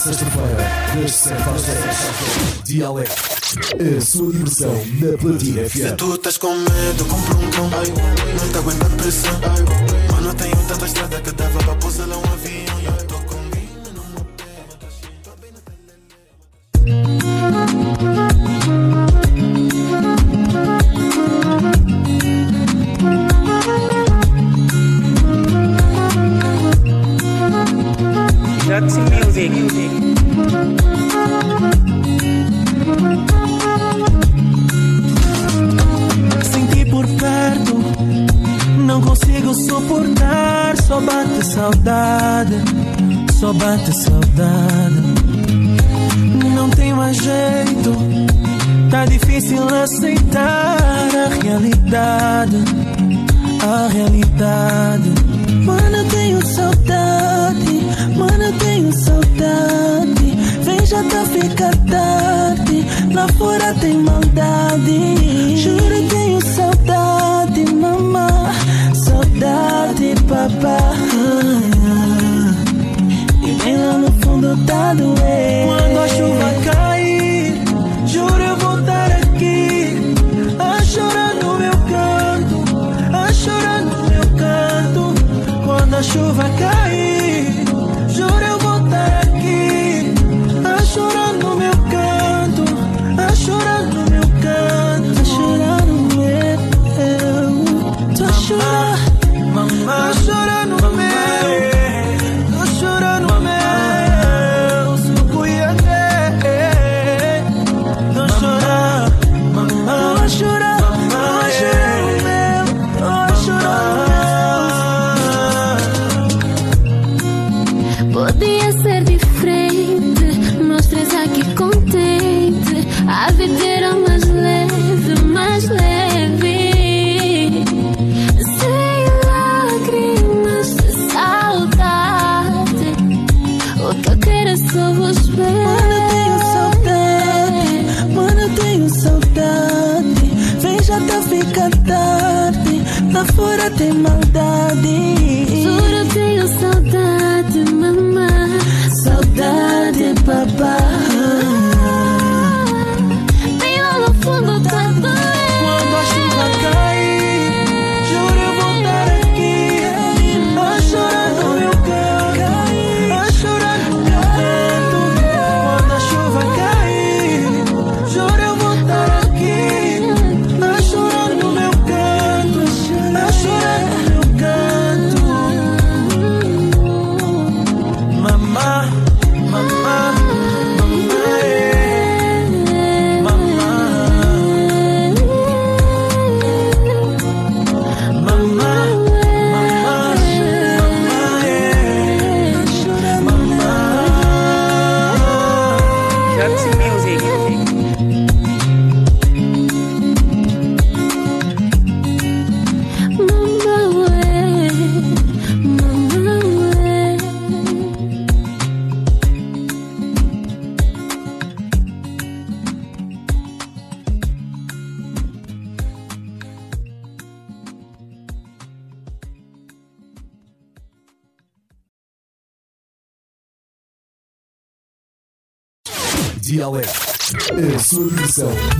sexta-feira, das 7 às 10. Dialeto. A sua diversão na Platina FM. Se tu estás com medo, compra um cão. Não te aguento a pressão. Mano, tenho tanta estrada que dava para pousar lá uma vida. só bate saudade. Não tem mais jeito, tá difícil aceitar a realidade. A realidade. Mano, eu tenho saudade, mano, eu tenho saudade. Vem, já tá fica tarde, lá fora tem maldade. Juro, eu tenho saudade, mamá, saudade, papá mundo tá. Quando a chuva cair, juro eu vou estar aqui. A chorar no meu canto, a chorar no meu canto. Quando a chuva cair.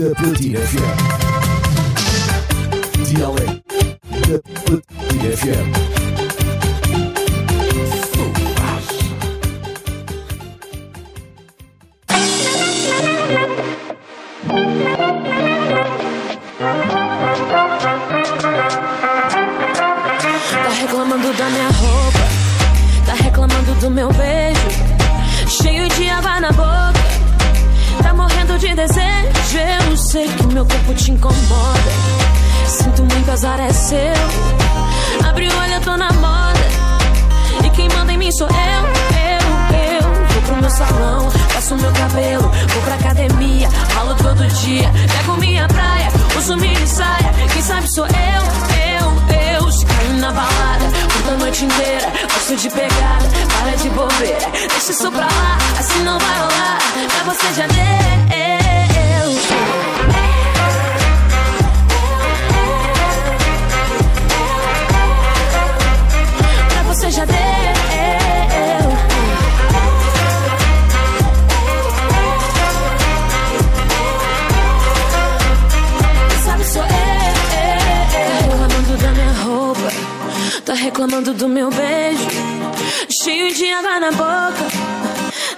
da Platina FM. Dialeto da Platina FM. Reclamando do meu beijo, cheio de água na boca.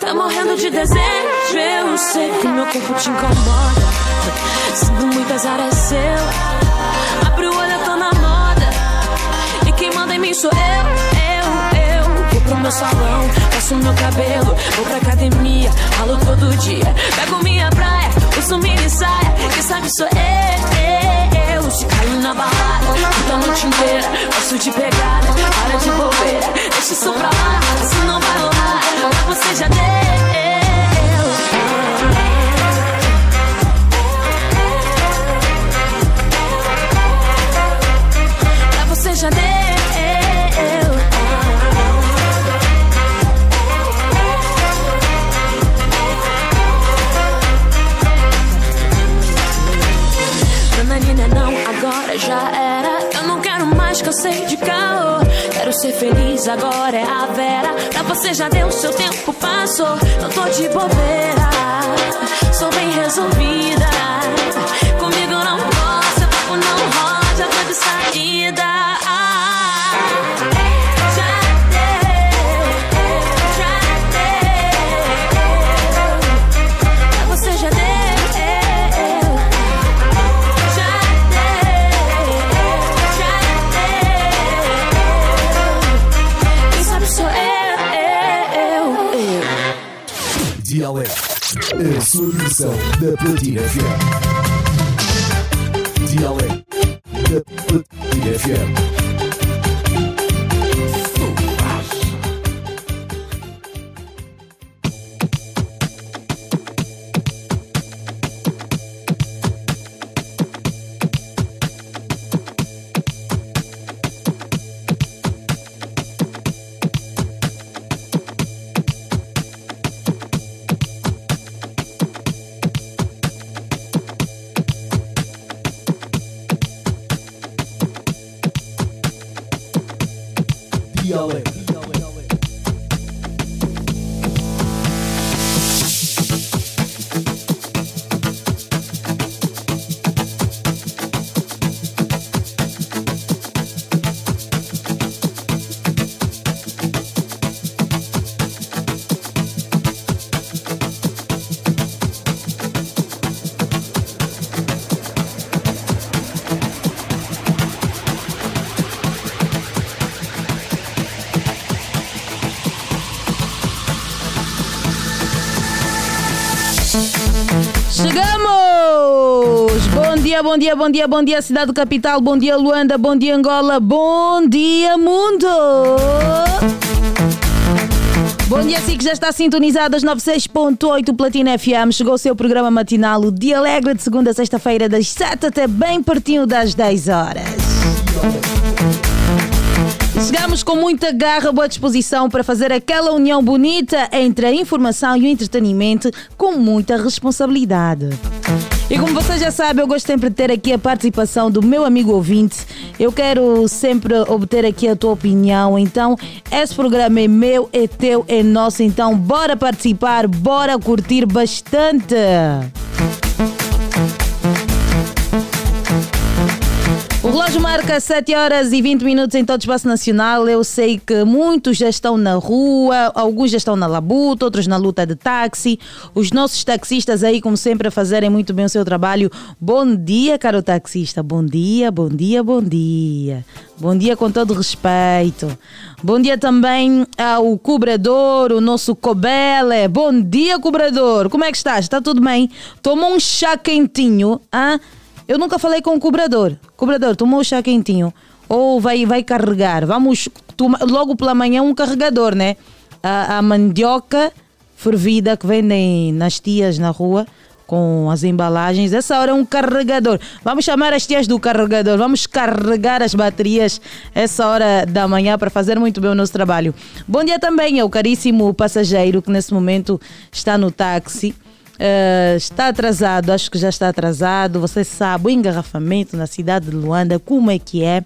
Tá morrendo de desejo, eu sei que meu corpo te incomoda. Sinto muitas áreas seu. Abre o olho, eu tô na moda. E quem manda em mim sou eu, eu, eu. Vou pro meu salão, faço meu cabelo, vou pra academia, ralo todo dia. Pego minha praia, uso mini saia, quem sabe sou eu. Se caio na balada, fico a noite inteira, gosto de pegada, para de bobeira, deixa isso pra lá, isso não vai rolar, pra você já deu. Pra você já deu. Agora é a Vera. Pra você já deu, seu tempo passou. Não tô de bobeira, sou bem resolvida. Comigo não seu papo não roda, de saída. Versão da Platina FM. Dialeto da Platina FM. Bom dia, bom dia, bom dia, cidade capital, bom dia, Luanda, bom dia, Angola, bom dia, mundo! Bom dia, sim, que já está sintonizado às 96.8 Platina FM. Chegou o seu programa matinal, o Dia Alegre, de segunda a sexta-feira, das 7 até bem pertinho das 10 horas. Chegamos com muita garra, boa disposição para fazer aquela união bonita entre a informação e o entretenimento com muita responsabilidade. E como você já sabe, eu gosto sempre de ter aqui a participação do meu amigo ouvinte. Eu quero sempre obter aqui a tua opinião. Então, esse programa é meu, é teu, é nosso. Então, bora participar, bora curtir bastante. Relógio marca 7 horas e 20 minutos em todo o espaço nacional. Eu sei que muitos já estão na rua, alguns já estão na labuta, outros na luta de táxi. Os nossos taxistas aí, como sempre, a fazerem muito bem o seu trabalho. Bom dia, caro taxista. Bom dia, bom dia, bom dia. Bom dia com todo respeito. Bom dia também ao cobrador, o nosso Cobele. Bom dia, cobrador. Como é que estás? Está tudo bem? Tomou um chá quentinho, ah? Eu nunca falei com o cobrador. Cobrador, tomou o chá quentinho. Ou vai, vai carregar. Vamos toma- logo pela manhã um carregador, né? A, a mandioca fervida que vendem nas tias na rua com as embalagens. Essa hora é um carregador. Vamos chamar as tias do carregador. Vamos carregar as baterias essa hora da manhã para fazer muito bem o nosso trabalho. Bom dia também ao caríssimo passageiro que nesse momento está no táxi. Eh, está atrasado, acho que já está atrasado. Você sabe o engarrafamento na cidade de Luanda, como é que é.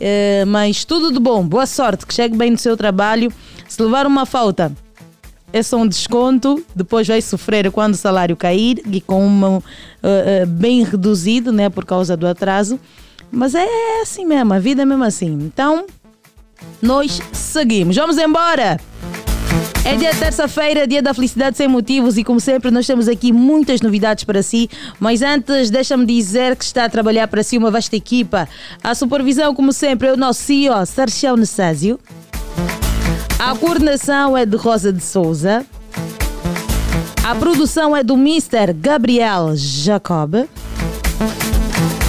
Eh, mas tudo de bom, boa sorte, que chegue bem no seu trabalho. Se levar uma falta, é só um desconto, depois vai sofrer quando o salário cair e com um bem reduzido, né, por causa do atraso. Mas é assim mesmo, a vida é mesmo assim. Então, nós seguimos. Vamos embora! É dia terça-feira, dia da felicidade sem motivos e como sempre nós temos aqui muitas novidades para si, mas antes deixa-me dizer que está a trabalhar para si uma vasta equipa. A supervisão, como sempre, é o nosso CEO, Sarchão Nessásio. A coordenação é de Rosa de Souza. A produção é do Mr. Gabriel Jacob.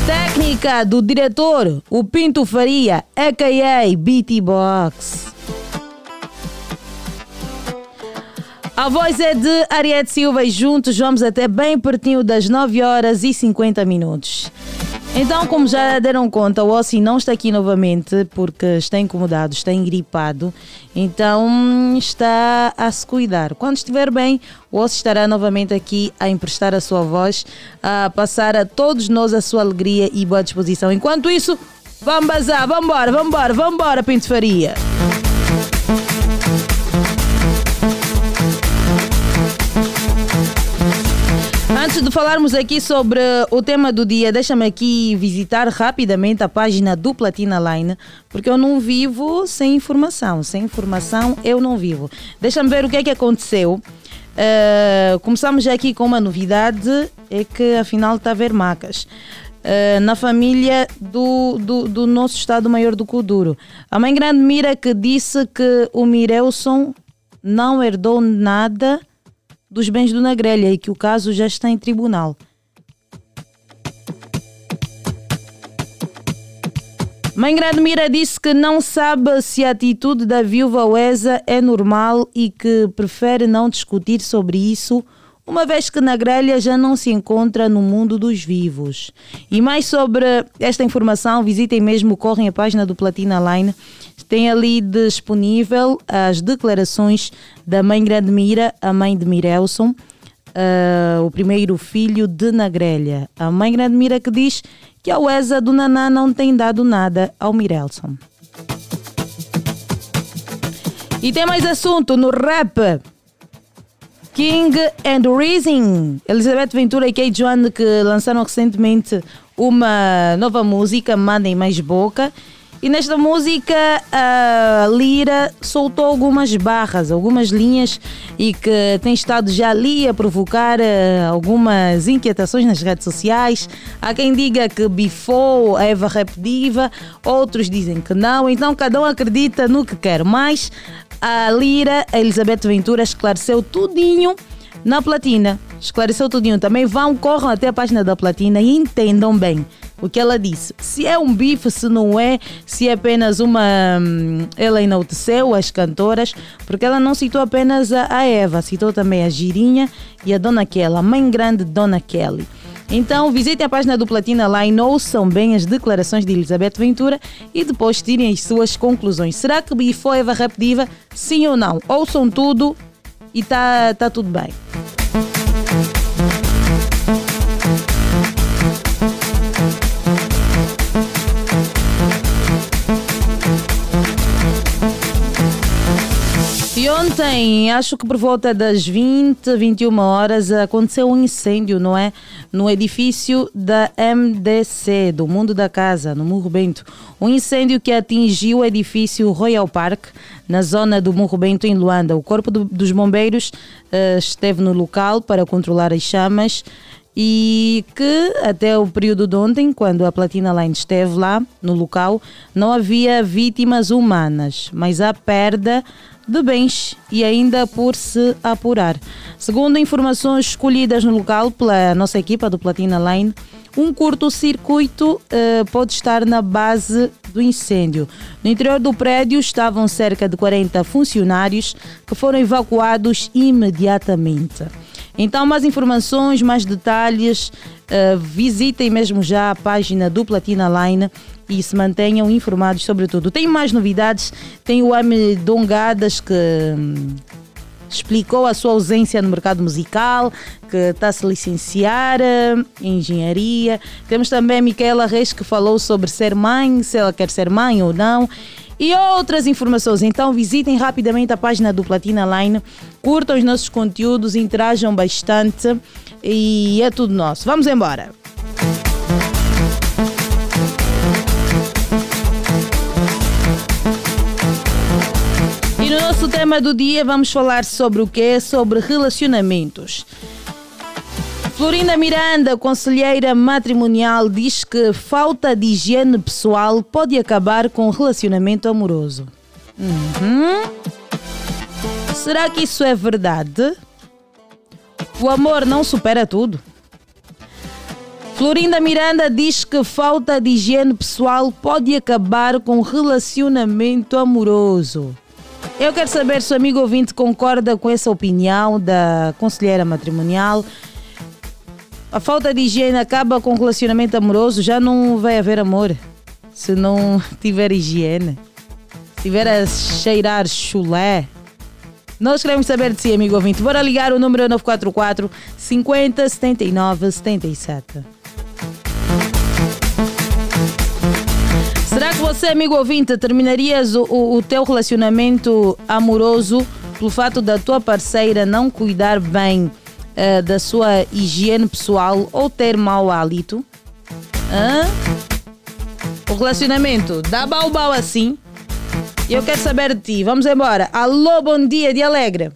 Técnica do diretor, o Pinto Faria, a.k.a. BT A voz é de Ariete Silva e juntos vamos até bem pertinho das 9 horas e 50 minutos. Então, como já deram conta, o Ossi não está aqui novamente porque está incomodado, está engripado. Então, está a se cuidar. Quando estiver bem, o Ossi estará novamente aqui a emprestar a sua voz, a passar a todos nós a sua alegria e boa disposição. Enquanto isso, vamos bazar, vamos embora, vamos embora, vamos embora, Pinto Faria. Antes de falarmos aqui sobre o tema do dia, deixa-me aqui visitar rapidamente a página do Platina Line, porque eu não vivo sem informação. Sem informação eu não vivo. Deixa-me ver o que é que aconteceu. Uh, começamos já aqui com uma novidade, é que afinal está a haver macas. Uh, na família do, do, do, nosso Estado-Maior do Kuduro. A mãe grande Mira que disse que o Mirelson não herdou nada dos bens do Nagrelha e que o caso já está em tribunal. Mãe Grande Mira disse que não sabe se a atitude da viúva Uesa é normal e que prefere não discutir sobre isso, uma vez que na grelha já não se encontra no mundo dos vivos. E mais sobre esta informação, visitem mesmo, correm a página do Platina Line tem ali disponível as declarações da mãe Grande Mira, a mãe de Mirelson, uh, o primeiro filho de Nagrelha. A mãe Grande Mira que diz que a UESA do Naná não tem dado nada ao Mirelson. E tem mais assunto no rap. King and Rising. Elizabeth Ventura e Kate Joan que lançaram recentemente uma nova música, Mandem Mais Boca. E nesta música a Lira soltou algumas barras, algumas linhas e que tem estado já ali a provocar uh, algumas inquietações nas redes sociais. Há quem diga que bifou a Eva Rap Diva, outros dizem que não, então cada um acredita no que quer. Mas a Lira, a Elizabeth Ventura, esclareceu tudinho na platina. Esclareceu tudinho. Também vão, corram até a página da platina e entendam bem o que ela disse. Se é um bife, se não é, se é apenas uma. Hum, ela enalteceu as cantoras, porque ela não citou apenas a Eva, citou também a Girinha e a Dona Kelly, a mãe grande Dona Kelly. Então visitem a página do Platina lá e ouçam bem as declarações de Elizabeth Ventura e depois tirem as suas conclusões. Será que bifou Eva Rapdiva? Sim ou não? Ouçam tudo e tá, tá tudo bem. Ontem, acho que por volta das 20, 21 horas, aconteceu um incêndio, não é? No edifício da MDC, do Mundo da Casa, no Morro Bento. Um incêndio que atingiu o edifício Royal Park, na zona do Morro Bento, em Luanda. O Corpo do, dos Bombeiros uh, esteve no local para controlar as chamas e que até o período de ontem, quando a Platina Line esteve lá no local, não havia vítimas humanas, mas há perda de bens e ainda por se apurar. Segundo informações escolhidas no local pela nossa equipa do Platina Line, um curto-circuito uh, pode estar na base do incêndio. No interior do prédio estavam cerca de 40 funcionários que foram evacuados imediatamente. Então, mais informações, mais detalhes, uh, visitem mesmo já a página do Platina Line e se mantenham informados sobre tudo. Tem mais novidades, tem o Ame Dongadas que hum, explicou a sua ausência no mercado musical, que está a se licenciar hum, em engenharia. Temos também a Micaela Reis que falou sobre ser mãe, se ela quer ser mãe ou não. E outras informações, então visitem rapidamente a página do Platina Line, curtam os nossos conteúdos, interajam bastante e é tudo nosso. Vamos embora! Tema do dia, vamos falar sobre o quê? Sobre relacionamentos. Florinda Miranda, conselheira matrimonial, diz que falta de higiene pessoal pode acabar com um relacionamento amoroso. Uhum. Será que isso é verdade? O amor não supera tudo? Florinda Miranda diz que falta de higiene pessoal pode acabar com um relacionamento amoroso. Eu quero saber se o amigo ouvinte concorda com essa opinião da conselheira matrimonial. A falta de higiene acaba com um relacionamento amoroso, já não vai haver amor se não tiver higiene. Se tiver a cheirar chulé. Nós queremos saber de si, amigo ouvinte. Bora ligar o número 944 50 79 77. Você, amigo ouvinte, terminarias o, o, o teu relacionamento amoroso pelo fato da tua parceira não cuidar bem uh, da sua higiene pessoal ou ter mau hálito? Hã? O relacionamento dá bau-bau assim? Eu quero saber de ti. Vamos embora. Alô, bom dia de Alegre.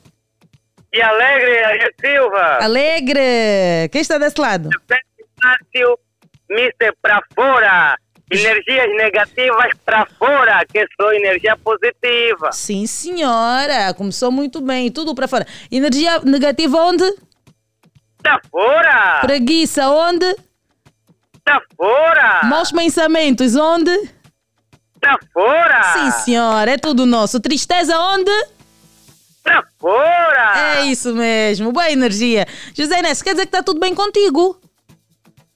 E alegre, é Silva. Alegre! Quem está desse lado? Mister pra fora. Energias negativas pra fora, que sou energia positiva. Sim, senhora. Começou muito bem. Tudo para fora. Energia negativa onde? Pra fora! Preguiça onde? Pra fora! Maus pensamentos onde? Pra fora! Sim, senhora. É tudo nosso. Tristeza onde? Pra fora! É isso mesmo. Boa energia. José Inês, quer dizer que está tudo bem contigo?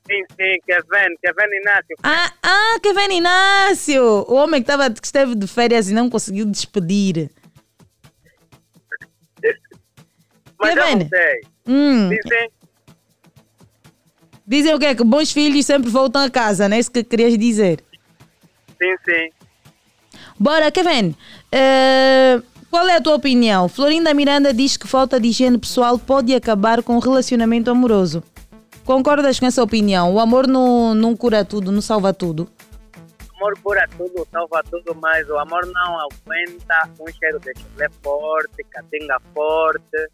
Sim, sim, Kevin, Kevin Inácio. Ah, ah, Kevin Inácio! O homem que, tava, que esteve de férias e não conseguiu despedir. Mas Kevin. Hum, sim. dizem o quê? Que bons filhos sempre voltam a casa, não é isso que querias dizer? Sim, sim. Bora, Kevin. eh, qual é a tua opinião? Florinda Miranda diz que falta de higiene pessoal pode acabar com um relacionamento amoroso. Concordas com essa opinião? O amor não, não cura tudo, não salva tudo. amor cura tudo, salva tudo, mas o amor não aguenta um cheiro de chulé forte, catinga forte.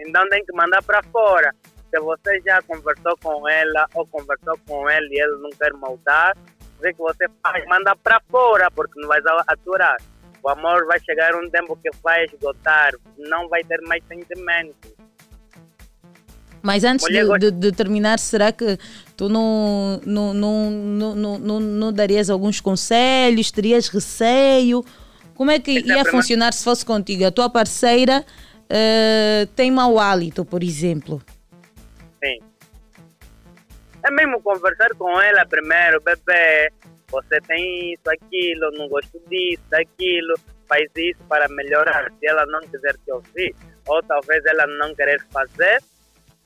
Então tem que mandar para fora. Se você já conversou com ela ou conversou com ele e ele não quer mudar, vê que você faz, manda para fora, porque não vai aturar. O amor vai chegar um tempo que vai esgotar, não vai ter mais sentimento. Mas antes de, de- de terminar, será que tu não, não, não, não, não, não, darias alguns conselhos? Terias receio? Como é que ia funcionar se fosse contigo? A tua parceira eh, tem mau hálito, por exemplo. Sim. É mesmo conversar com ela primeiro, bebê. Você tem isso, aquilo, não gosto disso, daquilo. Faz isso para melhorar. Se ela não quiser te ouvir, ou talvez ela não querer fazer,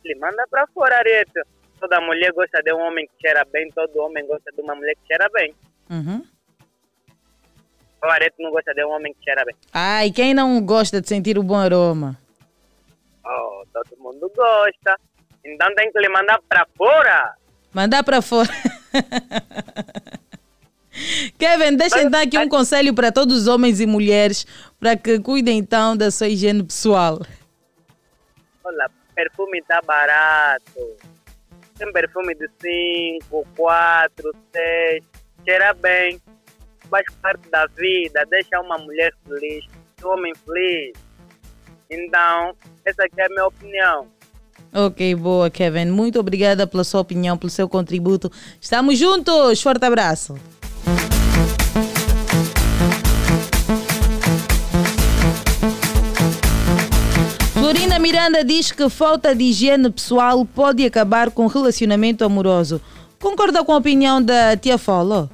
ele manda para fora, Arieto. Toda mulher gosta de um homem que cheira bem, todo homem gosta de uma mulher que cheira bem. Uhum. O Arieto não gosta de um homem que cheira bem. Ai, quem não gosta de sentir o bom aroma? Oh, todo mundo gosta. Então tem que lhe mandar para fora. Mandar para fora. Kevin, deixa então aqui um conselho para todos os homens e mulheres para que cuidem então da sua higiene pessoal. Olha, perfume tá barato. Tem perfume de 5, 4, 6. Cheira bem. Faz parte da vida. Deixa uma mulher feliz. Um homem feliz. Então, essa aqui é a minha opinião. Ok, boa, Kevin. Muito obrigada pela sua opinião, pelo seu contributo. Estamos juntos. Forte abraço. Miranda diz que falta de higiene pessoal pode acabar com relacionamento amoroso. Concorda com a opinião da tia Folo?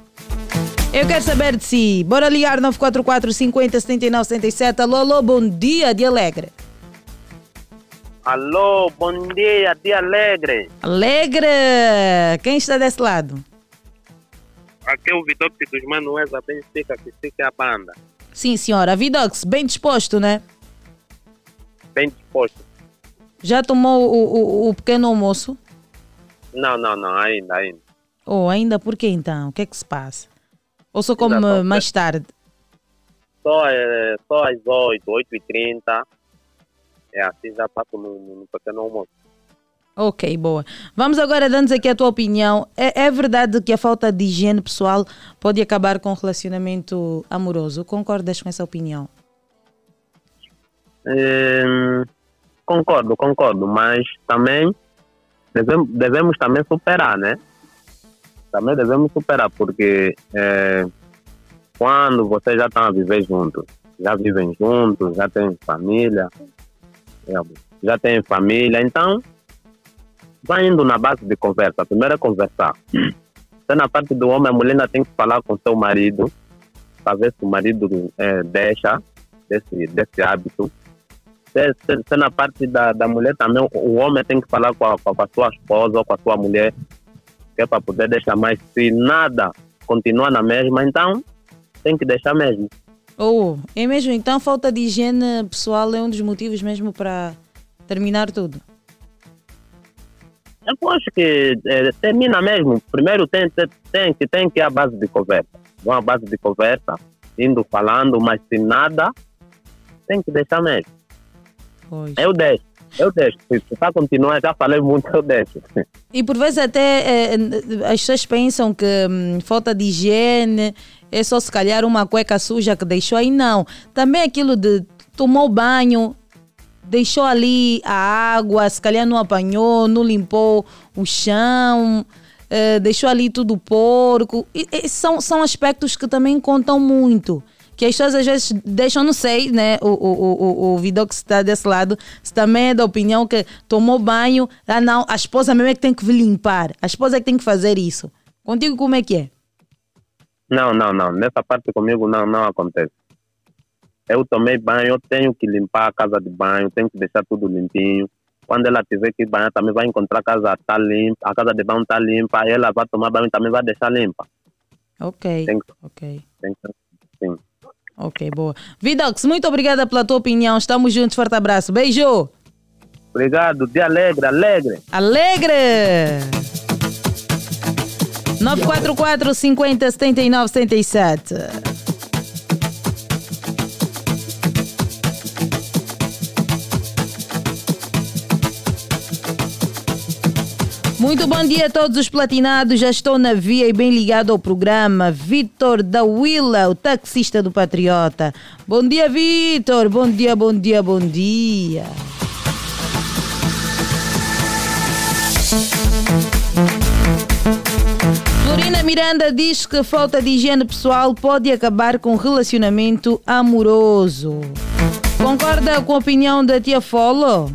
Eu quero saber de si. Bora ligar 944 50 79 77. Alô, alô, bom dia de Alegre. Alô, bom dia, dia alegre. Alegre! Quem está desse lado? Aqui é o Vitório dos Manuels, a Benfica, que fica a banda. Sim, senhora. Vidox, bem disposto, né? Bem disposto. Já tomou o, o, o pequeno almoço? Não, não, não, ainda, ainda. Ou ainda por quê então? O que é que se passa? Ou só come mais tarde? só, é, só às 8, 8 e 30 É assim já passo no, no pequeno almoço. Ok, boa. Vamos agora dando aqui a tua opinião. É, é verdade que a falta de higiene pessoal pode acabar com um relacionamento amoroso? Concordas com essa opinião? Hum, concordo, concordo, mas também devemos, devemos também superar, né? Também devemos superar, porque é, quando vocês já estão a viver juntos, já vivem juntos, já têm família, é, já têm família, então vai indo na base de conversa. Primeiro é conversar. Se na parte do homem, a mulher ainda tem que falar com seu marido, para ver se o marido é, deixa desse, desse hábito se, se, se na parte da, da mulher também, o homem tem que falar com a, com a sua esposa ou com a sua mulher, que é para poder deixar mais. Se nada continua na mesma, então tem que deixar mesmo. Oh, é mesmo? Então falta de higiene pessoal é um dos motivos mesmo para terminar tudo? Eu acho que é, termina mesmo. Primeiro tem, tem, tem, que, tem que ir à base de conversa. Vão à base de conversa, indo falando, mas se nada, tem que deixar mesmo. Pois. Eu deixo. Eu deixo. Se está continuar, já falei muito, eu deixo. E por vezes até eh, as pessoas pensam que hum, falta de higiene é só se calhar uma cueca suja que deixou aí. Não. Também aquilo de tomou banho, deixou ali a água, se calhar não apanhou, não limpou o chão, eh, deixou ali tudo porco. E, e são, são aspectos que também contam muito que as pessoas às vezes deixam, não sei, né? O, o, o, o que está desse lado, se também é da opinião que tomou banho, ah não, a esposa mesmo é que tem que limpar, a esposa é que tem que fazer isso. Contigo como é que é? Não, não, não. Nessa parte comigo não, não acontece. Eu tomei banho, eu tenho que limpar a casa de banho, tenho que deixar tudo limpinho. Quando ela tiver que banhar, também vai encontrar a casa tá limpa, a casa de banho está limpa, ela vai tomar banho também vai deixar limpa. Ok. Tem que, ok. Tem que, sim. Ok, boa. Vidox, muito obrigada pela tua opinião. Estamos juntos. Forte abraço. Beijo. Obrigado. Dia alegre, alegre. Alegre. 944 50 79 77. Muito bom dia a todos os platinados. Já estou na via e bem ligado ao programa. Vitor da Willa, o taxista do Patriota. Bom dia, Vitor. Bom dia, bom dia, bom dia. Florina Miranda diz que falta de higiene pessoal pode acabar com um relacionamento amoroso. Concorda com a opinião da tia Folo?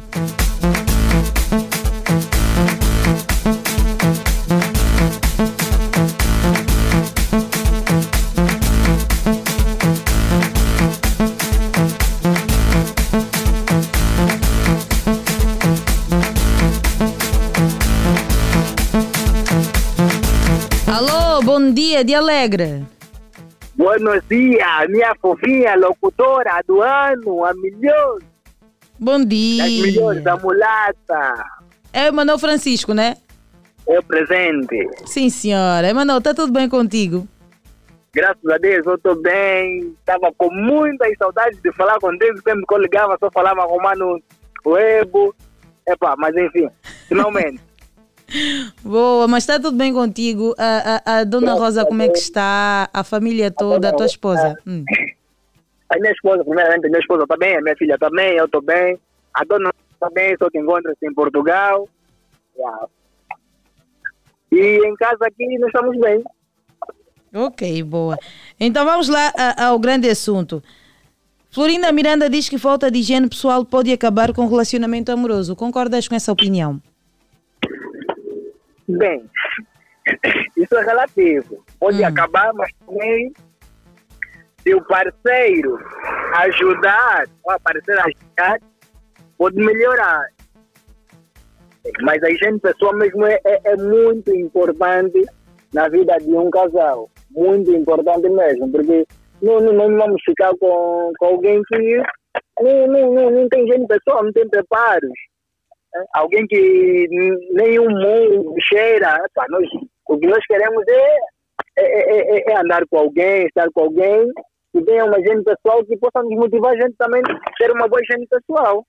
Dia de Alegre. Buenos dias, minha fofinha locutora do ano, a melhor Bom dia. das melhores, a mulata. É o Manuel Francisco, né? É o presente. Sim, senhora. Emanuel, tá tudo bem contigo? Graças a Deus, eu estou bem. Estava com muitas saudades de falar contigo. Sempre que eu ligava, só falava com o mano Webo. Epa, mas enfim, finalmente. Boa, mas está tudo bem contigo? A, a, a dona Rosa, como é que está? A família toda, a tua esposa? Hum. A minha esposa, primeiramente, a minha esposa está bem, a minha filha também, eu estou bem. A dona está bem, só que encontra-se em Portugal. Yeah. E em casa aqui nós estamos bem. Ok, boa. Então vamos lá ao grande assunto. Florinda Miranda diz que falta de higiene pessoal pode acabar com um relacionamento amoroso. Concordas com essa opinião? Bem, isso é relativo. Pode acabar, mas também se o parceiro ajudar, ou a parceira ajudar, pode melhorar. Mas a higiene pessoal mesmo é, é, é muito importante na vida de um casal. Muito importante mesmo, porque não, não, não vamos ficar com, com alguém que não, não, não, não tem higiene pessoal, não tem preparos. Alguém que nenhum mundo cheira. Epá, nós, o que nós queremos é, é, é- é- é andar com alguém, estar com alguém que tenha uma higiene pessoal que possa nos motivar a gente também a ter uma boa higiene pessoal.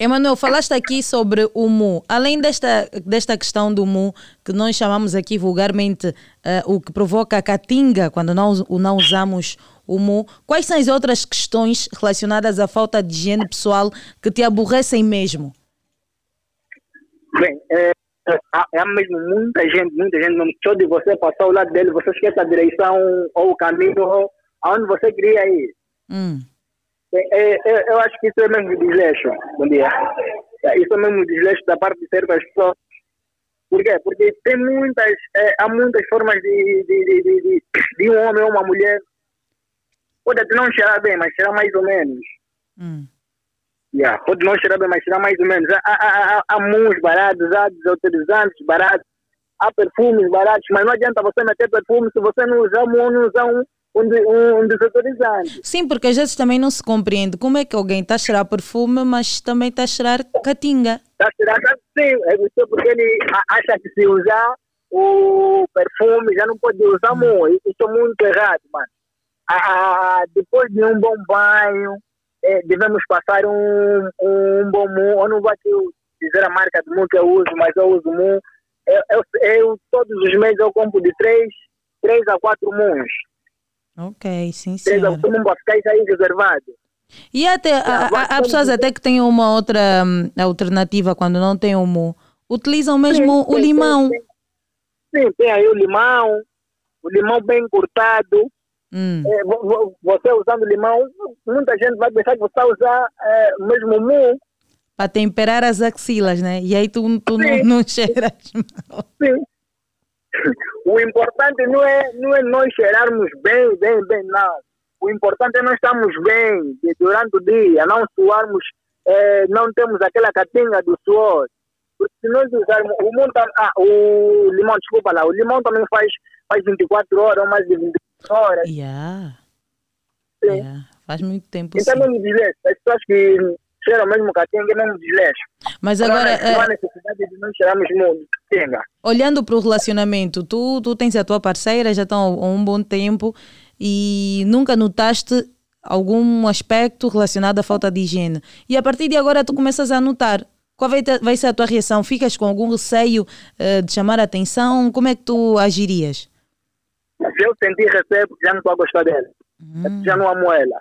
Emanuel, falaste aqui sobre o mu. Além desta, desta questão do mu, que nós chamamos aqui vulgarmente eh, o que provoca a catinga quando não, não usamos o mu, quais são as outras questões relacionadas à falta de higiene pessoal que te aborrecem mesmo? Bem, é, é, há, há mesmo muita gente, muita gente, não só de você passar ao lado dele, você esquece a direção ou o caminho aonde você queria ir. Hum. É, é, é, eu acho que isso é mesmo desleixo. Bom dia. É, Isso é mesmo desleixo da parte de certas pessoas. Por quê? Porque tem muitas, é, há muitas formas de, de, de, de, de, de um homem ou uma mulher. Pode até não cheirar bem, mas cheirar mais ou menos. Hum. Yeah, pode não cheirar bem, mas cheirar mais ou menos. Há, há, há, há mãos baratos, há desautorizantes baratos, há perfumes baratos, mas não adianta você meter perfume se você não usar um não usar um, um, um, desautorizante. Sim, porque às vezes também não se compreende como é que alguém está a cheirar perfume, mas também está a cheirar catinga. Está tirando sim, é porque ele a- acha que se usar o perfume já não pode usar muito. Isso é muito errado, mano. Ah, ah, depois de um bom banho, eh, devemos passar um, um bom mu. Eu não vou aqui dizer a marca do mu que eu uso, mas eu uso mu. Eu, eu, eu, todos os meses eu compro de três, três a quatro muns. Ok, sim, a senhora. quatro muns para ficar aí reservado. E até, há, há- há pessoas até que têm uma outra hum, alternativa quando não tem o mu. Utilizam mesmo Sim, o sim, limão. Sim, sim, tem aí o limão, o limão bem cortado. Hum. É, vo- vo- você usando limão, muita gente vai pensar que você está a usar é, mesmo mu. Para temperar as axilas, né? E aí tu, tu não, não cheiras mal. Sim. O importante não é, não é nós cheirarmos bem, bem, bem, não. O importante é nós estarmos bem durante o dia, não suarmos, é, não temos aquela catinga do suor. Porque se nós usarmos, o, mundo, ah, o limão, desculpa lá, o limão também faz, faz 24 horas ou mais de 24 horas. Yeah. Sim. Yeah. Faz muito tempo Então sim. é mesmo desleixo. As pessoas que cheiram mesmo catinga é mesmo desleixo. Mas agora, não, não há eh, necessidade de não cheirarmos muito catinga. olhando para o relacionamento, tu, tu tens a tua parceira, já estão há um bom tempo e nunca notaste algum aspecto relacionado à falta de higiene. E a partir de agora tu começas a notar. Qual vai, ter- vai ser a tua reação? Ficas com algum receio eh, de chamar a atenção? Como é que tu agirias? Se eu sentir receio, já não estou a gostar dela. Porque Já não amo ela.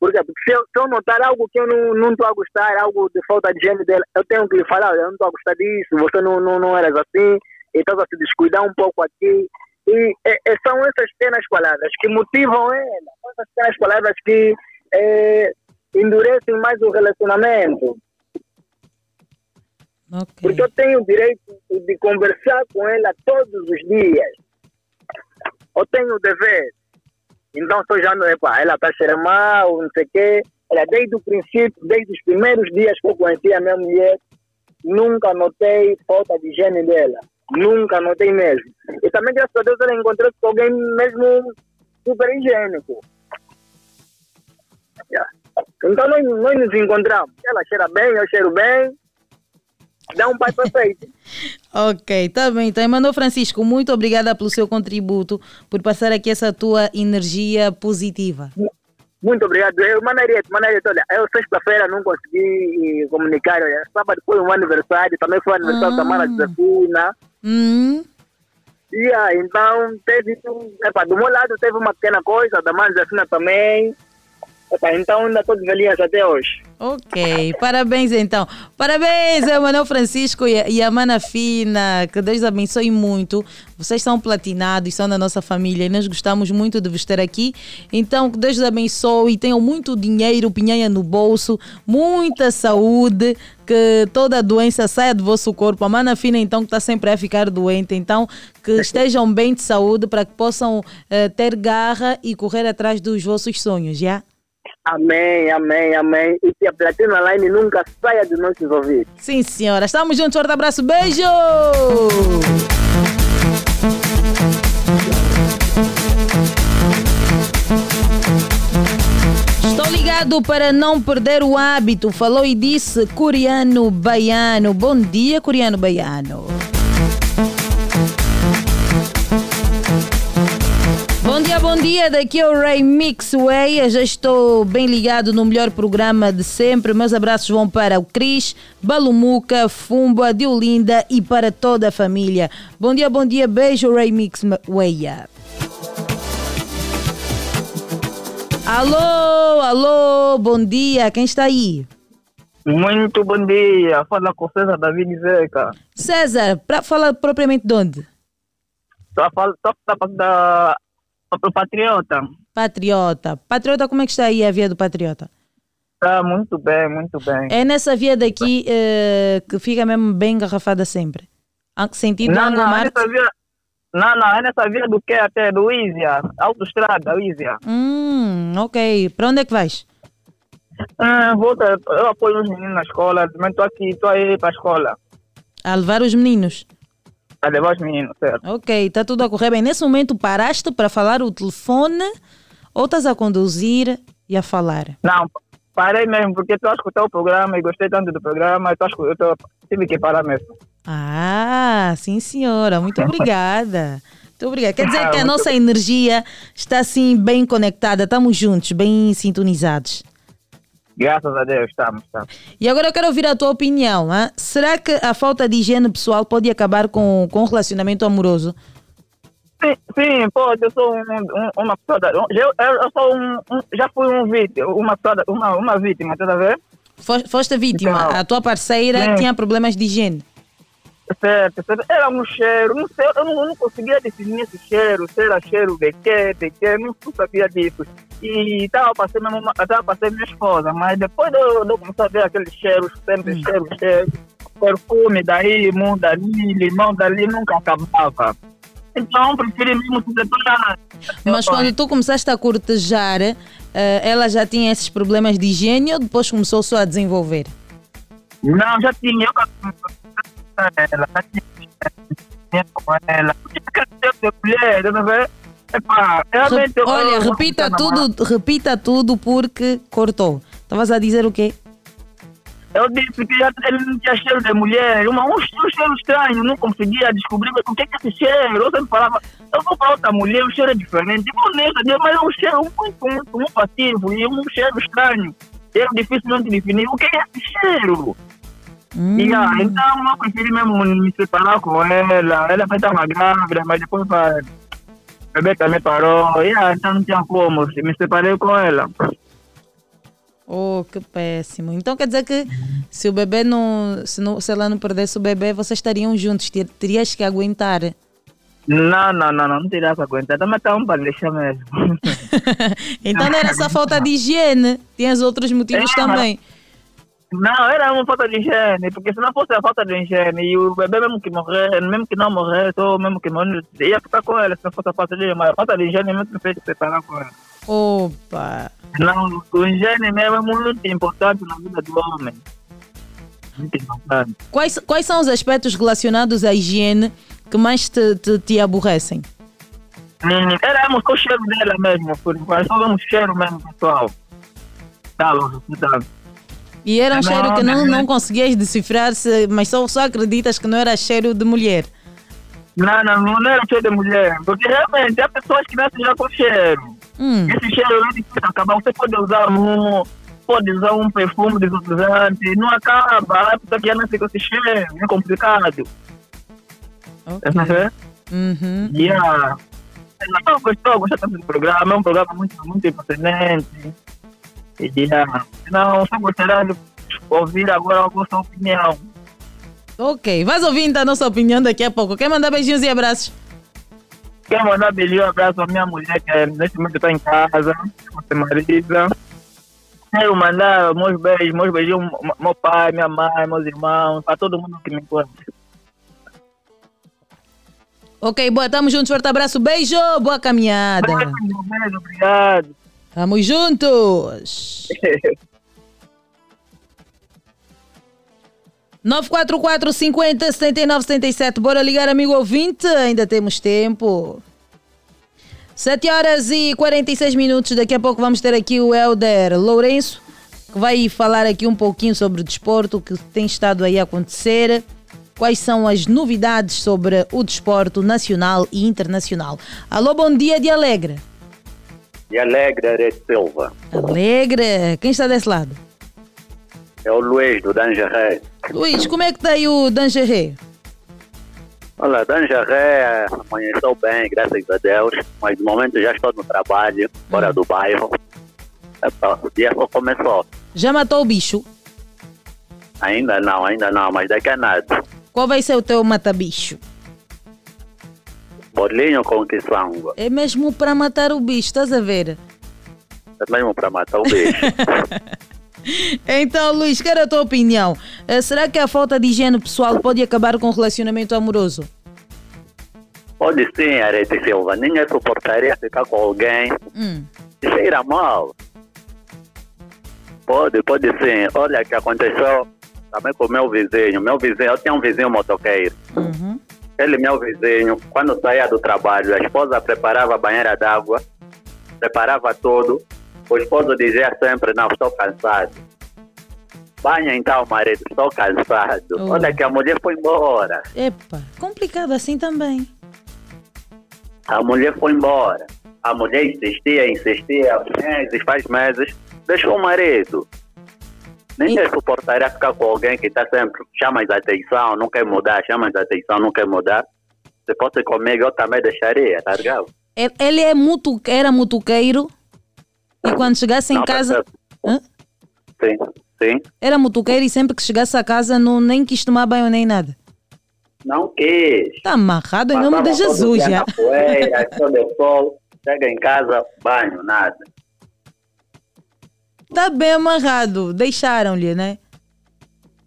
Porque se eu, se eu notar algo que eu não não estou a gostar, algo de falta de higiene dela, eu tenho que lhe falar, eu não estou a gostar disso, você não, não, não eras assim, e estás a se descuidar um pouco aqui. E é, é, são essas pequenas palavras que motivam ela, são essas pequenas palavras que é, endurecem mais o relacionamento. Porque eu tenho o direito de conversar com ela todos os dias. Eu tenho o dever. Então, eu já epa, ela está cheirando mal, não sei o quê. Ela, desde o princípio, desde os primeiros dias que eu conheci a minha mulher, nunca notei falta de higiene dela. Nunca notei mesmo. E também, graças a Deus, ela encontrou com alguém mesmo super higiênico. Yeah. Então, nós, nós nos encontramos. Ela cheira bem, eu cheiro bem. Dá um pai perfeito. Ok, tá bem. Então, Emanuel Francisco, muito obrigada pelo seu contributo, por passar aqui essa tua energia positiva. Muito obrigado. Eu, Manarete, olha, eu sexta-feira não consegui eh, comunicar. Olha, sábado foi um aniversário, também foi aniversário da Mara Josefina. Hum, E ah, então, teve, epa, do meu lado teve uma pequena coisa, da Mara Josefina também. Então, ainda estou de velhinhas até hoje. ok, parabéns então. Parabéns, Emanuel Francisco e a, e a Mana Fina. Que Deus abençoe muito. Vocês são platinados, são da nossa família e nós gostamos muito de vos ter aqui. Então, que Deus abençoe. Tenham muito dinheiro, pinhanha no bolso, muita saúde, que toda doença saia do vosso corpo. A Mana Fina, então, que está sempre a ficar doente. Então, que estejam bem de saúde para que possam eh, ter garra e correr atrás dos vossos sonhos, já? Amém, amém, amém. E que a Platina Line nunca saia de nossos ouvidos. Sim, senhora. Estamos juntos. Forte abraço. Beijo! Estou ligado para não perder o hábito. Falou e disse coreano baiano. Bom dia, coreano baiano. Bom dia, daqui é o Ray Mixway. Eu já estou bem ligado no melhor programa de sempre. Meus abraços vão para o Cris, Balumuca, Fumba, Diolinda e para toda a família. Bom dia, bom dia, beijo, Ray Mixway. Alô, alô, bom dia, quem está aí? Muito bom dia, fala com César David Zeca. César, para falar propriamente de onde? Estou a falar tô a falar da do Patriota. Patriota. Patriota, como é que está aí a via do Patriota? Está muito bem, muito bem. É nessa via daqui eh, que fica mesmo bem engarrafada sempre. Sentido Não, não, é Marte? nessa via, não, não, é nessa via do que até do Ísia, autoestrada, Ísia. Hum, ok. Para onde é que vais? Ah, volta, eu apoio os meninos na escola, também estou aqui, estou aí para a escola, A levar os meninos. A levar os meninos, certo? Ok, está tudo a correr bem. Nesse momento paraste para falar o telefone ou estás a conduzir e a falar? Não, parei mesmo, porque estou a escutar o programa e gostei tanto do programa, escu- eu tô, tive que parar mesmo. Ah, sim senhora. Muito obrigada. Muito obrigada. Quer dizer que a nossa energia está assim bem conectada. Estamos juntos, bem sintonizados. Graças a Deus, estamos, estamos. E agora eu quero ouvir a tua opinião. hã? Será que a falta de higiene pessoal pode acabar com, com o relacionamento amoroso? Sim, sim, pode, eu sou um, um- uma pessoa, da- eu, eu, eu sou um, um- já fui um vítima, uma uma, uma vítima, tá a ver? Fos- Foste vítima. Então, a tua parceira sim. tinha problemas de higiene. Certo, certo. Era um cheiro, não sei, eu não, eu não conseguia definir esse cheiro, se era cheiro de quê, de quê, não, não sabia disso. E estava passando mesmo, uma- tava passando minha esposa, mas depois de eu, eu começar a ver aquele cheiro, sempre cheiro, cheiro, perfume daí, muda ali, limão dali, nunca acabava. Então, preferi mesmo se separar. Mas quando tu começaste a cortejar, eh, ela já tinha esses problemas de higiene ou depois começou só a desenvolver? Não, já tinha, eu ela, com ela. De mulher, vendo? Epá, realmente eu- Olha, repita tudo, repita tudo porque cortou. Estavas a dizer o quê? Eu disse que ele não tinha cheiro de mulher, uma, um, um cheiro estranho, não conseguia descobrir o que é esse cheiro. Eu sempre falava, eu vou para outra mulher, o cheiro é diferente. Igual nessa, mas é um cheiro muito, muito, muito passivo e um cheiro estranho. Eu dificilmente definir o que é esse cheiro. E, ah, então eu preferi mesmo me separar com ela. Ela foi estava grávida, mas depois vai. O bebê também parou. E, ah, então não tinha como. Me separei com ela. Oh, que péssimo. Então quer dizer que se o bebê não se, não, se ela não perdesse o bebê, vocês estariam juntos. Ter- Terias que aguentar. Não, não, não, não, não teria que aguentar. Também está um deixar mesmo. Então não era só falta de higiene. Tinhas outros motivos É, também. Não, era uma falta de higiene, porque se não fosse a falta de higiene e o bebê mesmo que morrer, mesmo que não morresse, ou mesmo que morrer, ia ficar com ela se não fosse a falta de higiene, mas a falta de higiene mesmo me fez separar com ela. Opa. Não, o higiene mesmo é muito importante na vida do homem. Muito importante. Quais, quais são os aspectos relacionados à higiene que mais te, te, te aborrecem? Hum, Era só o cheiro dela mesmo, por enquanto, só o cheiro mesmo, pessoal. Tá, louco, tá. E era um Não, cheiro que não, não. não conseguias decifrar, mas só, só acreditas que não era cheiro de mulher. Não, não, não era cheiro de mulher, porque realmente há pessoas que nascem já com cheiro. Hum. Esse cheiro é difícil acabar. Você pode usar um, pode usar um perfume desodorante, não acaba. A pessoa que já nasce com esse cheiro, é complicado. Ok. Uhum. Uhum. Yeah. Eu gostou, tanto do programa, é um programa muito, muito emocionante. E, yeah. Não, só gostaria de ouvir agora a vossa opinião. Ok, vais ouvir então a nossa opinião daqui a pouco. Quer mandar beijinhos e abraços? Quero mandar beijinho, abraço à minha mulher, que neste momento está em casa, você Marisa. Quero mandar meus beijos, meus beijinhos, meu pai, minha mãe, meus irmãos, para todo mundo que me conhece. Ok, boa, tamo juntos, forte abraço, beijo, boa caminhada. Beijo, obrigado. Tamo juntos. 944 50 79 77. Bora ligar, amigo ouvinte. Ainda temos tempo. 7 horas e 46 minutos. Daqui a pouco vamos ter aqui o Helder Lourenço, que vai falar aqui um pouquinho sobre o desporto que tem estado aí a acontecer. Quais são as novidades sobre o desporto nacional e internacional? Alô, bom dia de Alegre. E alegre Arete Silva. Alegre. Quem está desse lado? É o Luiz do Dangeré. Luiz, como é que está aí o Dangeré? Olha, Dangeré amanheceu bem, graças a Deus, mas no momento já estou no trabalho, fora do bairro. Epa, o dia só começou. Já matou o bicho? Ainda não, ainda não, mas daqui a nada. Qual vai ser o teu mata-bicho? Bolinho com quiçango. É mesmo para matar o bicho, estás a ver? É mesmo para matar o bicho. Então, Luiz, quero a tua opinião. Eh, será que a falta de higiene pessoal pode acabar com o relacionamento amoroso? Pode sim, Arete Silva. Ninguém suportaria ficar com alguém Hum. que cheira mal. Pode, pode sim. Olha o que aconteceu também com o meu vizinho. Meu vizinho, eu tinha um vizinho motoqueiro. Uhum. Ele, meu vizinho, quando saía do trabalho, a esposa preparava a banheira d'água, preparava tudo. O esposo dizia sempre, não, estou cansado. Banha então, marido, estou cansado. Oh. Olha que a mulher foi embora. Epa, complicado assim também. A mulher foi embora. A mulher insistia, insistia, meses, faz meses, deixou o marido. Ninguém suportaria ficar com alguém que está sempre chama de atenção, não quer mudar, chama de atenção, não quer mudar. Se fosse comigo, eu também deixaria, tá ligado? Ele- é mutu, era mutuqueiro e quando chegasse em Não, casa. Sim, sim. Era mutuqueiro e sempre que chegasse a casa não, nem quis tomar banho nem nada. Não quis. Está amarrado em nome de Jesus já. poeira, sol, chega em casa, banho, nada. Está bem amarrado. Deixaram-lhe, né?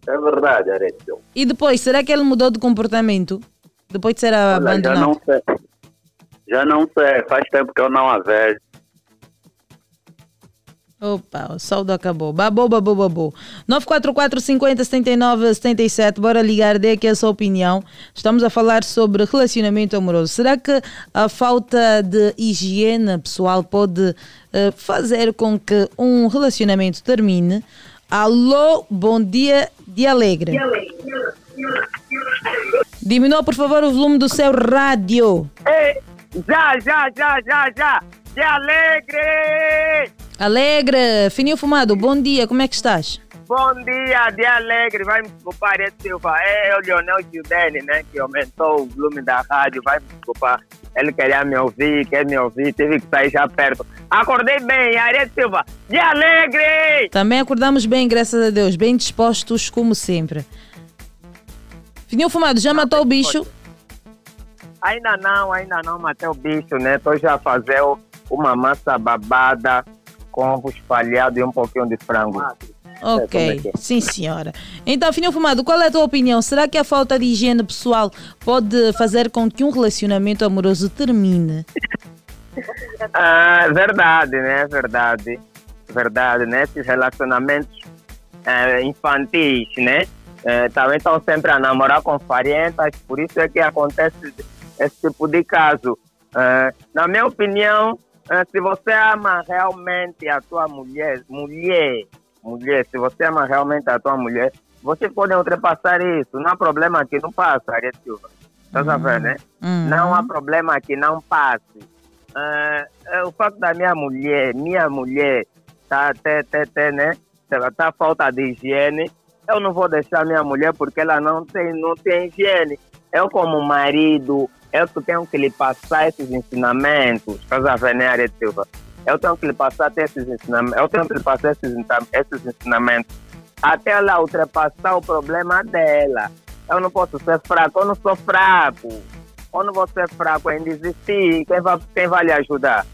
É verdade, Aretio. E depois, será que ele mudou de comportamento? Depois de ser Olha, já não sei. Já não sei, faz tempo que eu não a vejo. Opa, o saldo acabou. Babou, babou, babou. 944 50 79 77. Bora ligar, dê aqui a sua opinião. Estamos a falar sobre relacionamento amoroso. Será que a falta de higiene pessoal pode eh, fazer com que um relacionamento termine? Alô, bom dia de alegre. Diminua, por favor, o volume do seu rádio. Ei, já, já, já, já, já. De alegre! Alegre, fininho fumado, bom dia, como é que estás? Bom dia, de alegre. Vai me desculpar, é Silva. É o Leonel Gildene, né? Que aumentou o volume da rádio. Vai me desculpar. Ele queria me ouvir, quer me ouvir. Tive que sair já perto. Acordei bem, Ariel Silva. De alegre! Também acordamos bem, graças a Deus, bem dispostos como sempre. Fininho fumado, já matou o bicho? Ainda não, ainda não matei o bicho, né? Tô já a fazer o- uma massa babada com ovo espalhado e um pouquinho de frango. como é Ok, que é? sim senhora. Então, Fininho Fumado, qual é a tua opinião? Será que a falta de higiene pessoal pode fazer com que um relacionamento amoroso termine? Ah, verdade, né? Verdade. Verdade, né? Esses relacionamentos eh, infantis, né? Eh, também estão sempre a namorar com farentas, por isso é que acontece esse tipo de caso. Eh, na minha opinião, se você ama realmente a tua mulher, mulher, mulher, se você ama realmente a tua mulher, vocês podem ultrapassar isso. Não há problema que não passa, Ariel Silva. Estás a ver, né? Uhum. Não há problema que não passe. É o fato da minha mulher, minha mulher, tá até, até, né? Tá, tá falta de higiene. Eu não vou deixar minha mulher porque ela não tem, não tem higiene. Eu, como marido, eu tenho que lhe passar esses ensinamentos. Estás a ver, né, Silva? Eu tenho que lhe passar esses ensinamentos. Eu tenho que lhe passar esses, esses ensinamentos até ela ultrapassar o problema dela. Eu não posso ser fraco, eu não sou fraco. Não vou ser fraco em desistir. Quem vai, quem vai lhe ajudar?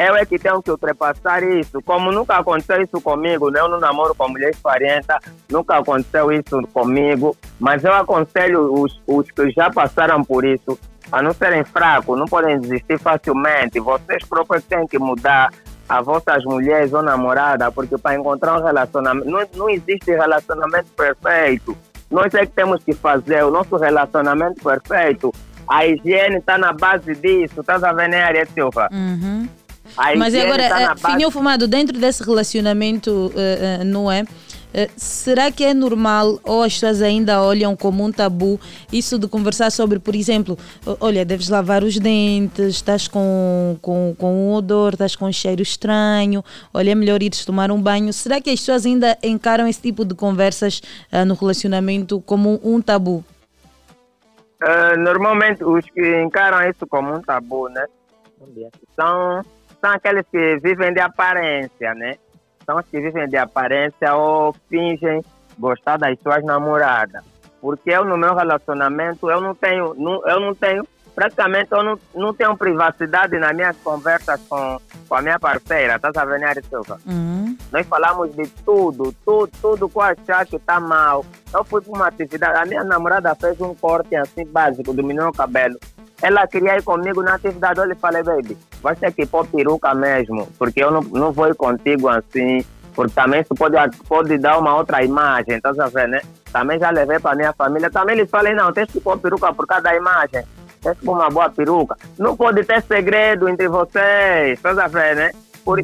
Eu é que tenho que ultrapassar isso. Como nunca aconteceu isso comigo, né? eu não namoro com mulher 40, nunca aconteceu isso comigo, mas eu aconselho os, os que já passaram por isso a não serem fracos, não podem desistir facilmente. Vocês próprios têm que mudar as vossas mulheres ou namorada, porque para encontrar um relacionamento, não, não existe relacionamento perfeito. Nós é que temos que fazer o nosso relacionamento perfeito. A higiene está na base disso, estás a ver, né, Silva? Uhum. A Mas agora, tá eh, base- Fumado, dentro desse relacionamento, eh, eh, não é? Eh, será que é normal ou as pessoas ainda olham como um tabu isso de conversar sobre, por exemplo, olha, deves lavar os dentes, estás com, com, com um odor, estás com um cheiro estranho, olha, é melhor ires tomar um banho. Será que as pessoas ainda encaram esse tipo de conversas ah, no relacionamento como um tabu? Ah, normalmente os que encaram isso como um tabu, né? São, são aqueles que vivem de aparência, né? São os que vivem de aparência ou fingem gostar das suas namoradas. Porque eu no meu relacionamento eu não tenho, não, eu não tenho, praticamente eu não, não tenho privacidade nas minhas conversas com, com a minha parceira, tá sabendo, Ari Silva? Nós falamos de tudo, tudo, tudo que eu achar que tá mal. Eu fui para uma atividade, a minha namorada fez um corte assim básico do menino cabelo. Ela queria ir comigo na atividade, eu lhe falei, baby, vai ter que pôr peruca mesmo, porque eu não, não vou ir contigo assim, porque também isso pode, pode dar uma outra imagem, tá sabendo, né? Também já levei para minha família, também lhes falei, não, tens que pôr peruca por causa da imagem, tens que pôr uma boa peruca. Não pode ter segredo entre vocês, tá sabendo, né? Por,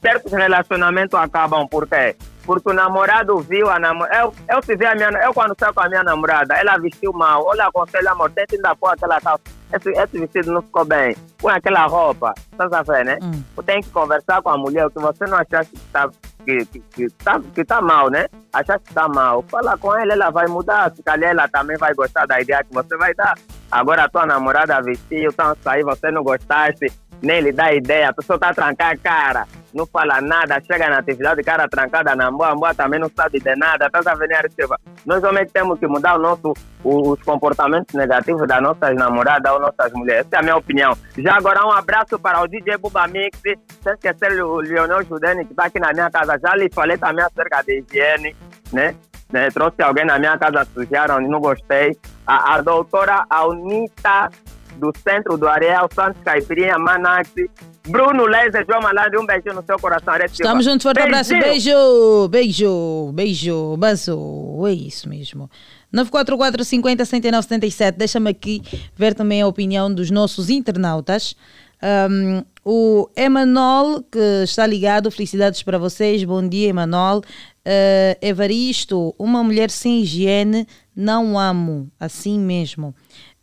certos relacionamentos acabam por quê? Porque o namorado viu a namorada. Eu, eu, ver a minha, eu quando saio com a minha namorada, ela vestiu mal. Lhe aconselho, amor, tenta ainda pôr aquela calça. Esse, esse vestido não ficou bem. Põe aquela roupa. Tá sabendo, né? Tu tem que conversar com a mulher. Que você não achar que tá, que, que, que, tá, que tá mal, né? Achar que tá mal. Fala com ela, ela vai mudar. Se calhar ela também vai gostar da ideia que você vai dar. Agora a tua namorada vestiu, então sair, você não gostaste, nem lhe dá ideia, tu só tá trancando a cara, não fala nada, chega na atividade, cara trancada na boa, boa também não sabe de nada, tá sabendo, Silva? Nós homens temos que mudar o nosso, os comportamentos negativos das nossas namoradas ou nossas mulheres, essa é a minha opinião. Já agora um abraço para o DJ Buba Mix, sem esquecer o Leonel Judene, que está aqui na minha casa, já lhe falei também acerca de higiene, né? né? Trouxe alguém na minha casa, sujaram, não gostei. A, a doutora Aunita, do Centro do Areal, Santos Caipirinha, Manaxi, Bruno Lezer, João Malandro, um beijo no seu coração. Silva. Estamos juntos, forte abraço, beijo, beijo, beijo, bazo, é isso mesmo. 944 50 79 77, deixa-me aqui ver também a opinião dos nossos internautas. Um, o Emanuel, que está ligado, felicidades para vocês, bom dia Emanuel. Uh, Evaristo, uma mulher sem higiene, não amo, assim mesmo.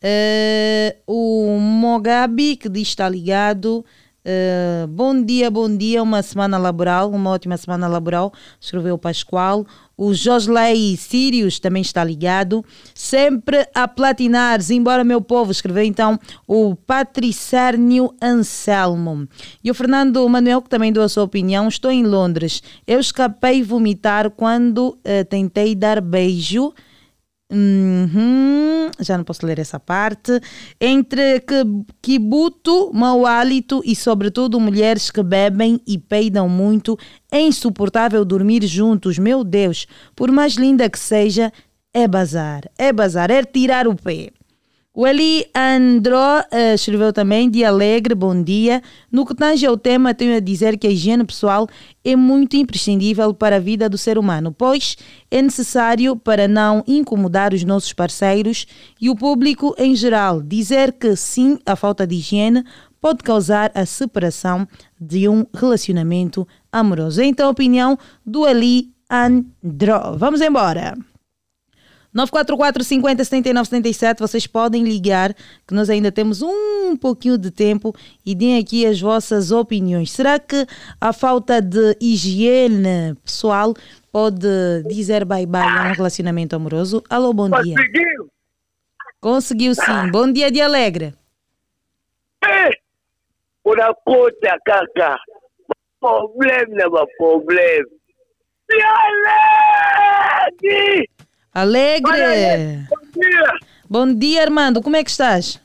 Uh, o Mogabi, que diz está ligado. Uh, bom dia, bom dia, uma semana laboral, uma ótima semana laboral, escreveu o Pascoal. O Josley Sirius também está ligado. Sempre a platinar, embora meu povo, escreveu então o Patricérnio Anselmo. E o Fernando Manuel, que também deu a sua opinião, estou em Londres. Eu escapei vomitar quando uh, tentei dar beijo. Uhum, já não posso ler essa parte. Entre kibuto, mau hálito e, sobretudo, mulheres que bebem e peidam muito, é insuportável dormir juntos. Meu Deus, por mais linda que seja, é bazar. É bazar, é tirar o pé. O Eli Andró uh, escreveu também, dia alegre, bom dia. No que tange ao tema, tenho a dizer que a higiene pessoal é muito imprescindível para a vida do ser humano, pois é necessário para não incomodar os nossos parceiros e o público em geral. Dizer que sim, a falta de higiene pode causar a separação de um relacionamento amoroso. Então, a opinião do Eli Andró. Vamos embora. 944 50 79 77, vocês podem ligar, que nós ainda temos um pouquinho de tempo e deem aqui as vossas opiniões. Será que a falta de higiene pessoal pode dizer bye-bye a um relacionamento amoroso? Alô, bom dia. Conseguiu! Conseguiu sim. Bom dia de alegre. unakuta kaka problem na maproblem Dialete! Alegre! Bom dia! Bom dia, Armando. Como é que estás?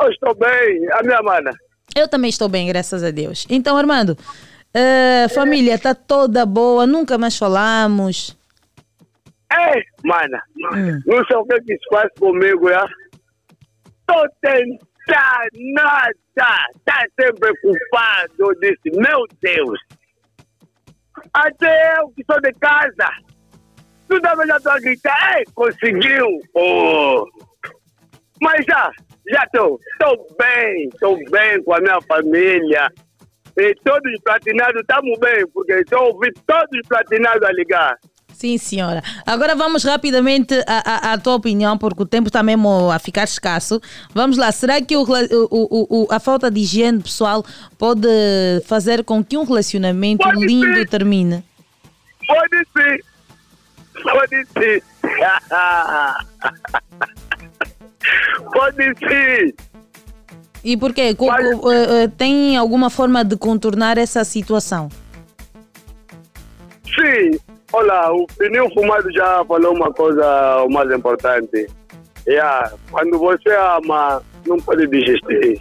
Eu estou bem, a minha mana. Eu também estou bem, graças a Deus. Então, Armando, a família está toda boa, nunca mais falamos. Ei, mana, não sei o que que se faz comigo, já? Tô tentando nada, tá sempre culpado. Eu disse, meu Deus, até eu que sou de casa, tu também já tô a gritar, ei, conseguiu, oh. Mas já, já estou, estou bem, estou bem com a minha família. E todos os platinados estamos bem, porque estou ouvindo todos os platinados a ligar. Sim, senhora. Agora vamos rapidamente à, à- à tua opinião, porque o tempo está mesmo a ficar escasso. Vamos lá, será que o o- o- a falta de higiene pessoal pode fazer com que um relacionamento Pode lindo termine? Pode sim. Pode sim. Pode sim. E por quê? Co- co- eh, eh, tem alguma forma de contornar essa situação? Sim. Olha, o pneu fumado já falou uma coisa mais importante. Yeah, quando você ama, não pode desistir.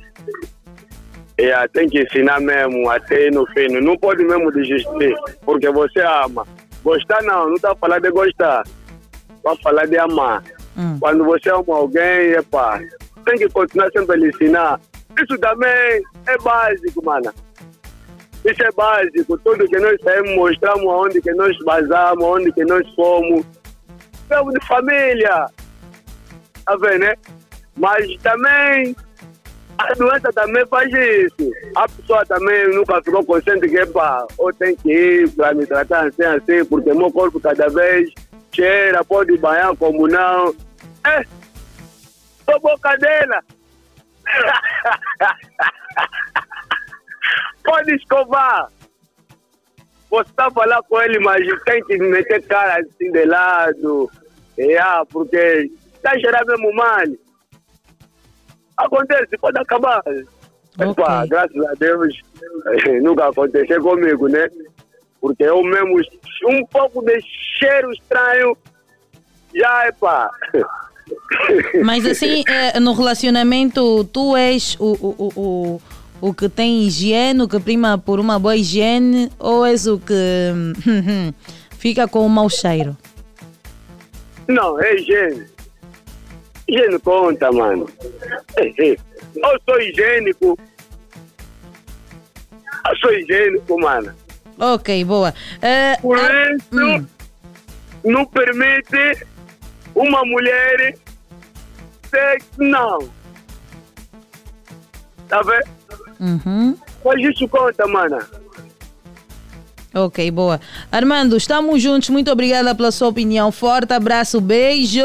Yeah, tem que ensinar mesmo até no fim. Não pode mesmo desistir, porque você ama. Gostar não, não está falando de gostar. Vai falar de amar. Quando você ama alguém, epa, tem que continuar sempre a lhe ensinar. Isso também é básico, mano. Isso é básico. Tudo que nós saímos, mostramos aonde que nós basamos, aonde que nós fomos. Somos de família. Tá vendo, né? Mas também a doença também faz isso. A pessoa também nunca ficou consciente que, pá, ou tem que ir para me tratar assim, assim, porque meu corpo cada vez cheira, pode banhar como não. É, sou boca dela. pode escovar. Você a falar com ele, mas tem que meter cara assim de lado. Yeah, porque está cheirando mesmo mal. Acontece, pode acabar. Epa, graças a Deus, nunca aconteceu comigo, né? Porque eu mesmo, um pouco de cheiro estranho, já, epa. Mas assim, eh, no relacionamento, tu és o, o, o, o, o que tem higiene, o que prima por uma boa higiene, ou és o que fica com o mau cheiro? Não, é higiene. Higiene conta, mano. Eu sou higiênico. Eu sou higiênico, mano. Ok, boa. Eh, Por isso, não permite uma mulher ser não. Tá vendo? uhum. Mas isso conta, mano. Ok, boa. Armando, estamos juntos. Muito obrigada pela sua opinião. Forte abraço, beijo.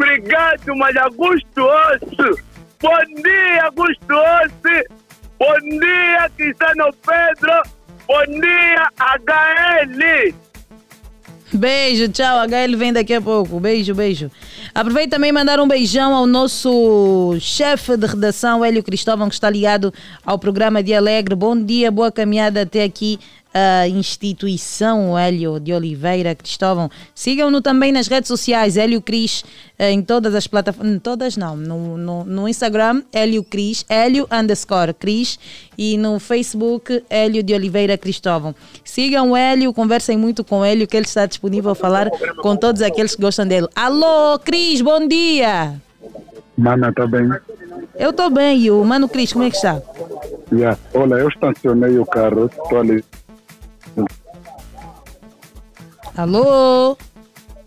Obrigado, mas Augusto Osso. Bom dia, Augusto Osso. Bom dia, Cristiano Pedro. Bom dia, HL. Beijo, tchau. HL vem daqui a pouco. Beijo, beijo. Aproveito também mandar um beijão ao nosso chefe de redação, Hélio Cristóvão, que está ligado ao programa de Alegre. Bom dia, boa caminhada até aqui a instituição Hélio de Oliveira Cristóvão. Sigam-no também nas redes sociais, Hélio Cris, eh, em todas as plataformas, todas não, no, no, no Instagram, Hélio Cris, Hélio underscore Cris e no Facebook, Hélio de Oliveira Cristóvão. Sigam o Hélio, conversem muito com o Hélio, que ele está disponível a falar com todos aqueles que gostam dele. Alô, Cris, bom dia! Mana, tá bem? Eu estou bem, e o Mano Cris, como é que está? Yeah. Olha, eu estacionei o carro, estou ali. Alô?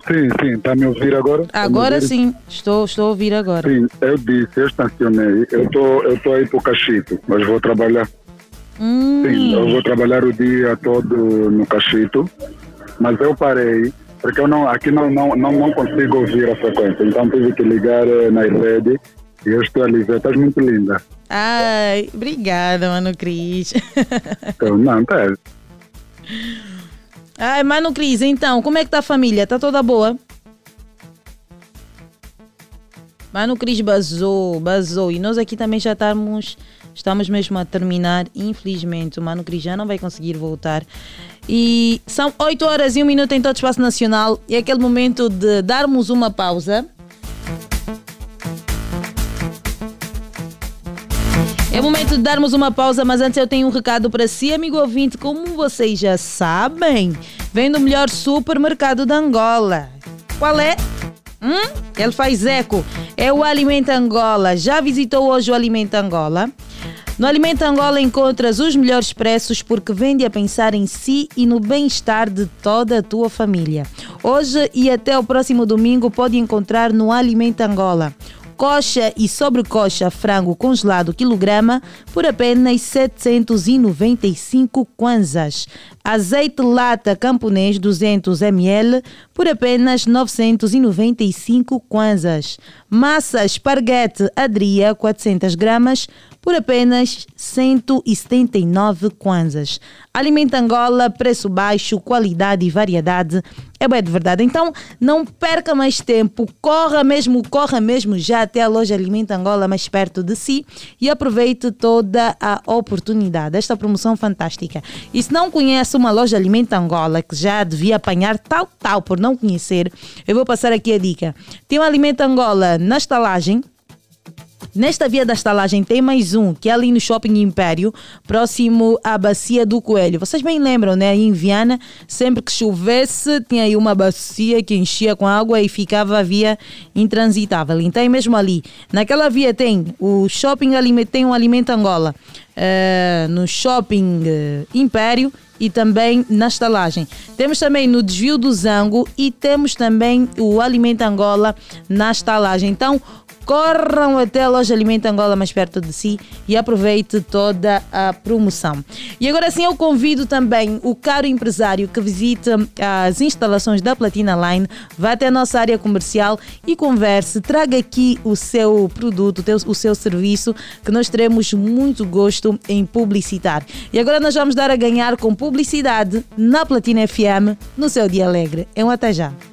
Sim, sim, está me ouvir agora? Tá Agora sim, estou, estou a ouvir agora. Sim, eu disse, eu estacionei. Eu tô, eu tô aí pro Cachito, mas vou trabalhar. Hum, Sim, eu vou trabalhar o dia todo no Cachito, mas eu parei, porque eu não, aqui não, não, não, não consigo ouvir a frequência, então tive que ligar eh, na rede e eu estou ali, ver, estás muito linda. Ai, obrigada, Mano Cris. Então, não, tá. Ai, Mano Cris, então, como é que está a família? Está toda boa? Mano Cris basou, basou. E nós aqui também já estamos, estamos mesmo a terminar. Infelizmente, o Mano Cris já não vai conseguir voltar. E são 8 horas e 1 minuto em todo o espaço nacional. E é aquele momento de darmos uma pausa. É momento de darmos uma pausa, mas antes eu tenho um recado para si, amigo ouvinte. Como vocês já sabem, vem do melhor supermercado da Angola. Qual é? Hum? Ele faz eco. É o Alimento Angola. Já visitou hoje o Alimento Angola? No Alimento Angola encontras os melhores preços porque vende a pensar em si e no bem-estar de toda a tua família. Hoje e até o próximo domingo pode encontrar no Alimento Angola coxa e sobrecoxa frango congelado quilograma por apenas 795 kwanzas. Azeite lata camponês 200 ml por apenas 995 kwanzas. Massa esparguete adria 400 gramas por apenas 179 kwanzas. Alimento Angola, preço baixo, qualidade e variedade. É bem de verdade. Então, não perca mais tempo. Corra mesmo, corra mesmo já até a loja Alimento Angola mais perto de si e aproveite toda a oportunidade. Esta promoção fantástica. E se não conhece uma loja Alimento Angola, que já devia apanhar tal, tal por não conhecer, eu vou passar aqui a dica. Tem um Alimento Angola na estalagem, Nesta via da estalagem tem mais um, que é ali no Shopping Império, próximo à Bacia do Coelho. Vocês bem lembram, né? Em Viana, sempre que chovesse, tinha aí uma bacia que enchia com água e ficava a via intransitável. Então, é mesmo ali. Naquela via tem o Shopping tem um Alimento Angola. Uh, no Shopping uh, Império e também na estalagem. Temos também no desvio do Zango e temos também o Alimento Angola na estalagem. Então, corram até a loja Alimento Angola mais perto de si e aproveite toda a promoção. E agora sim eu convido também o caro empresário que visite as instalações da Platina Line, vá até a nossa área comercial e converse, traga aqui o seu produto, o seu serviço, que nós teremos muito gosto em publicitar. E agora nós vamos dar a ganhar com publicidade na Platina FM no seu dia alegre. É um até já.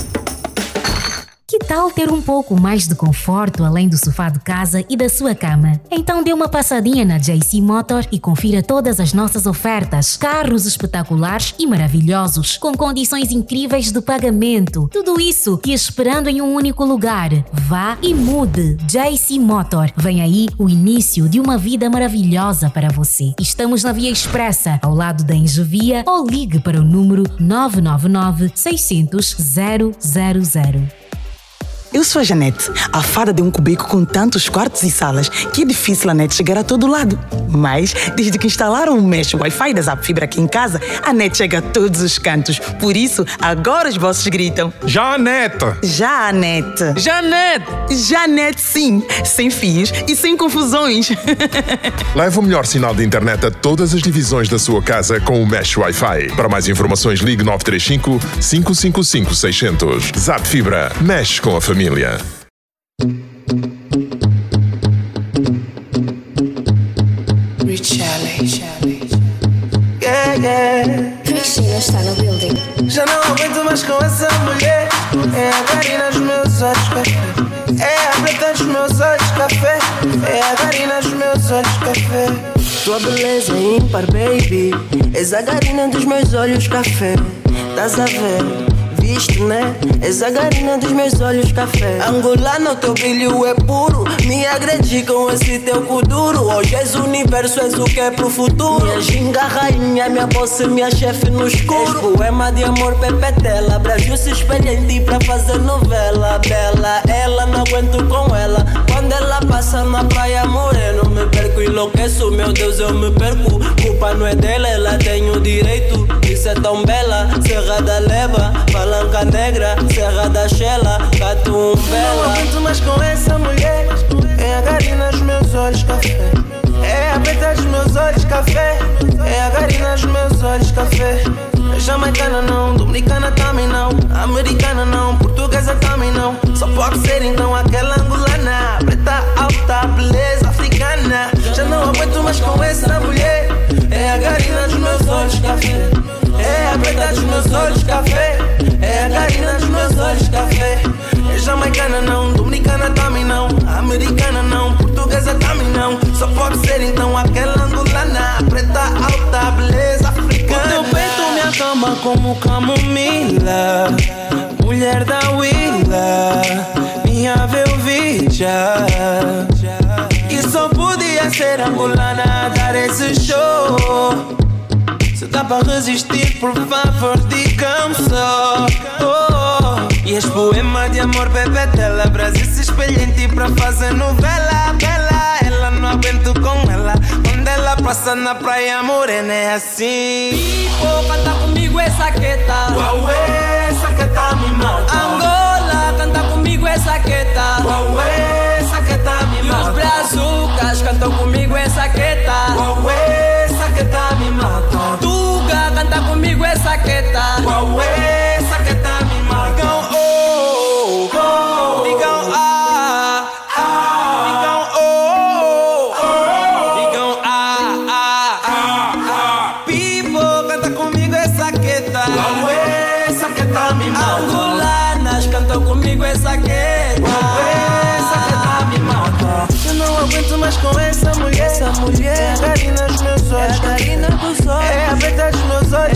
Que tal ter um pouco mais de conforto além do sofá de casa e da sua cama? Então dê uma passadinha na JC Motor e confira todas as nossas ofertas. Carros espetaculares e maravilhosos, com condições incríveis de pagamento. Tudo isso e esperando em um único lugar. Vá e mude. JC Motor. Vem aí o início de uma vida maravilhosa para você. Estamos na Via Expressa, ao lado da Engevia, ou ligue para o número 999 600 000. Eu sou a Janete, a fada de um cubico com tantos quartos e salas que é difícil a net chegar a todo lado. Mas, desde que instalaram o mesh Wi-Fi da Zap Fibra aqui em casa, a net chega a todos os cantos. Por isso, agora os bosses gritam: Janete! Janete! Janete! Janete, sim! Sem fios e sem confusões. Leva o melhor sinal de internet a todas as divisões da sua casa com o mesh Wi-Fi. Para mais informações, ligue 935 555 600. Zap Fibra. Mexe com a família. Yeah, yeah. Cristina está no building. Já não aguento mais com essa mulher. É a Karina dos meus olhos café. É a preta dos meus olhos café. É a Karina dos meus olhos café. Tua beleza é ímpar, baby. És a Karina dos meus olhos café. Estás a ver? Viste, né? És a garina dos meus olhos café. Angolano, teu brilho é puro. Me agredi com esse teu cu duro. Hoje és o universo, és o que é pro futuro. Minha ginga rainha, minha bossa, minha chefe no escuro. És poema de amor, pepetela. Brasil se espelha em ti pra fazer novela. Bela, ela, não aguento com ela. Quando ela passa na praia moreno, me perco, enlouqueço. Meu Deus, eu me perco. Culpa não é dela, ela tem o direito ser tão bela. Serra da palanca negra, Serra da Xela, Catumbela. Não aguento mais com essa mulher. É a garina dos meus olhos café. É a preta dos meus olhos café. É a garina dos meus olhos café. Jamaicana não, dominicana também não. Americana não, portuguesa também não. Só pode ser então aquela angolana. Preta alta, beleza africana. Já não aguento mais com essa mulher. É a garina dos meus olhos café. É a preta dos meus olhos café. É a dos meus olhos café. É jamaicana não, dominicana também não. Americana não, portuguesa também não. Só pode ser então aquela angolana. Preta alta, beleza africana. O teu peito me acalma como camomila. Mulher da Willa, minha velvicha. ver angolana dar esse show. Se dá pra resistir, por favor, digam só. Oh, e este poema de amor, bebê dela. Brasil se espelha em ti pra fazer novela. Bela, ela não aguento com ela. Quando ela passa na praia morena, é assim. Pipo, canta comigo essa queta. Uauê, essa queta me mata. Angola, canta comigo essa queta. Uauê, essa queta me E os mata. brazucas cantam comigo essa queta. Uauê, essa queta me mata. Queta. Uauê,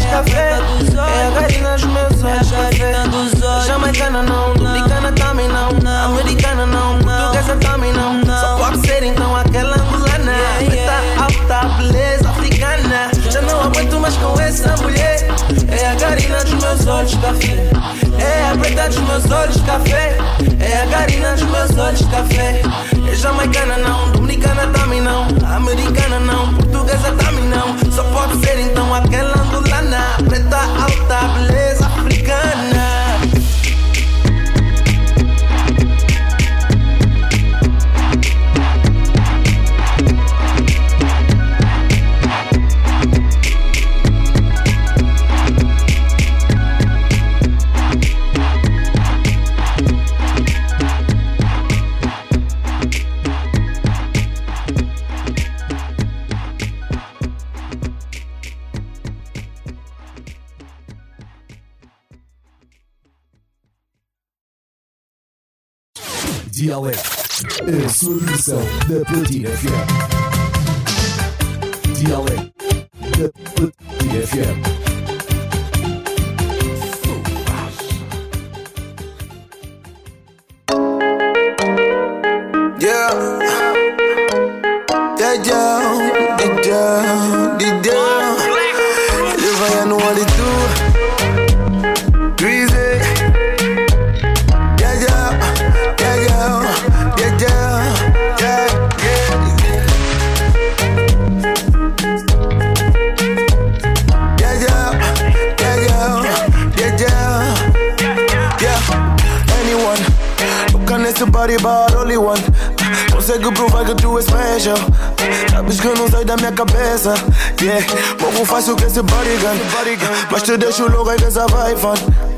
café. É a garina dos meus olhos, É café. olhos. Jamaicana não, dominicana também não. Americana não, portuguesa também não. Só pode ser então aquela angolana. Preta, alta, beleza africana. Já não aguento mais com essa mulher. É a garina dos meus olhos, café. É a preta dos meus olhos, café. É a garina dos meus olhos, café. É jamaicana não, dominicana também não. Americana não, portuguesa também não. Só pode ser então aquela angolana. Dialeto, a sua versão da Platina FM. Dialeto da Platina FM. Yeah. Yeah, yeah. The down, body, but only one. Consegue provar que tu és special. Sabes que não sai da minha cabeça. Yeah, movo fácil com esse body gun. Mas te deixo logo aí dessa vai fun.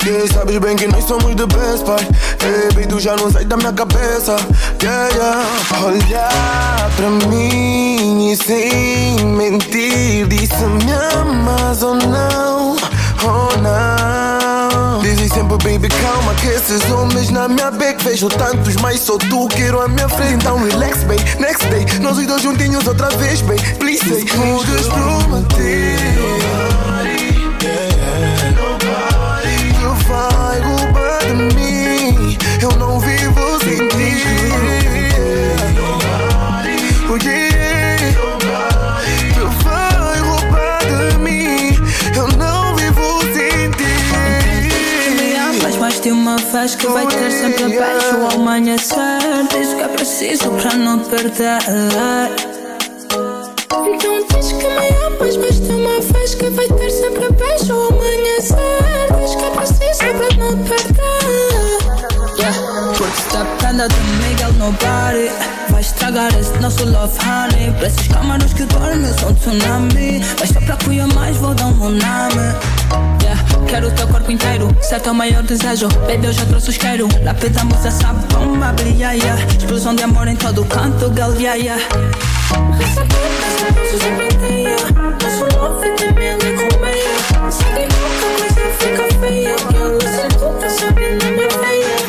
Yeah, sabes bem que nós somos the best, pai. Hey, baby, tu já não sai da minha cabeça. Yeah, yeah. Olhar pra mim e sem mentir. Disse me amas ou não? Oh não. Dizem sempre, baby, calma, que esses homens na minha beck vejo tantos, mas só tu quero a minha frente. Então relax, baby. Next day, nós os dois juntinhos outra vez, baby. Please say, mudas prometer. Tu vai roubar de mim. Eu não vivo sem ti. Yeah. Uma vez que vai ter sempre abaixo ao amanhecer. Diz que é preciso pra não perder. Então diz que me amas, mas tem uma vez que vai ter sempre abaixo ao amanhecer. Diz que é preciso pra não perder. Yeah. Porque está prenda de Miguel no body Vai estragar esse nosso love honey Pra esses câmaras que dormem um tsunami Mas só pra cuidar mais vou dar um nome. Quero teu corpo inteiro, se é teu maior desejo Baby eu já trouxe o isqueiro Lapidamos essa bomba, brilha, yeah. Explosão de amor em todo canto, girl, yeah, yeah.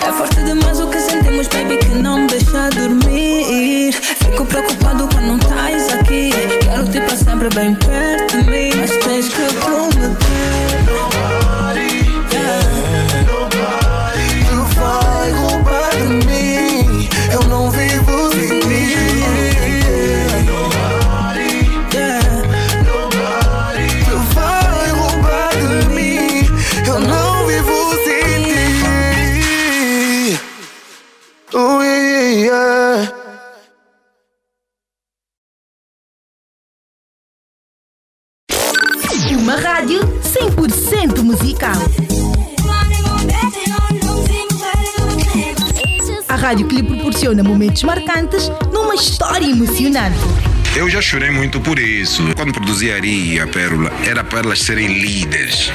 É forte demais o que sentimos, baby, que não me deixa dormir. Fico preocupado quando não estás aqui. Quero te pra sempre bem perto rádio que lhe proporciona momentos marcantes numa história emocionante. Eu já chorei muito por isso. Quando produzi a Ari a Pérola, era para elas serem líderes.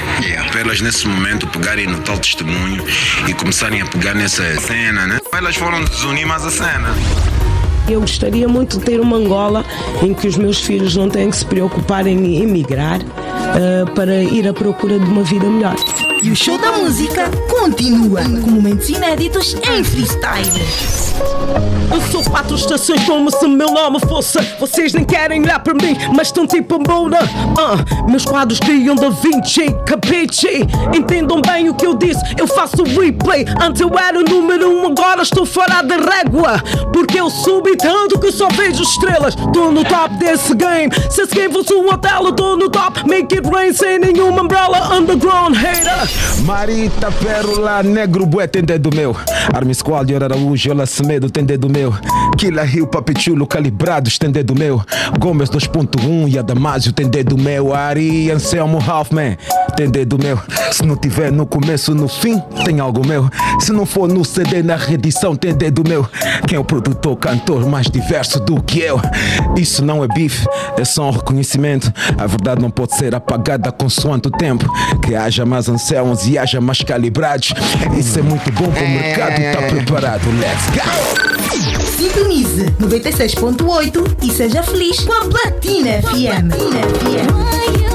Para elas, nesse momento, pegarem no tal testemunho e começarem a pegar nessa cena, né? Elas foram desunir mais a cena. Eu gostaria muito de ter uma Angola em que os meus filhos não tenham que se preocupar em emigrar eh, para ir à procura de uma vida melhor. E o show da música continua com momentos inéditos em freestyle. Eu sou quatro estações como se meu nome fosse. Vocês nem querem olhar para mim, mas estão tipo Mona. Ah, meus quadros criam Da Vinci, capiche? Entendam bem o que eu disse, eu faço replay. Antes eu era o número um, agora estou fora da régua. Porque eu subi tanto que só vejo estrelas. Tô no top desse game. Se esse game fosse um hotel, eu no top. Make it rain sem nenhuma umbrella. Underground hater. Marita, Pérola, Negro, Bué tem dedo meu. Army Squad, Araújo, Yola Semedo tem dedo meu. Killa Rio, Papichulo, Calibrados tem dedo meu. Gomes 2.1 e Adamásio tem dedo meu. Ari, Anselmo, Halfman tem dedo meu. Se não tiver no começo, no fim, tem algo meu. Se não for no CD, na reedição, tem dedo meu. Quem é o produtor, cantor mais diverso do que eu? Isso não é bife, é só um reconhecimento. A verdade não pode ser apagada consoante o tempo. Que haja mais Anselmos e haja mais calibrados. Isso é muito bom para o mercado, tá preparado. Let's go! Sintonize 96.8 e seja feliz com a Platina FM. Platina FM.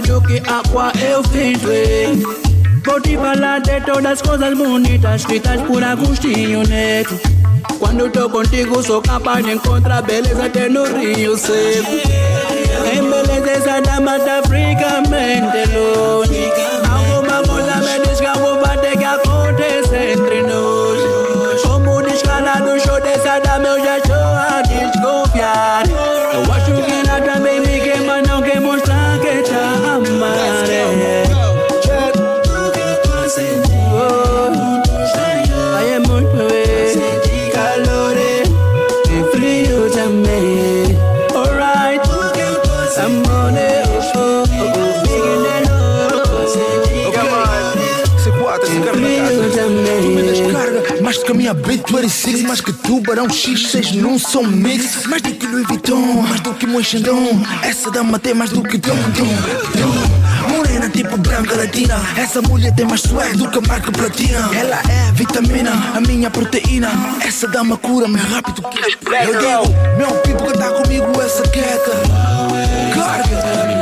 De amor mais do que água, eu finto. é. Vou te falar de todas as coisas bonitas escritas por Agostinho Neto. Quando tô contigo, sou capaz de encontrar beleza até no Rio Seco. Em beleza, essa dama tá fricamente longe. Alguma coisa me diz que algo vai ter que acontecer entre nós. Como descalado, show dessa dama, eu já estou a desconfiar. Minha Bit 26 Mais que tubarão X6 num som mix. Mais do que Louis Vuitton Mais do que Moichandon Essa dama tem mais do que dom, dom, dom Morena tipo branca latina. Essa mulher tem mais swag do que a marca platina. Ela é vitamina, a minha proteína. Essa dama cura-me rápido que Eu digo, meu pipo que tá comigo essa queda Carga,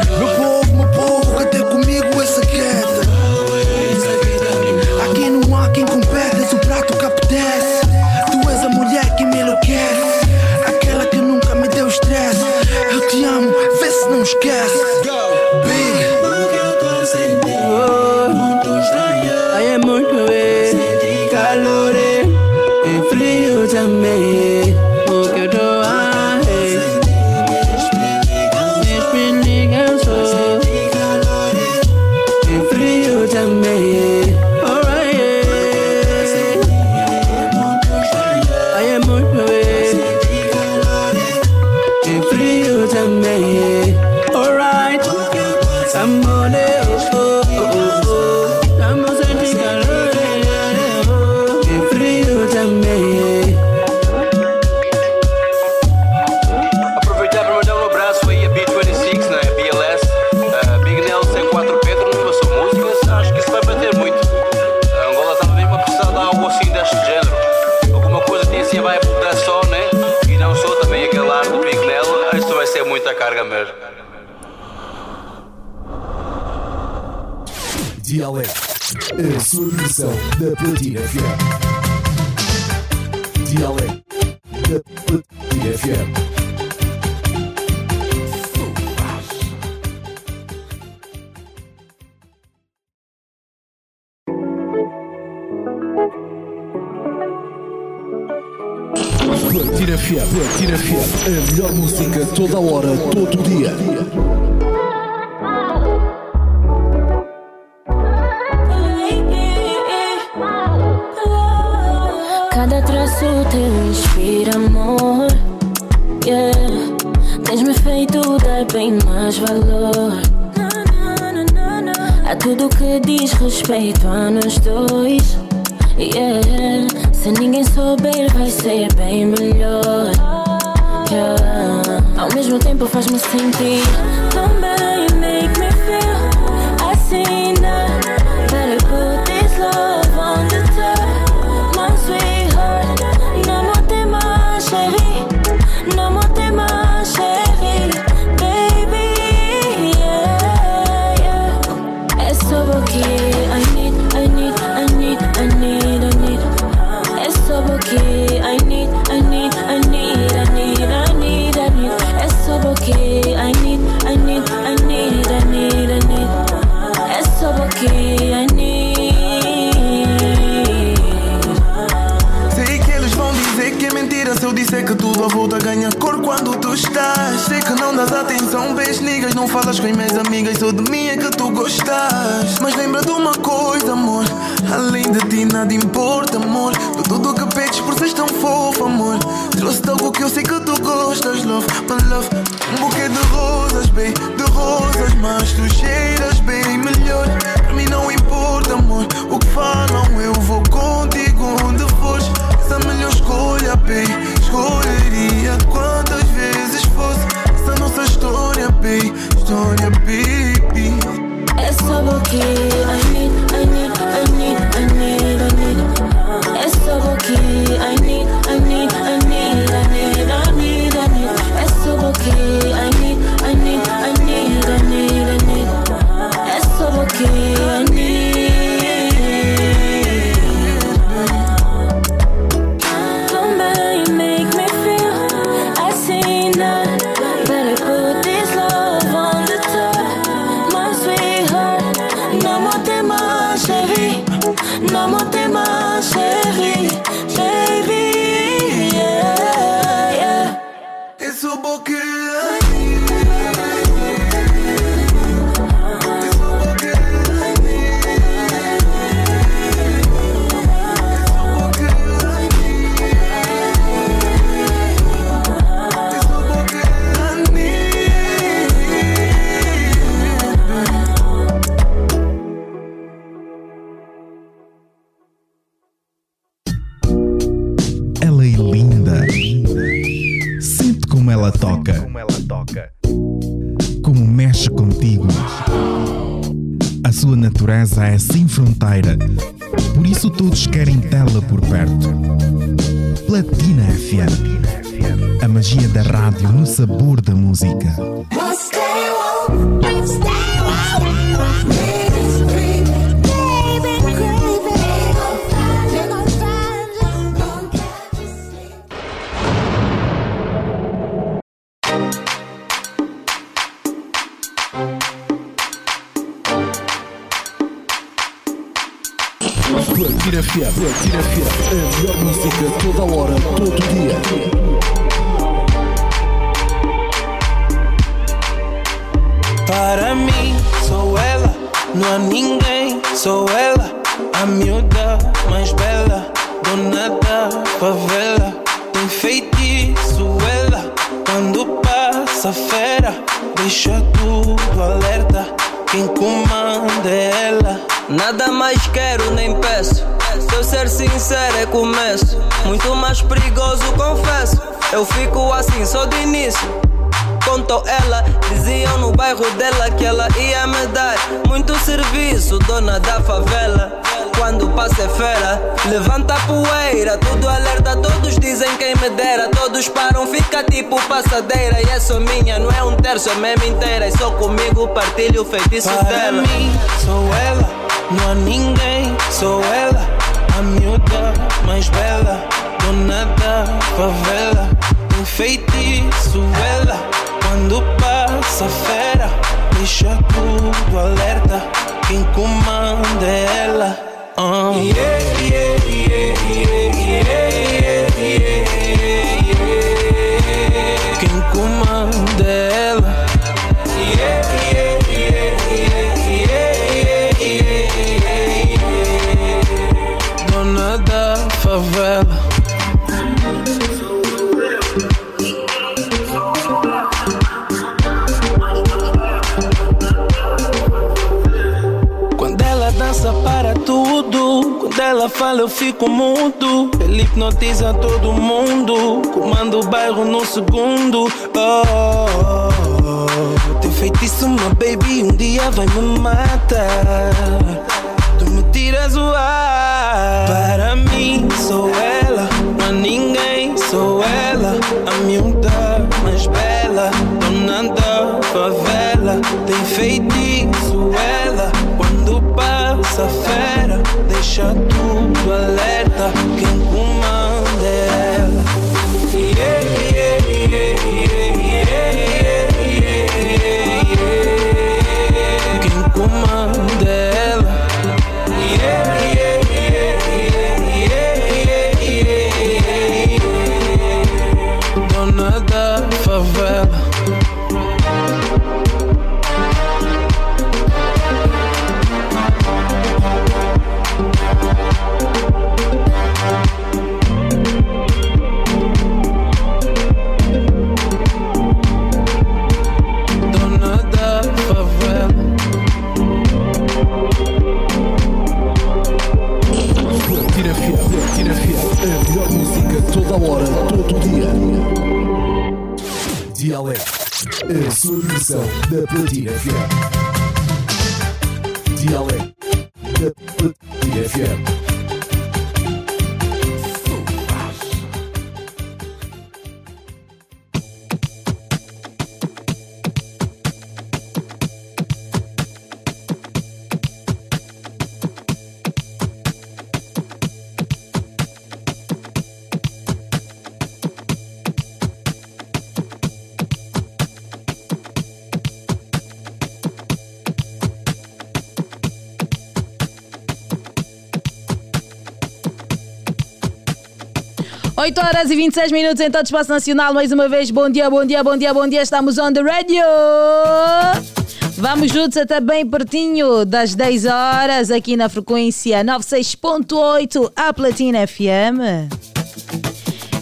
sua versão da Platina FM. Dialeto da Platina FM. Platina FM, Platina FM, a melhor música toda hora, todo dia. Teu inspira amor. Yeah. Tens-me feito dar bem mais valor. A tudo que diz respeito a nós dois. Yeah. Se ninguém souber, vai ser bem melhor. Yeah. Ao mesmo tempo, faz-me sentir tão ganha cor quando tu estás. Sei que não dás atenção, beijo niggas, não falas com as minhas amigas, só de mim é que tu gostas. Mas lembra de uma coisa, amor. Além de ti nada importa, amor. De tudo que pedes por seres tão fofo, amor. Trouxe-te algo que eu sei que tu gostas, love, my love. Um buquê de rosas, bem, de rosas, mas tu cheiras bem melhor. Para mim não importa, amor. O que falam, eu vou contigo onde fores. Essa melhor escolha, bem. Escolheria quantas vezes fosse essa nossa história, bem. História, baby. É só porque I need, I need, I need, I need, I need. É só porque I need, comigo partilho o feitiço Para dela. mim, Quando ela dança para tudo, quando ela fala eu fico mudo. Ele hipnotiza todo mundo, comanda o bairro num segundo. Oh, oh, oh. Feitiço, meu baby, um dia vai me matar. Tu me tiras o ar. Para sou ela, não há ninguém, sou ela. A miúda mais bela, dona da favela. Tem feitiço Platina FM. Dialeto horas e 26 minutos em todo o espaço nacional. Mais uma vez, bom dia, bom dia, bom dia, bom dia. Estamos on the radio. Vamos juntos até bem pertinho das 10 horas aqui na frequência 96.8 a Platina FM.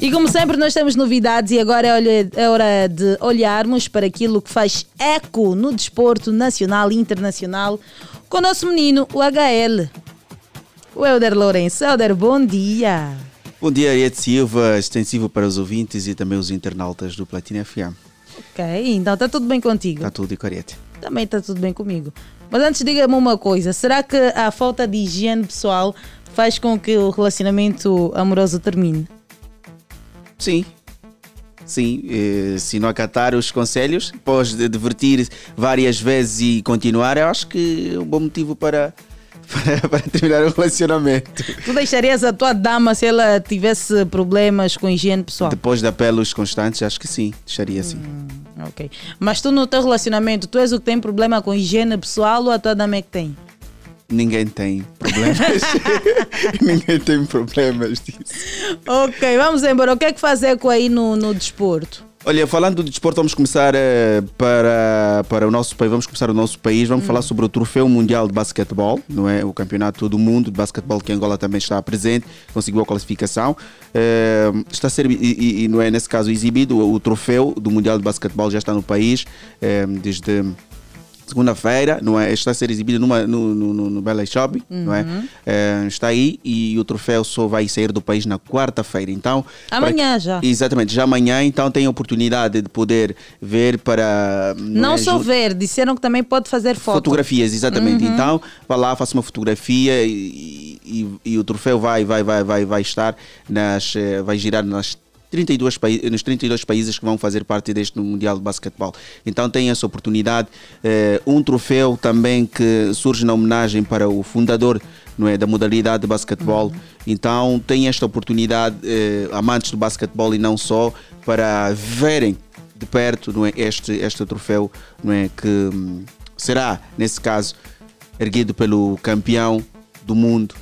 E como sempre, nós temos novidades e agora é é hora de olharmos para aquilo que faz eco no desporto nacional e internacional com o nosso menino, o HL. O Helder Lourenço. Helder, bom dia. Bom dia, Ariete Silva, extensivo para os ouvintes e também os internautas do Platina FM. Ok, então está tudo bem contigo? Está tudo com Ariete. Também está tudo bem comigo. Mas antes, diga-me uma coisa: será que a falta de higiene pessoal faz com que o relacionamento amoroso termine? Sim. Sim, eh, se não acatar os conselhos, após divertir várias vezes e continuar, eu acho que é um bom motivo para, para, para terminar o relacionamento. Tu deixarias a tua dama se ela tivesse problemas com higiene pessoal? Depois de apelos constantes, acho que sim, deixaria sim. Ok. Mas tu no teu relacionamento, tu és o que tem problema com higiene pessoal ou a tua dama é que tem? Ninguém tem problemas. Ninguém tem problemas disso. Ok, vamos embora. O que é que faz eco aí no, no desporto? Olha, falando do desporto, vamos começar eh, para, para o nosso país. Vamos começar o nosso país. Vamos falar sobre o Troféu Mundial de Basquetebol, não é? O Campeonato do Mundo de Basquetebol que Angola também está presente, conseguiu a classificação. Eh, está a ser, e, e- e não é nesse caso exibido, o, o troféu do Mundial de Basquetebol já está no país eh, desde segunda-feira, não é? Está a ser exibido numa, no, no, no, no Bella Shopping, não é? Uhum. Eh, está aí e o troféu só vai sair do país na quarta-feira. Então, Amanhã já. Exatamente, já amanhã então tem a oportunidade de poder ver para. Não é, só ver, disseram que também pode fazer foto. Fotografias, exatamente. Uhum. Então, vá lá, faça uma fotografia e, e, e o troféu vai, vai, vai, vai, vai estar nas, eh, vai girar nas 32 paí- nos 32 países que vão fazer parte deste Mundial de Basquetebol. Então tem essa oportunidade. Eh, um troféu também que surge na homenagem para o fundador não é, da modalidade de basquetebol. Então tem esta oportunidade, eh, amantes do basquetebol e não só, para verem de perto não é, este, este troféu não é, que hum, será, nesse caso, erguido pelo campeão do mundo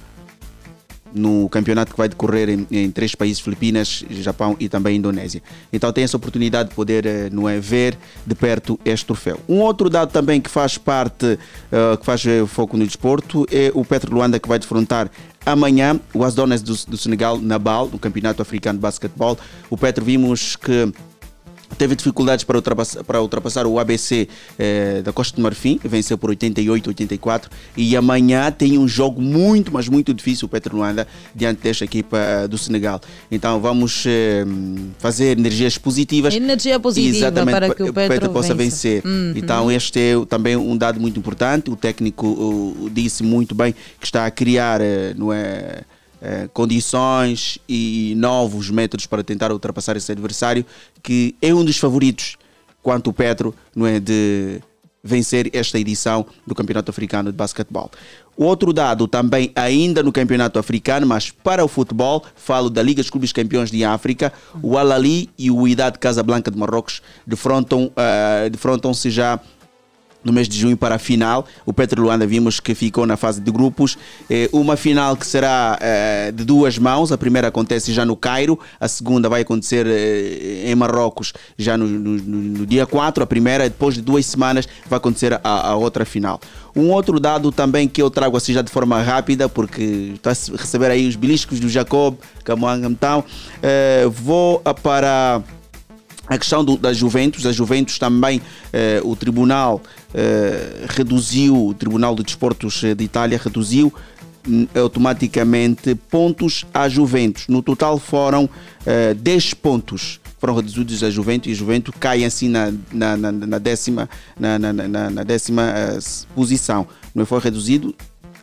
no campeonato que vai decorrer em, em três países, Filipinas, Japão e também Indonésia. Então tem essa oportunidade de poder eh, não é, ver de perto este troféu. Um outro dado também que faz parte, eh, que faz eh, foco no desporto, é o Petro Luanda que vai defrontar amanhã o Asdonas do, do Senegal na BAL, no Campeonato Africano de Basquetebol. O Petro vimos que teve dificuldades para ultrapassar, para ultrapassar o ABC eh, da Costa de Marfim, que venceu por 88, 84. E amanhã tem um jogo muito, mas muito difícil, o Petro Luanda, diante desta equipa eh, do Senegal. Então vamos eh, fazer energias positivas. Energia positiva Exatamente, para que o Petro possa vença. vencer. Uhum. Então este é também um dado muito importante. O técnico uh, disse muito bem que está a criar, não é? Eh, condições e novos métodos para tentar ultrapassar esse adversário, que é um dos favoritos quanto o Petro não é de vencer esta edição do Campeonato Africano de Basquetebol. Outro dado também ainda no Campeonato Africano, mas para o futebol, falo da Liga dos Clubes Campeões de África, o Al-Ali e o Idade Casablanca de Marrocos defrontam, eh, defrontam-se já no mês de junho para a final. O Petro Luanda vimos que ficou na fase de grupos. Eh, uma final que será eh, de duas mãos. A primeira acontece já no Cairo, a segunda vai acontecer eh, em Marrocos já no, no- no- dia 4. A primeira, depois de duas semanas, vai acontecer a, a outra final. Um outro dado também que eu trago assim já de forma rápida, porque está a receber aí os beliscos do Jacob, Camoanga, então, vou para a questão do, da Juventus, a Juventus também, eh, o Tribunal eh, reduziu, o Tribunal de Desportos eh, de Itália reduziu hum, automaticamente pontos à Juventus. No total foram eh, 10 pontos foram reduzidos à Juventus e a Juventus cai assim na, na, na, na décima, na, na, na, décima eh, posição. Não foi reduzido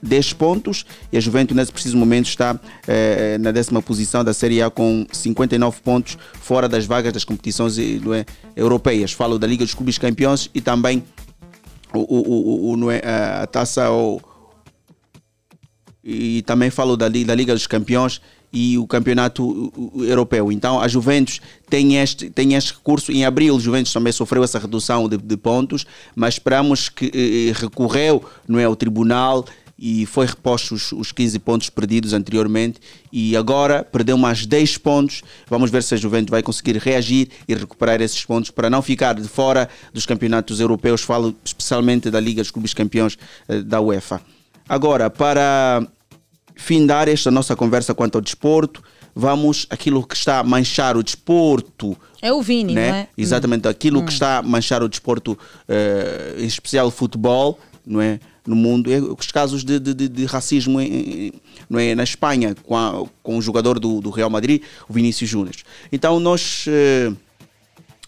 10 pontos e a Juventus nesse preciso momento está eh, na décima posição da Série A com 59 pontos fora das vagas das competições eh, é, europeias. Falo da Liga dos Clubes Campeões e também o, o, o, o- é, a taça o, e também falo da, da Liga dos Campeões e o Campeonato Europeu. Então a Juventus tem este, tem este recurso. Em abril, a Juventus também sofreu essa redução de, de pontos, mas esperamos que eh, recorreu não é, ao tribunal e foi reposto os, os 15 pontos perdidos anteriormente e agora perdeu mais 10 pontos. Vamos ver se a Juventus vai conseguir reagir e recuperar esses pontos para não ficar de fora dos campeonatos europeus. Falo especialmente da Liga dos Clubes Campeões eh, da UEFA. Agora, para findar esta nossa conversa quanto ao desporto, vamos aquilo que está a manchar o desporto. É o Vini, né? não é? Exatamente, aquilo Hum. que está a manchar o desporto, eh, em especial o futebol, não é? No mundo, é os casos de, de- de- racismo em- não é? na Espanha, com, a- com o jogador do, do Real Madrid, o Vinícius Júnior. Então, nós eh,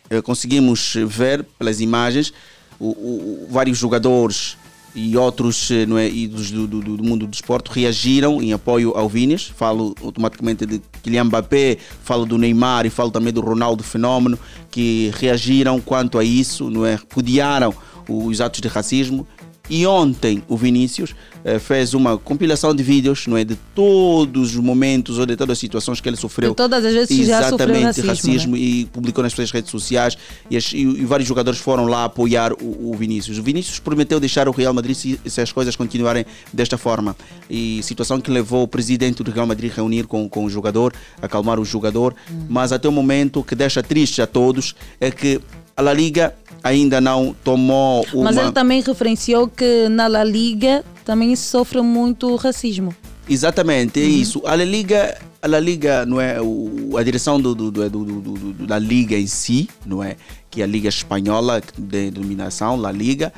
eh, conseguimos ver pelas imagens o- o- vários jogadores e outros eh, não é, ídolos do, do, do mundo do desporto reagiram em apoio ao Vinícius. Falo automaticamente de Kylian Mbappé, falo do Neymar e falo também do Ronaldo Fenômeno, que reagiram quanto a isso, não é? repudiaram os atos de racismo. E ontem o Vinícius eh, fez uma compilação de vídeos, não é, de todos os momentos ou de todas as situações que ele sofreu. De todas as vezes que já sofreu Exatamente, racismo, né? e publicou nas suas redes sociais e, as- e- e vários jogadores foram lá apoiar o, o Vinícius. O Vinícius prometeu deixar o Real Madrid se, se as coisas continuarem desta forma. E situação que levou o presidente do Real Madrid a reunir com, com o jogador, acalmar o jogador. Mas até o momento que deixa triste a todos é que a La Liga ainda não tomou uma... Mas ele também referenciou que na La Liga também sofre muito racismo. Exatamente, é isso. A La Liga, a La Liga não é o, a direção do, do, do, do- do- do- da Liga em si, não é? Que é a Liga Espanhola de denominação, La Liga,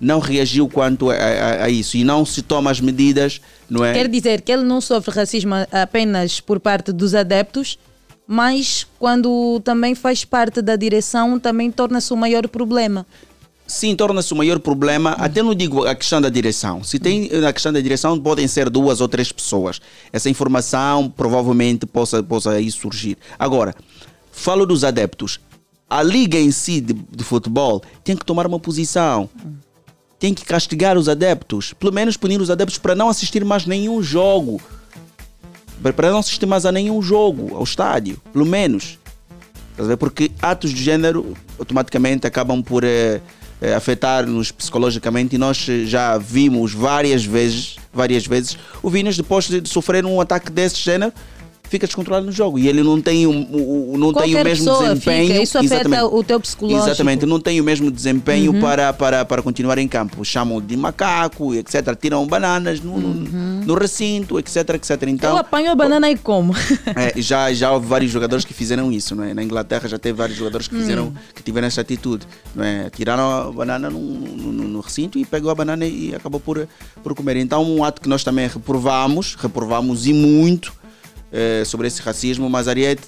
não reagiu quanto a, a- a isso e não se toma as medidas, não é? Quer dizer que ele não sofre racismo apenas por parte dos adeptos, mas quando também faz parte da direção também torna-se o maior problema. sim, torna-se o maior problema. Até não digo a questão da direção. Se tem a questão da direção, podem ser duas ou três pessoas. Essa informação provavelmente possa, possa aí surgir. Agora, falo dos adeptos. A liga em si de, de futebol tem que tomar uma posição. Tem que castigar os adeptos. Pelo menos punir os adeptos para não assistir mais nenhum jogo. Para- não assistir mais a nenhum jogo ao estádio. Pelo menos. Porque atos de género automaticamente acabam por eh, eh, afetar-nos psicologicamente e nós eh, já vimos várias vezes, várias vezes, o Vinícius depois de sofrer um ataque desse género fica descontrolado no jogo e ele não tem, o- o- não tem o mesmo desempenho. fica, isso afeta Exatamente. o teu psicológico. Exatamente, não tem o mesmo desempenho Uhum. para, para, para continuar em campo. Chamam de macaco, etc. Tiram bananas no, no- no recinto, etc, etc. Eu Então, apanho a banana e como. é, já, já houve vários jogadores que fizeram isso, não é? Na Inglaterra já teve vários jogadores que fizeram, Hum. que tiveram essa atitude, não é? Tiraram a banana no, no- no- no recinto e pegou a banana e acabou por, por comer. Então, um ato que nós também reprovamos, reprovamos e muito eh, sobre esse racismo, mas Ariete,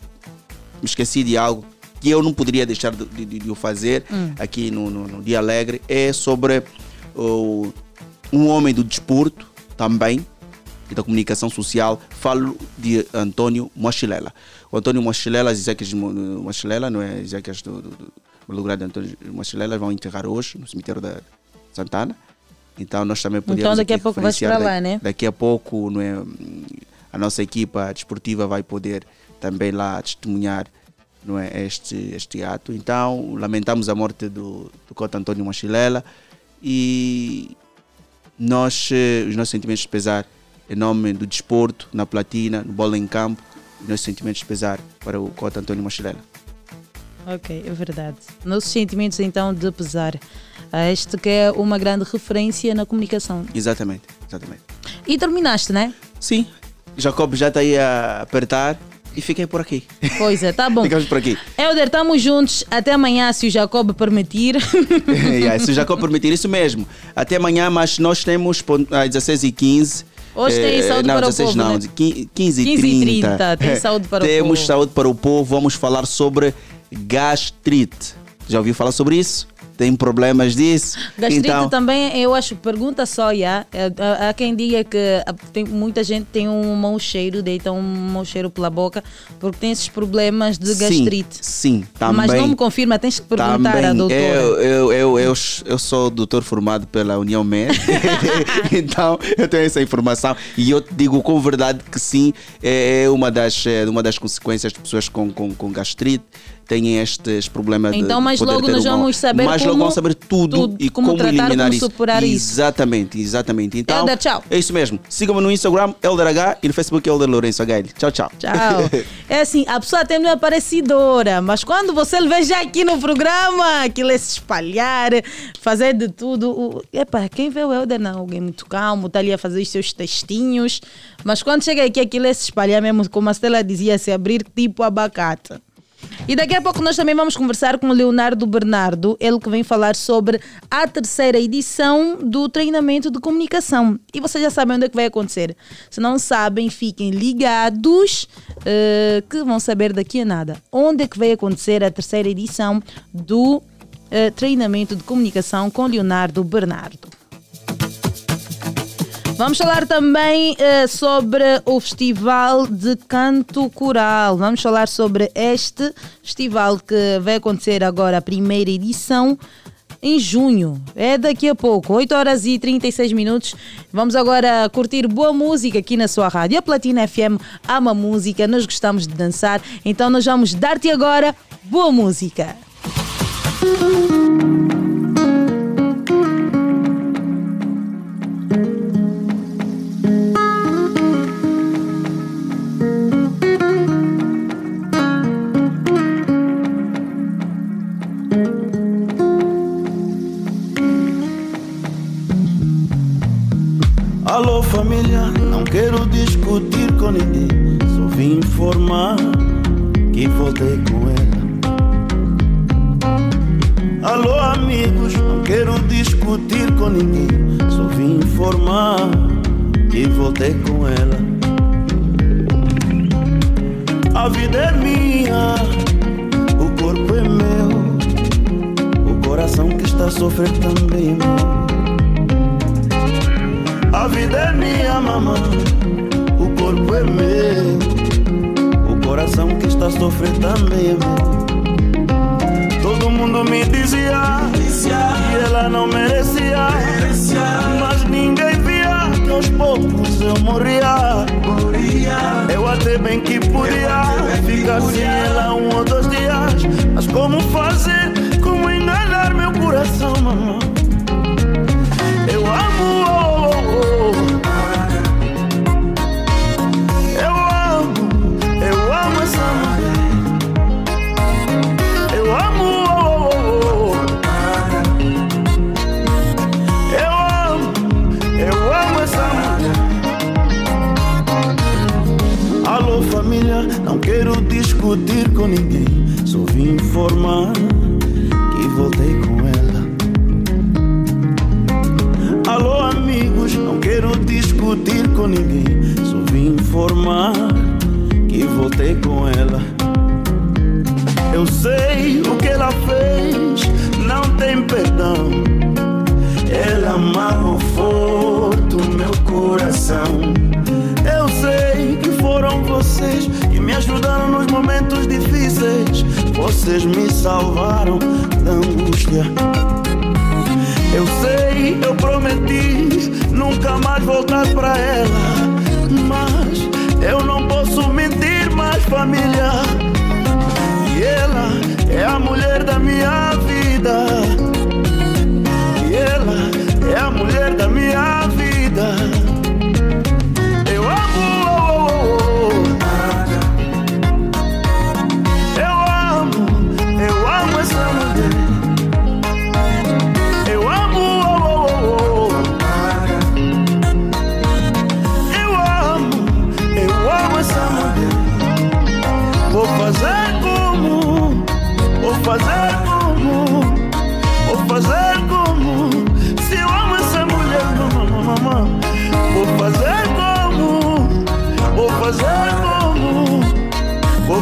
me esqueci de algo que eu não poderia deixar de, de- de o fazer Hum. aqui no, no- no Dia Alegre, é sobre um homem do desporto também, e da comunicação social, falo de Antônio Mochilela. O Antônio Mochilela, as Ezequias Mochilela, não é? Ezequias do, do, do, lugar de Antônio Mochilela, vão enterrar hoje no cemitério da Santana. Então nós também podemos Então daqui a pouco vais para lá, né? Daqui a pouco, não é? A nossa equipa desportiva vai poder também lá testemunhar não é, este, este ato. Então, lamentamos a morte do, do Cota Antônio Mochilela e nós, eh, os nossos sentimentos de pesar em nome do desporto, na platina, no bola em campo, os nossos sentimentos de pesar para o Cota Antônio Mochilela. Ok, é verdade. Nossos sentimentos então de pesar. a Este que é uma grande referência na comunicação. Exatamente, exatamente. E terminaste, né? Sim, Jacob já está aí a apertar e fiquei por aqui. Pois é, tá bom. Ficamos por aqui. Helder, estamos juntos. Até amanhã, se o Jacob permitir. yeah, se o Jacob permitir, isso mesmo. Até amanhã, mas nós temos às 16h15. Hoje tem saúde não, para o 16 povo, não, né? 15 15 e e 30. 30, tem saúde para o Temos povo. saúde para o povo. Vamos falar sobre gastrite. Já ouviu falar sobre isso? Tem problemas disso? Gastrite então, também, eu acho, pergunta só, já. É, Há há quem diga que ah, tem, muita gente tem um mau cheiro, deita um mau cheiro pela boca, porque tem esses problemas de gastrite. Sim, sim também. Mas não me confirma, tens que perguntar à Também, doutora. Eu, eu, eu, eu, eu sou doutor formado pela União Médica, então eu tenho essa informação e eu te digo com verdade que sim, é uma das, é uma das consequências de pessoas com, com, com gastrite têm estes problemas de Então, mais logo nós uma- vamos saber logo como- vamos saber tudo, tudo, e como como, tratar, eliminar como isso. superar isso. Exatamente, exatamente. Então, Helder, tchau. É isso mesmo. Sigam-me no Instagram, ElderH, e no Facebook, Elder Lourenço HL. Tchau, tchau. Tchau. É assim, a pessoa até não é parecidora, mas quando você vê já aqui no programa, aquilo é se espalhar, fazer de tudo. O- Epa, quem vê o Helder não, alguém muito calmo, está ali a fazer os seus textinhos, mas quando chega aqui, aquilo é se espalhar mesmo, como a Stella dizia, se abrir tipo abacate. E daqui a pouco nós também vamos conversar com o Leonardo Bernardo, ele que vem falar sobre a terceira edição do treinamento de comunicação. E vocês já sabem onde é que vai acontecer. Se não sabem, fiquem ligados eh, que vão saber daqui a nada. Onde é que vai acontecer a terceira edição do eh, treinamento de comunicação com Leonardo Bernardo. Vamos falar também eh, sobre o Festival de Canto Coral. Vamos falar sobre este festival que vai acontecer agora, a primeira edição, em junho. É daqui a pouco, 8 horas e 36 minutos. Vamos agora curtir boa música aqui na sua rádio. A Platina FM ama música, nós gostamos de dançar, então nós vamos dar-te agora boa música. Alô família, não quero discutir com ninguém. Só vim informar que voltei com ela. Alô amigos, não quero discutir com ninguém. Só vim informar que voltei com ela. A vida é minha, o corpo é meu. O coração que está a sofrer também, amor. A vida é minha, mamãe. O corpo é meu. O coração que está a sofrer também, amor. Todo mundo me dizia que ela não merecia, mas ninguém via que aos poucos eu morria. Eu até bem que podia ficar sem ela um ou dois dias, mas como fazer? Como enganar meu coração, mamãe? Eu amo, discutir com ninguém, só vim informar que voltei com ela. Alô amigos, não quero discutir com ninguém, só vim informar que voltei com ela. Eu sei o que ela fez, não tem perdão. Ela amarrou forte o meu coração. Eu sei que foram vocês que me ajudaram. Vocês me salvaram da angústia. Eu sei, eu prometi nunca mais voltar pra ela. Mas eu não posso mentir mais, família. E ela é a mulher da minha vida.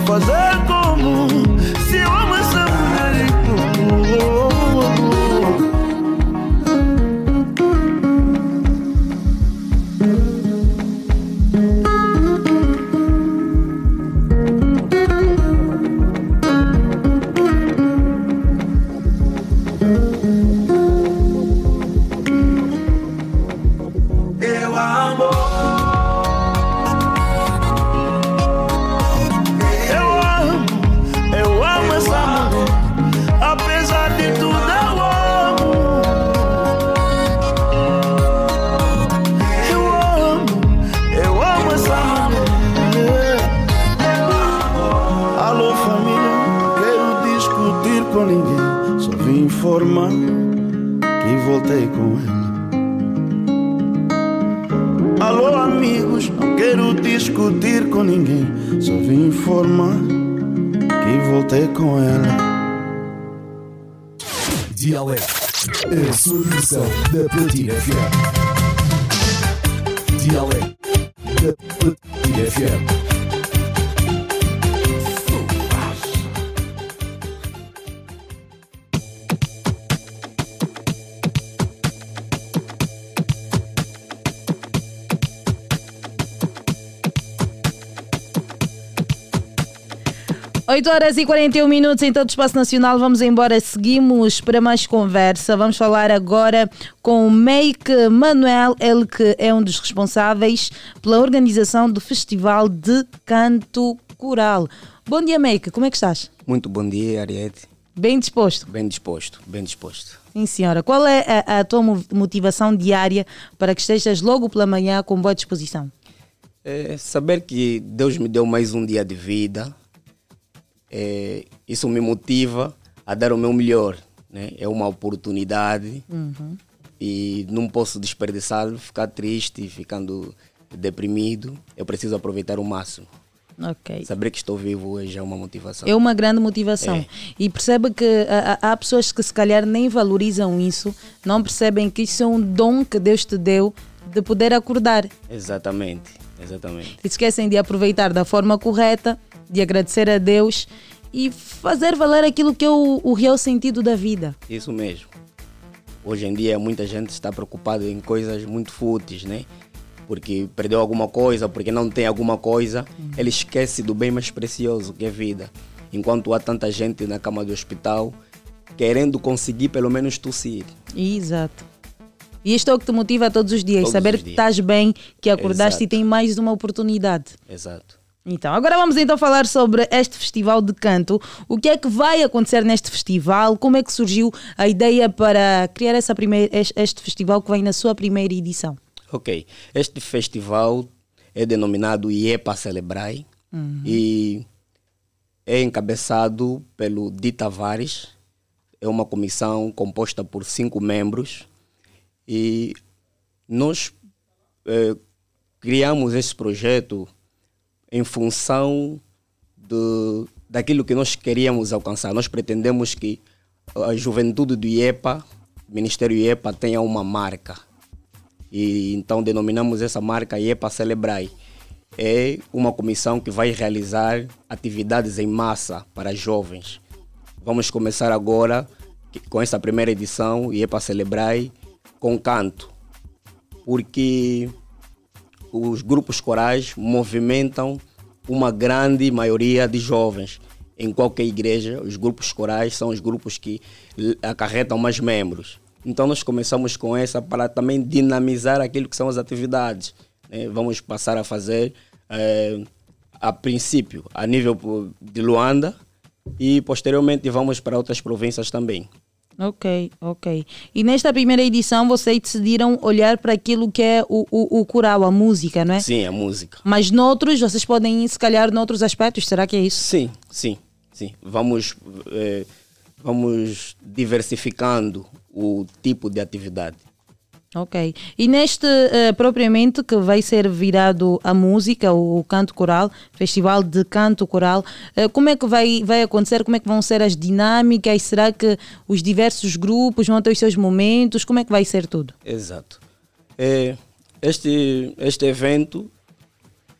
Fazer informar que voltei com ela. Dialeto, a versão da Platina FM. Dialeto 8 horas e 41 minutos em todo o espaço nacional. Vamos embora, seguimos para mais conversa. Vamos falar agora com o Meike Manuel, ele que é um dos responsáveis pela organização do Festival de Canto Coral. Bom dia, Meike, como é que estás? Muito bom dia, Ariete. Bem disposto? Bem disposto, bem disposto. Sim, senhora. Qual é a, a tua motivação diária para que estejas logo pela manhã com boa disposição? É saber que Deus me deu mais um dia de vida é, isso me motiva a dar o meu melhor. Né? É uma oportunidade Uhum. e não posso desperdiçar, ficar triste, ficando deprimido. Eu preciso aproveitar o máximo. Ok. Saber que estou vivo hoje é uma motivação. É uma grande motivação. É. E perceba que há, há- há pessoas que se calhar nem valorizam isso, não percebem que isso é um dom que Deus te deu de poder acordar. Exatamente, exatamente. E esquecem de aproveitar da forma correta, de agradecer a Deus e fazer valer aquilo que é o, o real sentido da vida. Isso mesmo. Hoje em dia muita gente está preocupada em coisas muito fúteis, né? Porque perdeu alguma coisa, porque não tem alguma coisa, ele esquece do bem mais precioso que é a vida. Enquanto há tanta gente na cama do hospital querendo conseguir pelo menos tossir. Exato. E isto é o que te motiva todos os dias, Todos saber os que dias. estás bem, que acordaste Exato. e tem mais uma oportunidade. Exato. Então, agora vamos então falar sobre este festival de canto. O que é que vai acontecer neste festival? Como é que surgiu a ideia para criar essa primeira, este festival que vem na sua primeira edição? Ok. Este festival é denominado IEPA Celebrai Uhum. e é encabeçado pelo Di Tavares. É uma comissão composta por cinco membros e nós eh, criamos esse projeto em função do, daquilo que nós queríamos alcançar. Nós pretendemos que a juventude do IEPA, Ministério IEPA, tenha uma marca. E então denominamos essa marca IEPA Celebrai. É uma comissão que vai realizar atividades em massa para jovens. Vamos começar agora com essa primeira edição, IEPA Celebrai, com canto. Porque os grupos corais movimentam uma grande maioria de jovens. Em qualquer igreja, os grupos corais são os grupos que acarretam mais membros. Então, nós começamos com essa para também dinamizar aquilo que são as atividades. né? Vamos passar a fazer, eh, a princípio, a nível de Luanda e, posteriormente, vamos para outras províncias também. Ok, ok. E nesta primeira edição vocês decidiram olhar para aquilo que é o, o, o coral, a música, não é? Sim, a música. Mas noutros, vocês podem se calhar, noutros aspectos, será que é isso? Sim, sim, sim. Vamos, eh, vamos diversificando o tipo de atividade. Ok. E neste, eh, propriamente, que vai ser virado a música, o canto coral, Festival de Canto Coral, eh, como é que vai, vai acontecer? Como é que vão ser as dinâmicas? Será que os diversos grupos vão ter os seus momentos? Como é que vai ser tudo? Exato. Eh, este, este evento,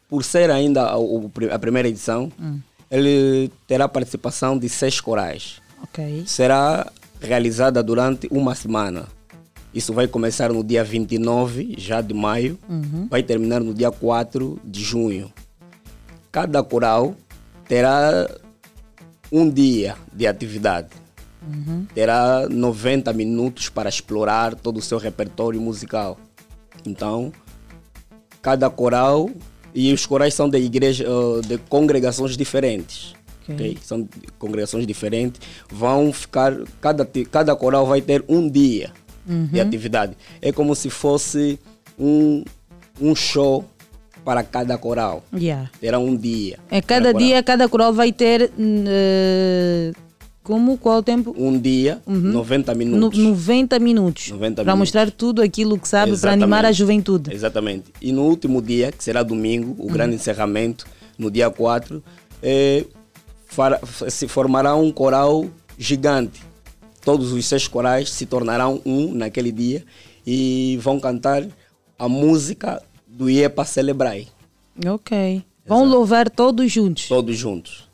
por ser ainda a, o- a primeira edição, Hum. ele terá participação de seis corais. Ok. Será realizada durante uma semana. Isso vai começar no dia 29, já de maio, Uhum. vai terminar no dia 4 de junho. Cada coral terá um dia de atividade. Uhum. Terá 90 minutos para explorar todo o seu repertório musical. Então, cada coral e os corais são de igreja, eh, de congregações diferentes. Ok. ok? São congregações diferentes. Vão ficar cada cada coral vai ter um dia de Uhum. atividade. É como se fosse um um show para cada coral. Yeah. Terá um dia. É cada coral. dia, cada coral vai ter. eh, como? Qual o tempo? Um dia, 90 No, minutos. 90 minutos. 90 para minutos. mostrar tudo aquilo que sabe, para animar a juventude. Exatamente. E no último dia, que será domingo, o grande encerramento, no dia 4, eh, se formará um coral gigante. Todos os seis corais se tornarão um naquele dia e vão cantar a música do IEPA Celebrai. Ok. Vão louvar todos juntos. Todos juntos.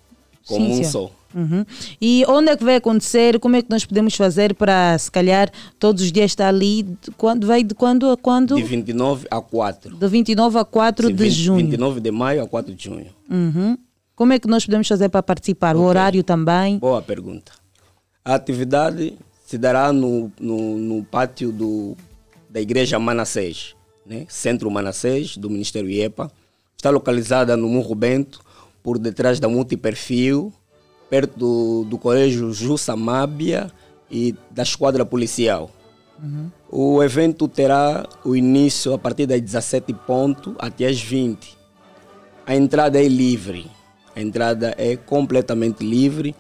Como Sim, um só. Uhum. E onde é que vai acontecer? Como é que nós podemos fazer para, se calhar, todos os dias estar ali? De Quando, vai de quando a quando? De 29 a 4. De 29 a 4 Sim, de 20 junho. 29 de maio a 4 de junho. Uhum. Como é que nós podemos fazer para participar? O horário também? Boa pergunta. A atividade se dará no, no, no pátio do, da Igreja Manassés, né? Centro Manassés, do Ministério IEPA. Está localizada no Morro Bento, por detrás da Multiperfil, perto do, do Colégio Jussa Mábia e da Esquadra Policial. O evento terá o início a partir das 17 ponto até as 20. A entrada é livre. A entrada é completamente livre.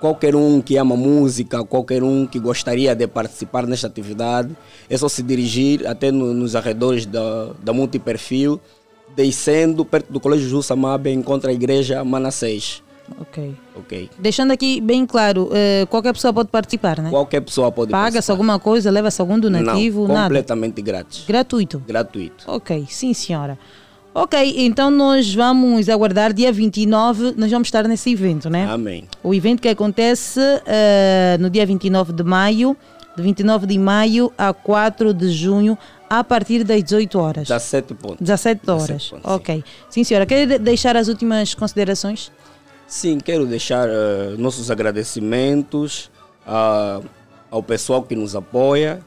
Qualquer um que ama música, qualquer um que gostaria de participar nesta atividade, é só se dirigir até no- nos arredores da, da Multiperfil, descendo perto do Colégio Jussa Mabe, encontra a igreja Manassés. Ok. Ok. Deixando aqui bem claro, eh, qualquer pessoa pode participar, né? Qualquer pessoa pode Paga-se alguma coisa, leva-se algum donativo, Não, nada. completamente grátis. Gratuito. Gratuito. Ok, sim senhora. Ok, então nós vamos aguardar dia 29, nós vamos estar nesse evento, né? Amém. O evento que acontece eh, no dia 29 de maio, de 29 de maio a 4 de junho, a partir das 18 horas. 17 pontos. 17 horas. ok. Sim, senhora. Quer de- deixar as últimas considerações? Sim, quero deixar eh, nossos agradecimentos a- ao pessoal que nos apoia,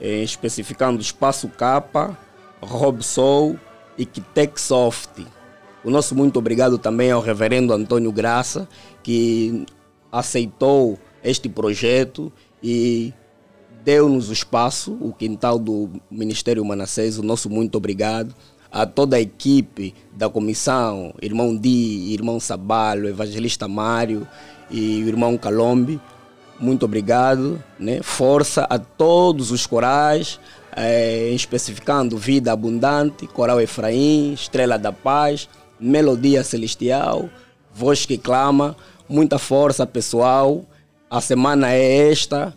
eh, especificando Espaço Capa, Robsol e Kitecsoft. O nosso muito obrigado também ao reverendo Antônio Graça, que aceitou este projeto e deu-nos o espaço, o quintal do Ministério Manassés, o nosso muito obrigado. A toda a equipe da comissão, irmão Di, irmão Sabalho, evangelista Mário e irmão Calombe, muito obrigado. Né? Força a todos os corais, eh, especificando Vida Abundante, Coral Efraim, Estrela da Paz, Melodia Celestial, Voz que Clama. Muita força, pessoal. A semana é esta.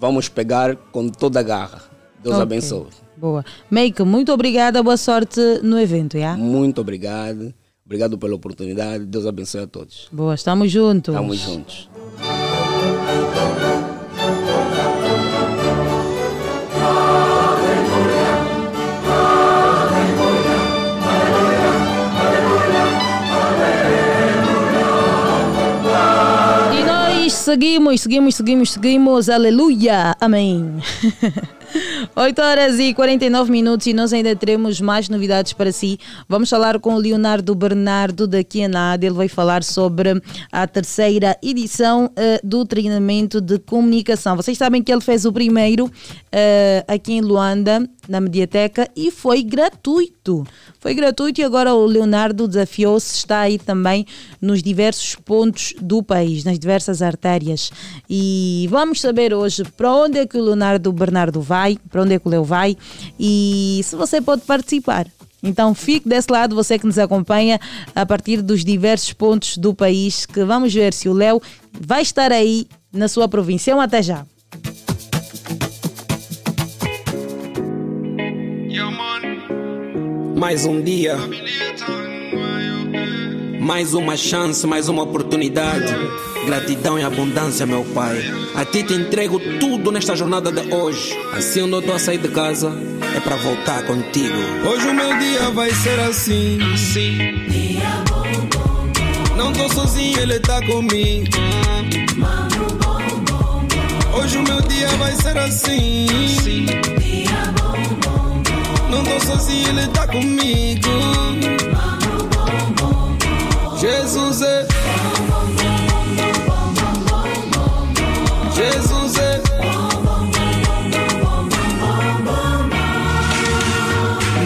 Vamos pegar com toda a garra. Deus Ok. abençoe. Boa. Make, muito obrigada, boa sorte no evento, já? Muito obrigado. Obrigado pela oportunidade. Deus abençoe a todos. Boa, estamos juntos. Estamos juntos. Seguimos, seguimos, seguimos, seguimos. Aleluia. Amém. 8 horas e 49 minutos e nós ainda teremos mais novidades para si. Vamos falar com o Leonardo Bernardo daqui a nada. Ele vai falar sobre a terceira edição eh, do treinamento de comunicação. Vocês sabem que ele fez o primeiro eh, aqui em Luanda, na Mediateca, e foi gratuito. Foi gratuito e agora o Leonardo desafiou-se, está aí também nos diversos pontos do país, nas diversas artérias. E vamos saber hoje para onde é que o Leonardo Bernardo vai, para onde é que o Leo vai e se você pode participar. Então fique desse lado, você que nos acompanha a partir dos diversos pontos do país, que vamos ver se o Léo vai estar aí na sua província. Um até já. Mais um dia, mais uma chance, mais uma oportunidade. Gratidão e abundância, meu Pai. A ti te entrego tudo nesta jornada de hoje. Assim, onde eu estou a sair de casa, é para voltar contigo. Hoje o meu dia vai ser assim. Sim. Não tô sozinho, ele tá comigo. Hoje o meu dia vai ser assim. Sim. Não tô sozinho, ele tá comigo. Jesus é. Jesus é.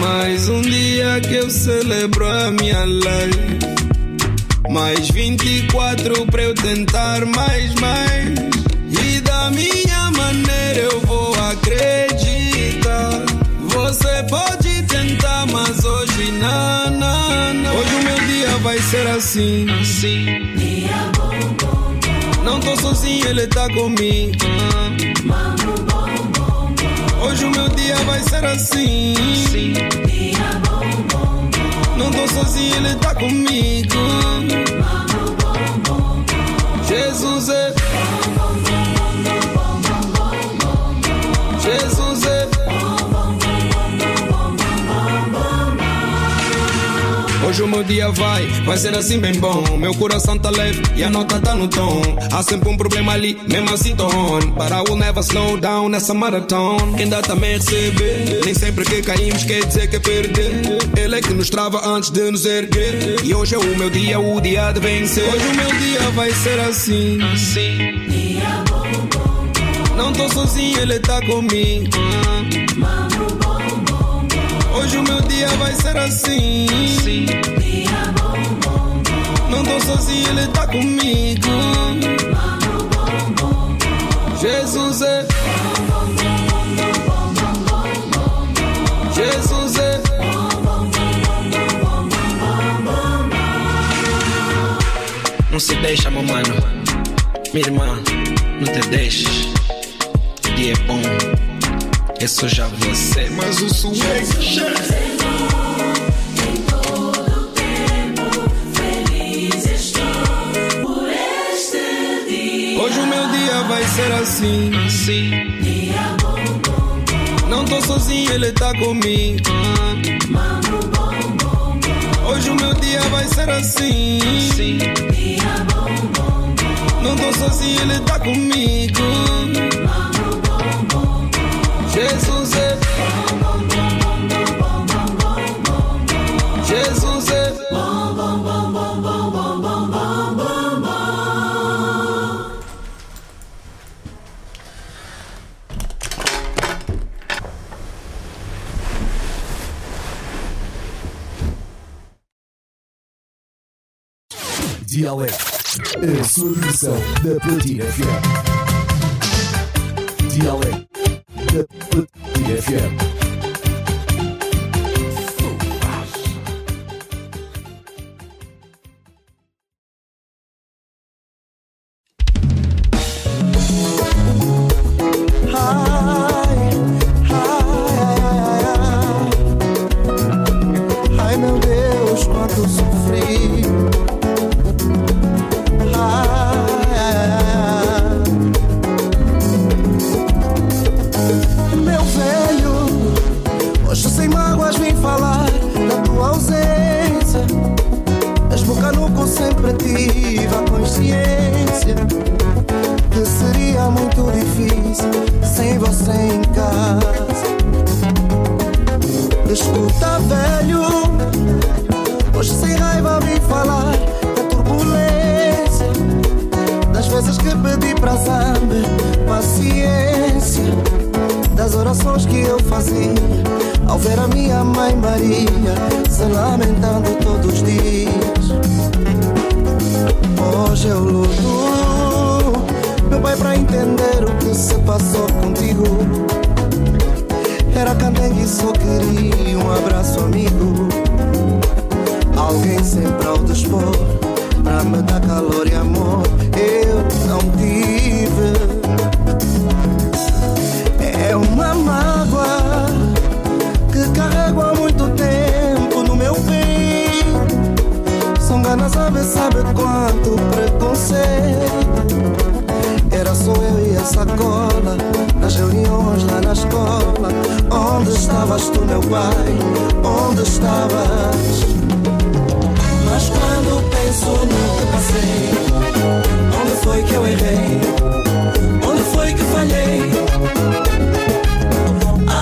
Mais um dia que eu celebro a minha life. Mais 24 para eu tentar mais, mais. E da minha maneira eu vou acreditar. Você pode tentar, mas hoje não, não, não. Hoje o meu dia vai ser assim. Sim. Não tô sozinho, ele tá comigo. Hoje o meu dia vai ser assim. Sim. Não tô sozinho, ele tá comigo. Jesus é. Jesus Hoje o meu dia vai, vai ser assim bem bom. Meu coração tá leve e a nota tá no tom. Há sempre um problema ali, mesmo assim tô on. But I will never slow down nessa maratona. Quem dá também recebe. Nem sempre que caímos quer dizer que é perder. Ele é que nos trava antes de nos erguer. E hoje é o meu dia, o dia de vencer. Hoje o meu dia vai ser assim. Não tô sozinho, ele tá comigo. Hoje o meu dia vai ser assim. Não tô sozinho, ele tá comigo. Jesus é. Jesus é. Não se deixa, meu mano. Minha irmã, não te deixes. Dia é bom é só já você, mas o swing é Hoje o meu dia vai ser assim, assim. Não tô sozinho, ele tá comigo. Hoje o meu dia vai ser assim, assim. Não tô sozinho, ele tá comigo. Jesus é. Jesus é. Dialeto, a versão da Platina FM. FM. Vezes que pedi pra Zambe paciência, das orações que eu fazia ao ver a minha mãe Maria se lamentando todos os dias. Hoje eu luto, meu pai, pra entender o que se passou contigo. Era candengue e só queria um abraço amigo Alguém sempre ao dispor Pra me dar calor e amor Eu não tive É uma mágoa Que carrego há muito tempo no meu peito São ganas, sabe, sabe quanto preconceito era só eu e a sacola Nas reuniões lá na escola Onde estavas tu, meu pai? Onde estavas? Mas quando penso no que passei Onde foi que eu errei? Onde foi que falhei?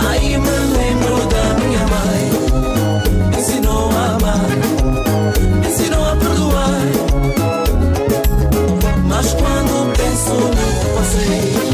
Aí me lembro da minha mãe ensinou a amar ensinou a perdoar mas quando penso no que passei,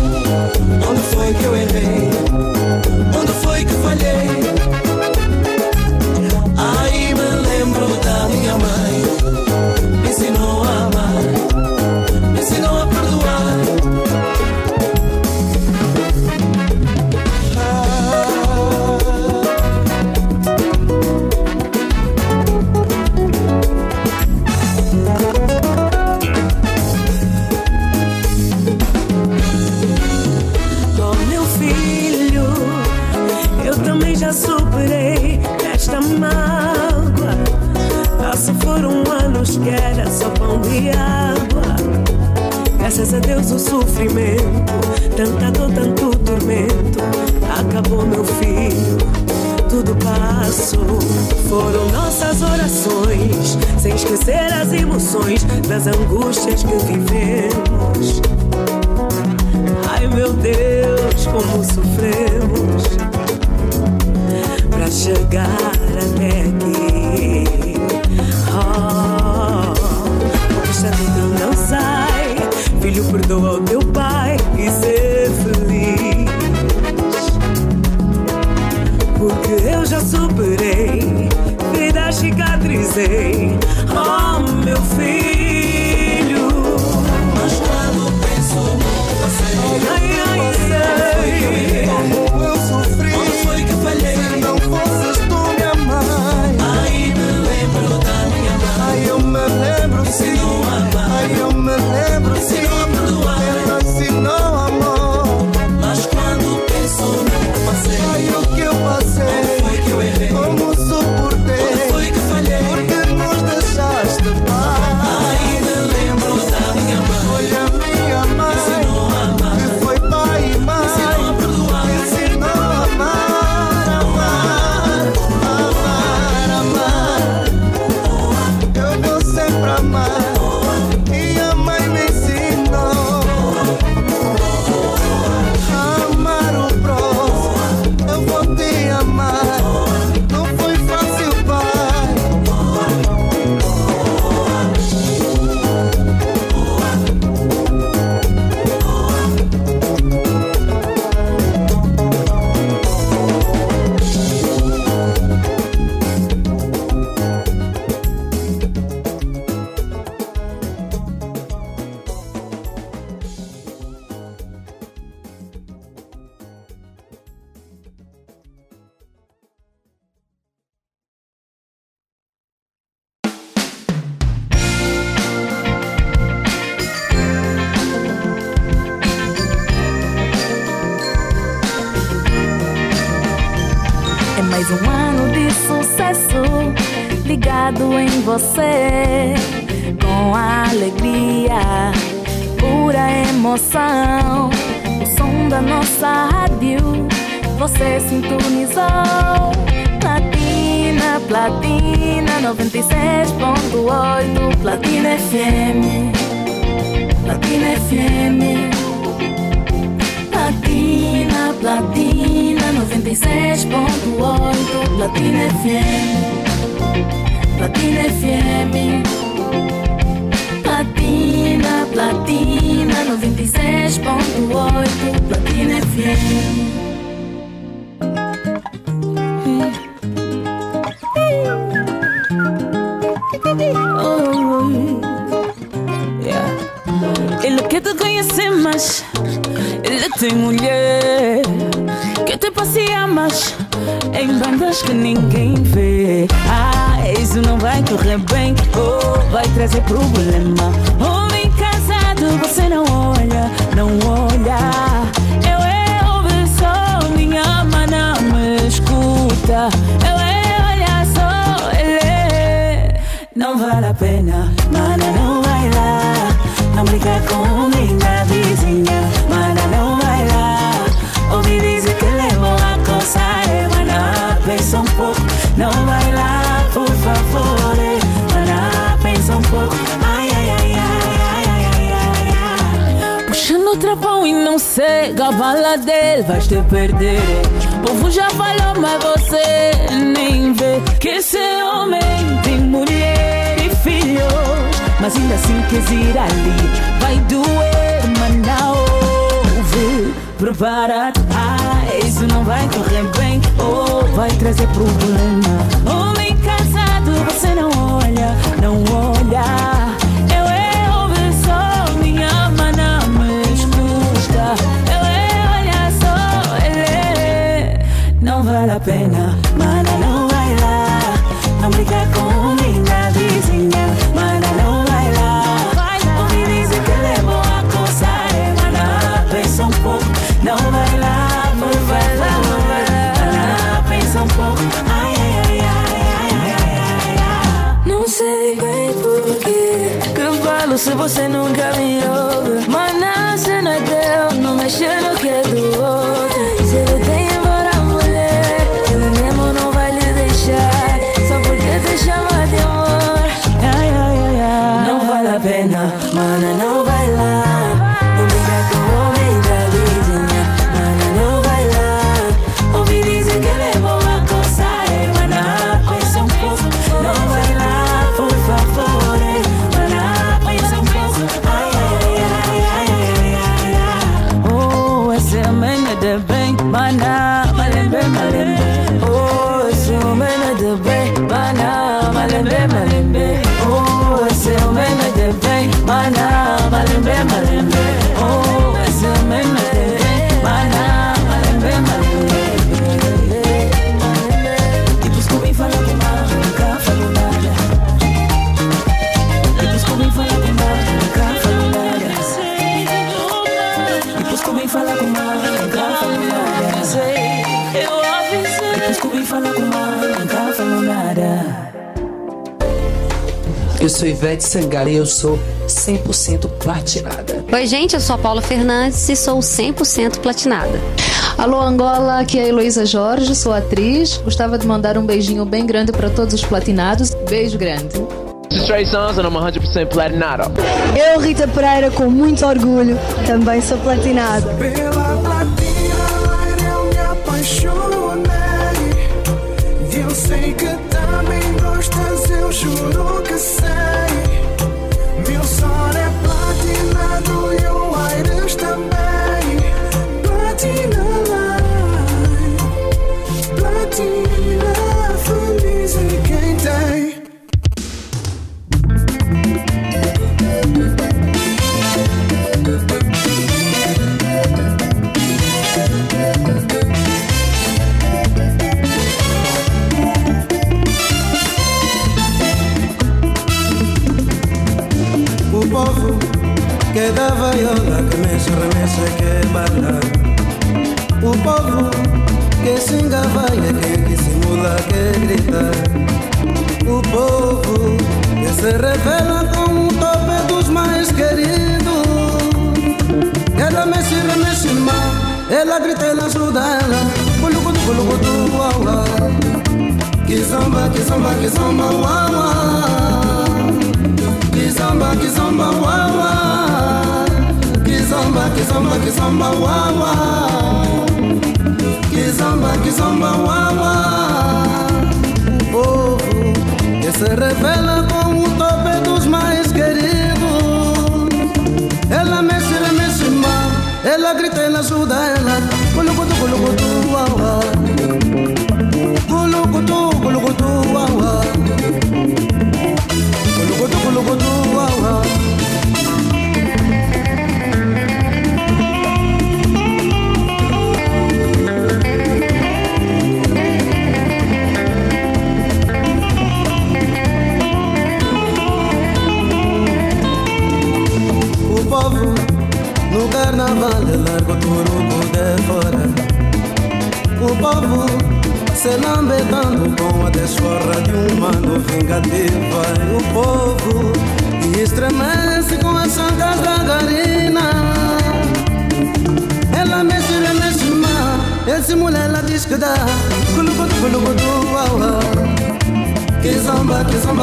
o sofrimento, tanta dor, tanto tormento, acabou meu filho. Tudo passou, foram nossas orações, sem esquecer as emoções das angústias que vivemos. Ai meu Deus, como sofremos pra chegar até aqui. Oh, conquista tudo não sai. Filho, perdoa o teu pai e ser feliz. Porque eu já superei, vida cicatrizei. Oh, meu filho. Conhecer, mas ele tem mulher. Que te passear, mas em bandas que ninguém vê. Ah, isso não vai correr bem, ou vai trazer problema. Homem casado, você não olha, não olha. Eu é só minha mana me escuta. Eu é, olha só, ele é. Não vale a pena, mana, não vai lá. Não brinca com não cega a bala dele, vais te perder. O povo já falou, mas você nem vê que esse homem tem mulher e filhos. Mas ainda assim quis ir ali, vai doer, mas não ouve. Prepara-te, ah, isso não vai correr bem, ou vai trazer problema. Homem casado, você não olha, não olha. Não vale a pena, mana, não vai lá. Não brinca com minha vizinha, mana, não vai lá. Ouvi dizer que levou a coçar, é, mana, pensa um pouco. Não vai lá, por favor, mana, pensa um pouco. Ai, ai, ai, ai, ai, ai, ai. Não sei bem porquê que eu falo se você nunca me ouve. Mas na cena deu, não mexe Eu sou Ivete Sangalo e eu sou 100% platinada. Oi, gente, eu sou a Paula Fernandes e sou 100% platinada. Alô, Angola, aqui é a Heloísa Jorge, sou atriz. Gostava de mandar um beijinho bem grande para todos os platinados. Beijo grande. Trey Sons and I'm 100% platinada. Eu, Rita Pereira, com muito orgulho, também sou platinada.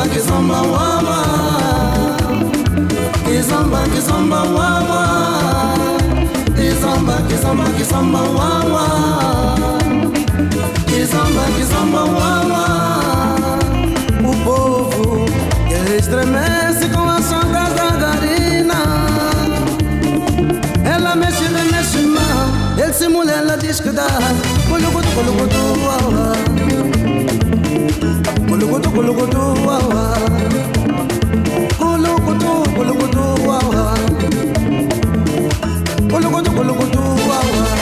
kizomba kizomba wawa kizomba kizomba wawa kizomba kizomba kizomba wawa kizomba kizomba wawa o povo ele estremece com a ondas da garina ela mexe mexe mal ele se mulher ela diz que dá colugutu colugutu wawa kolokoto kolokoto wawa kolokoto kolokoto wawa kolokoto kolokoto wawa.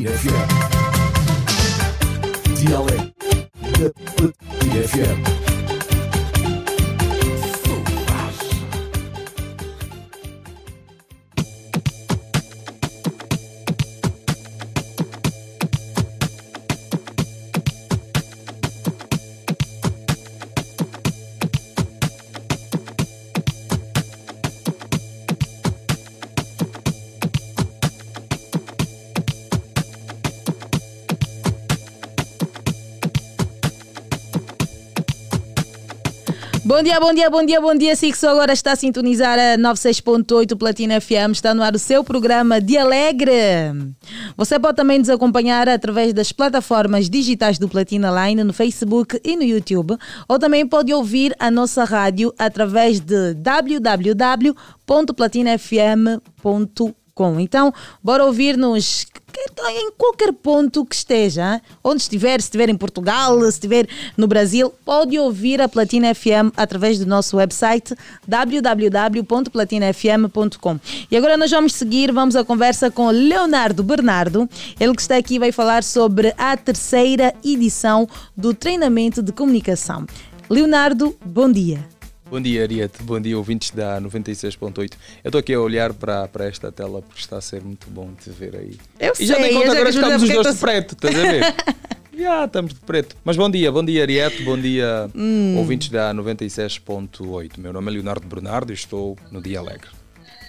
Da Platina Bom dia, bom dia, bom dia, bom dia. Sixo agora está a sintonizar a 96.8 Platina FM. Está no ar o seu programa de Alegre. Você pode também nos acompanhar através das plataformas digitais do Platina Line no Facebook e no YouTube. Ou também pode ouvir a nossa rádio através de www.platinafm.com. Então, bora ouvir-nos em qualquer ponto que esteja, onde estiver, se estiver em Portugal, se estiver no Brasil, pode ouvir a Platina FM através do nosso website www.platinafm.com. E agora nós vamos seguir, vamos à conversa com Leonardo Bernardo, ele que está aqui vai falar sobre a terceira edição do treinamento de comunicação. Leonardo, bom dia. Bom dia, Ariete. Bom dia, ouvintes da 96.8. Eu estou aqui a olhar para, para esta tela porque está a ser muito bom te ver aí. Eu e já sei, tem conta já agora que estamos os dois tô- de preto, estás a ver? já estamos de preto. Mas bom dia, bom dia, Ariete. Bom dia, Hum. ouvintes da 96.8. Meu nome é Leonardo Bernardo e estou no Dia Alegre.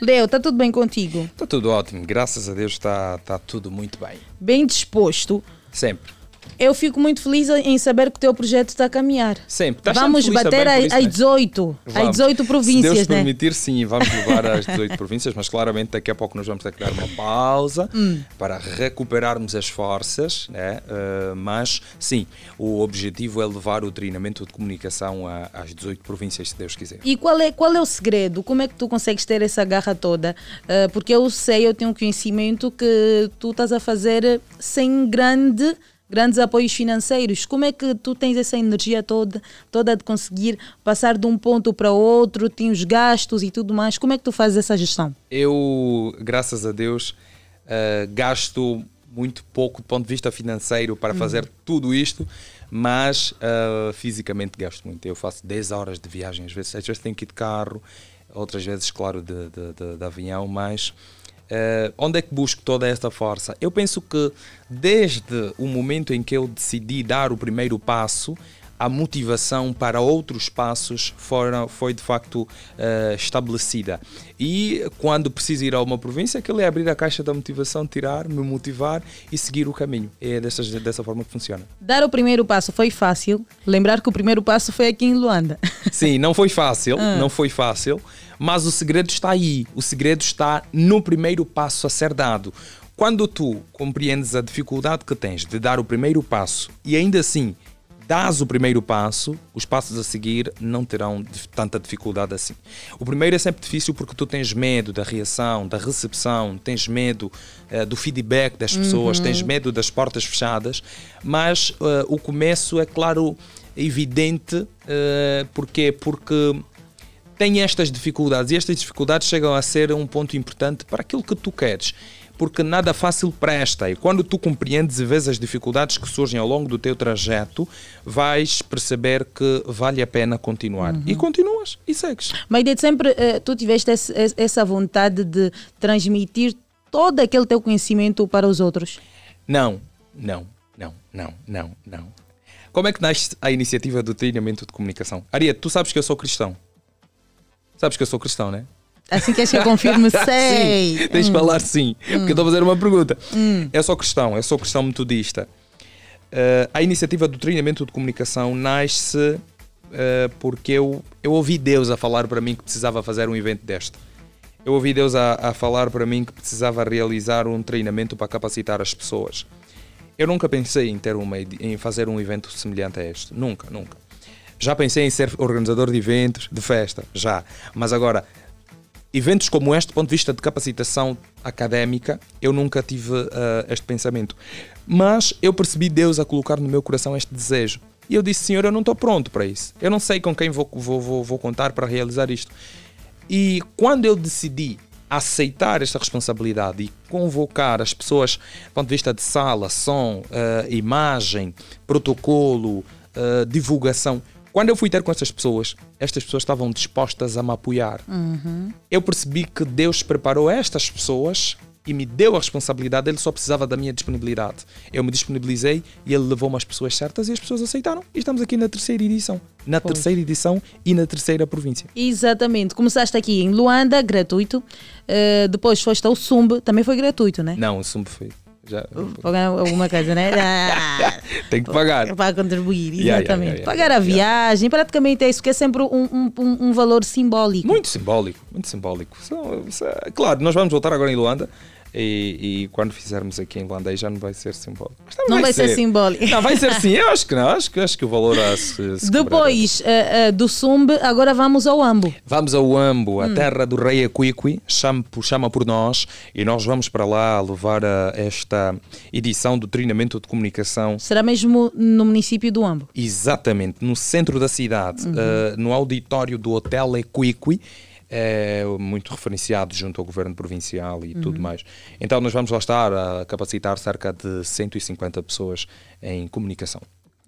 Leo, está tudo bem contigo? Está tudo ótimo, graças a Deus está, está tudo muito bem. Bem disposto. Sempre. Eu fico muito feliz em saber que o teu projeto está a caminhar. Sempre. Estás Vamos sempre bater a- isso, às né? 18, às Vamos. 18 Se províncias, Deus né? permitir, sim, vamos levar às 18 províncias, mas claramente daqui a pouco nós vamos ter que dar uma pausa Hum. para recuperarmos as forças, né? Eh, mas sim, o objetivo é levar o treinamento de comunicação a- às 18 províncias, se Deus quiser. E qual é, qual é o segredo? Como é que tu consegues ter essa garra toda? Ah, porque eu sei, eu tenho conhecimento que tu estás a fazer sem grande, grandes apoios financeiros. Como é que tu tens essa energia toda, toda de conseguir passar de um ponto para outro, tem os gastos e tudo mais? Como é que tu fazes essa gestão? Eu, graças a Deus, eh, gasto muito pouco do ponto de vista financeiro para Uhum. fazer tudo isto, mas eh, fisicamente gasto muito. Eu faço 10 horas de viagem, às vezes, às vezes tenho que ir de carro, outras vezes, claro, de, de, de- de avião, mas eh, onde é que busco toda esta força? Eu penso que desde o momento em que eu decidi dar o primeiro passo, a motivação para outros passos foram, foi de facto eh, estabelecida. E quando preciso ir a uma província, aquilo é abrir a caixa da motivação, tirar, me motivar e seguir o caminho. É dessa, dessa forma que funciona. Dar o primeiro passo foi fácil. Lembrar que o primeiro passo foi aqui em Luanda. Sim, não foi fácil, Ah. não foi fácil, mas o segredo está aí. O segredo está no primeiro passo a ser dado. Quando tu compreendes a dificuldade que tens de dar o primeiro passo e ainda assim dás o primeiro passo, os passos a seguir não terão tanta dificuldade assim. O primeiro é sempre difícil porque tu tens medo da reação, da recepção, tens medo eh, do feedback das pessoas, Uhum. tens medo das portas fechadas, mas eh, o começo é claro evidente, eh, porquê? Porque tem estas dificuldades e estas dificuldades chegam a ser um ponto importante para aquilo que tu queres. Porque nada fácil presta e quando tu compreendes e vês as dificuldades que surgem ao longo do teu trajeto, vais perceber que vale a pena continuar. Uhum. E continuas e segues. Mas desde sempre eh, tu tiveste essa vontade de transmitir todo aquele teu conhecimento para os outros? Não, não, não, não, não, não. Como é que nasce a iniciativa do treinamento de comunicação? Ariete, tu sabes que eu sou cristão. Sabes que eu sou cristão, né? Assim que eu confirmo, sei. Sim, tens de Hum. falar sim, Hum. porque eu estou a fazer uma pergunta. Hum. Eu sou cristão, eu sou cristão metodista. Eh, a iniciativa do treinamento de comunicação nasce eh, porque eu, eu ouvi Deus a falar para mim que precisava fazer um evento deste. Eu ouvi Deus a, a falar para mim que precisava realizar um treinamento para capacitar as pessoas. Eu nunca pensei em, ter uma, em fazer um evento semelhante a este. Nunca, nunca. Já pensei em ser organizador de eventos, de festa, já. Mas agora, eventos como este, do ponto de vista de capacitação académica, eu nunca tive ah, este pensamento. Mas eu percebi Deus a colocar no meu coração este desejo. E eu disse, Senhor, eu não estou pronto para isso. Eu não sei com quem vou, vou, vou, vou contar para realizar isto. E quando eu decidi aceitar esta responsabilidade e convocar as pessoas do ponto de vista de sala, som, uh, imagem, protocolo, uh, divulgação. Quando eu fui ter com estas pessoas, estas pessoas estavam dispostas a me apoiar. Uhum. Eu percebi que Deus preparou estas pessoas e me deu a responsabilidade, ele só precisava da minha disponibilidade. Eu me disponibilizei e ele levou-me as pessoas certas e as pessoas aceitaram. E estamos aqui na terceira edição. Na terceira edição e na terceira província. Exatamente. Começaste aqui em Luanda, gratuito. Uh, depois foste ao Sumbe, também foi gratuito, né? Não, o Sumbo foi. Já, Pagar alguma coisa, né? Ah, tem que pagar. para contribuir, Yeah, yeah, exatamente. yeah, yeah, Pagar a viagem, praticamente é isso, que é sempre um, um, um- valor simbólico. Muito simbólico, muito simbólico. Isso claro, nós vamos voltar agora em Luanda e, e quando fizermos aqui em Luanda aí já não vai ser simbólico. Não vai ser simbólico. Não, vai ser sim, eu acho que não. Acho que, acho que o valor a se, se Depois uh, uh, do Sumbe, agora vamos ao Ambo. Vamos ao Ambo, a Hum. terra do rei Aquiqui, chama, chama por nós e nós vamos para lá levar a esta edição do treinamento de comunicação Será mesmo no município do Ambo? Exatamente, no centro da cidade, Uhum. eh, no auditório do Hotel Equiqui, é muito referenciado junto ao governo provincial e tudo Uhum. mais. Então nós vamos lá estar a capacitar cerca de 150 pessoas em comunicação.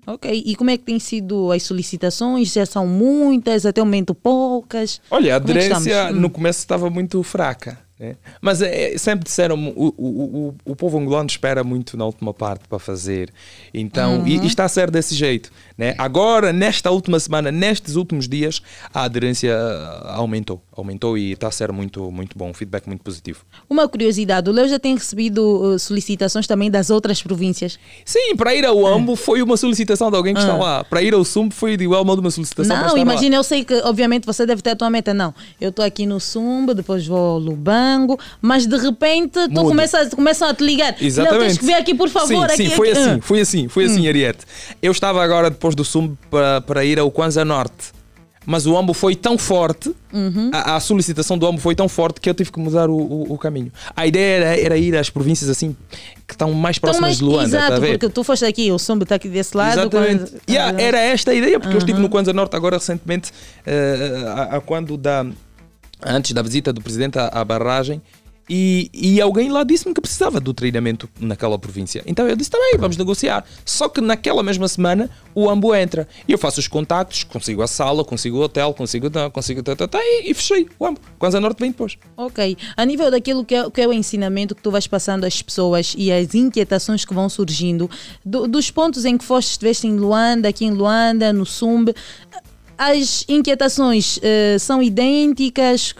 Ok, e como é que têm sido as solicitações? Já são muitas, até o momento poucas? Olha, a é aderência? Hum. no começo estava muito fraca. né? Mas é, sempre disseram o, o, o, o povo angolano espera muito na última parte para fazer. Então, e, Uhum. e está a ser desse jeito. Né? Agora, nesta última semana, nestes últimos dias, a aderência ah, aumentou. Aumentou e está a ser muito, muito bom. Um feedback muito positivo. Uma curiosidade, o Leo já tem recebido uh, solicitações também das outras províncias? Sim, para ir ao Ambo foi uma solicitação de alguém que Ah. está lá. Para ir ao Sumbo foi de igual modo uma solicitação Não, imagina, eu sei que obviamente você deve ter a tua meta. Não, eu estou aqui no Sumba, depois vou ao Lubango, mas de repente tu começas, começam a te ligar. Exatamente. Não, tens que vir aqui, por favor. Sim, aqui, sim foi aqui. assim, Ah. foi assim, foi assim, Hum. Ariete. Eu estava agora depois do Sumbo para, para ir ao Kwanza Norte. Mas o Ambo foi tão forte, Uhum. a, a solicitação do Ambo foi tão forte que eu tive que mudar o, o- o caminho. A ideia era, era ir às províncias assim que estão mais Então, próximas mas, de Luanda, exato, ver? porque tu foste aqui, o Sumba está aqui desse lado. Exatamente. quando- Yeah, era esta a ideia, porque eu estive Uhum. no Kwanza Norte agora recentemente, eh, a, a quando da, antes da visita do presidente à, à barragem, e, e alguém lá disse-me que precisava do treinamento naquela província. Então eu disse, também, vamos negociar. Só que naquela mesma semana o Ambo entra. E eu faço os contactos, consigo a sala, consigo o hotel, consigo, consigo tá, tá, tá, e, e fechei o Ambo. Kwanza Norte vem depois. Ok. A nível daquilo que é, que é o ensinamento que tu vais passando às pessoas e as inquietações que vão surgindo, do- dos pontos em que foste, estiveste em Luanda, aqui em Luanda, no Sumbe, as inquietações eh, são idênticas?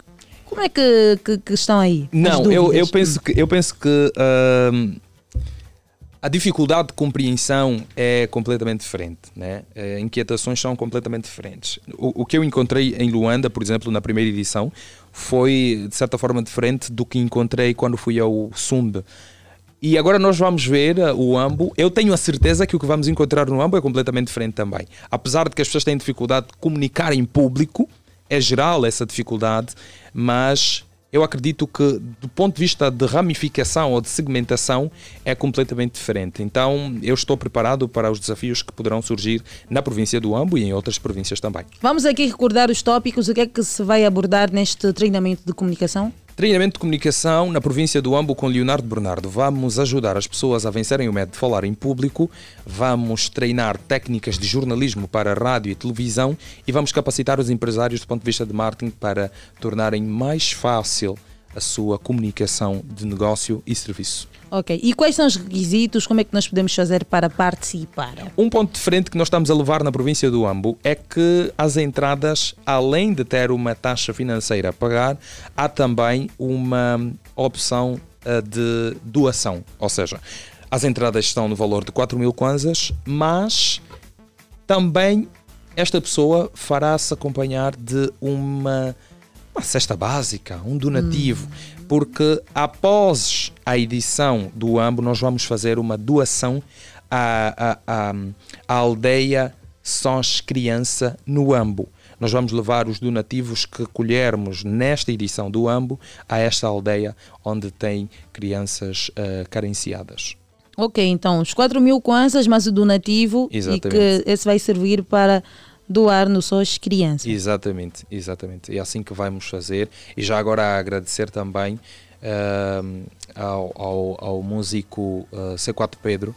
Como é que, que- que estão aí? Não, eu, eu penso que, eu penso que ahm, a dificuldade de compreensão é completamente diferente. Né? Eh, inquietações são completamente diferentes. O, o que eu encontrei em Luanda, por exemplo, na primeira edição, foi de certa forma diferente do que encontrei quando fui ao Sumbe. E agora nós vamos ver uh, o Ambo. Eu tenho a certeza que o que vamos encontrar no Ambo é completamente diferente também. Apesar de que as pessoas têm dificuldade de comunicar em público, é geral essa dificuldade, mas eu acredito que do ponto de vista de ramificação ou de segmentação é completamente diferente. Então eu estou preparado para os desafios que poderão surgir na província do Ambo e em outras províncias também. Vamos aqui recordar os tópicos, o que é que se vai abordar neste treinamento de comunicação? Treinamento de comunicação na província do Ambo com Leonardo Bernardo. Vamos ajudar as pessoas a vencerem o medo de falar em público, vamos treinar técnicas de jornalismo para rádio e televisão e vamos capacitar os empresários do ponto de vista de marketing para tornarem mais fácil a sua comunicação de negócio e serviço. Ok. E quais são os requisitos? Como é que nós podemos fazer para participar? Um ponto diferente que nós estamos a levar na província do Ambo é que as entradas, além de ter uma taxa financeira a pagar, há também uma opção eh, de doação. Ou seja, as entradas estão no valor de 4 mil kwanzas, mas também esta pessoa fará-se acompanhar de uma, uma cesta básica, um donativo, porque após a edição do AMBO nós vamos fazer uma doação à, à, à, à aldeia Sós Criança no AMBO. Nós vamos levar os donativos que colhermos nesta edição do AMBO a esta aldeia onde tem crianças eh, carenciadas. Ok, então os 4 mil kwanzas, mas o donativo, e Exatamente. que esse vai servir para doar no SOS Criança. Exatamente, exatamente. É assim que vamos fazer. E já agora agradecer também uh, ao, ao, ao, músico uh, C4 Pedro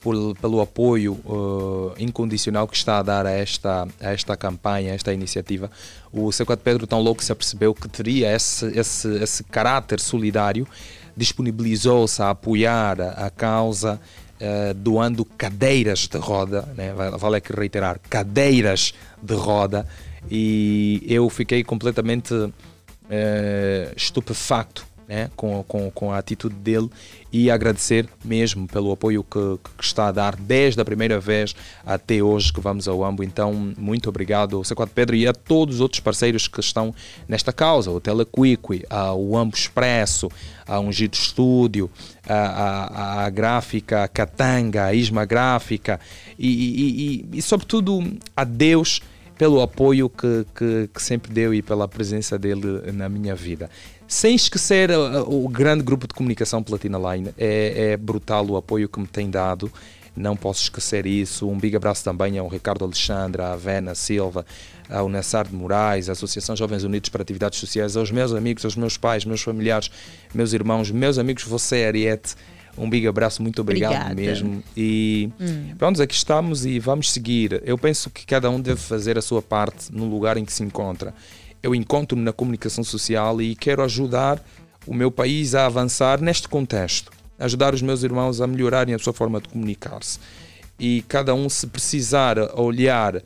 por, pelo apoio uh, incondicional que está a dar a esta, a esta campanha, a esta iniciativa. O C4 Pedro tão louco se apercebeu que teria esse, esse, esse caráter solidário, disponibilizou-se a apoiar a causa Uh, doando cadeiras de roda, né? vale aqui reiterar, cadeiras de roda, e eu fiquei completamente uh, estupefacto né, com, com, com a atitude dele e agradecer mesmo pelo apoio que, que, está a dar desde a primeira vez até hoje que vamos ao AMBO. Então, muito obrigado ao C4 Pedro e a todos os outros parceiros que estão nesta causa, o Telequiqui, o AMBO Expresso, a Ungido Estúdio, a, a, a Gráfica Catanga, a Isma Gráfica e, e, e, e sobretudo a Deus pelo apoio que, que, que, sempre deu e pela presença dele na minha vida. Sem esquecer uh, o grande grupo de comunicação Platina Line, é, é brutal o apoio que me tem dado não posso esquecer isso. Um big abraço também ao Ricardo Alexandre, à Vena Silva, ao Nassar de Moraes, à Associação Jovens Unidos para Atividades Sociais, aos meus amigos, aos meus pais, meus familiares, meus irmãos, meus amigos, você, Ariete. Um big abraço, muito obrigado Obrigada. mesmo. E hum. pronto, aqui estamos e vamos seguir. Eu penso que cada um deve fazer a sua parte no lugar em que se encontra eu encontro-me na comunicação social e quero ajudar o meu país a avançar neste contexto, ajudar os meus irmãos a melhorarem a sua forma de comunicar-se. E cada um, se precisar olhar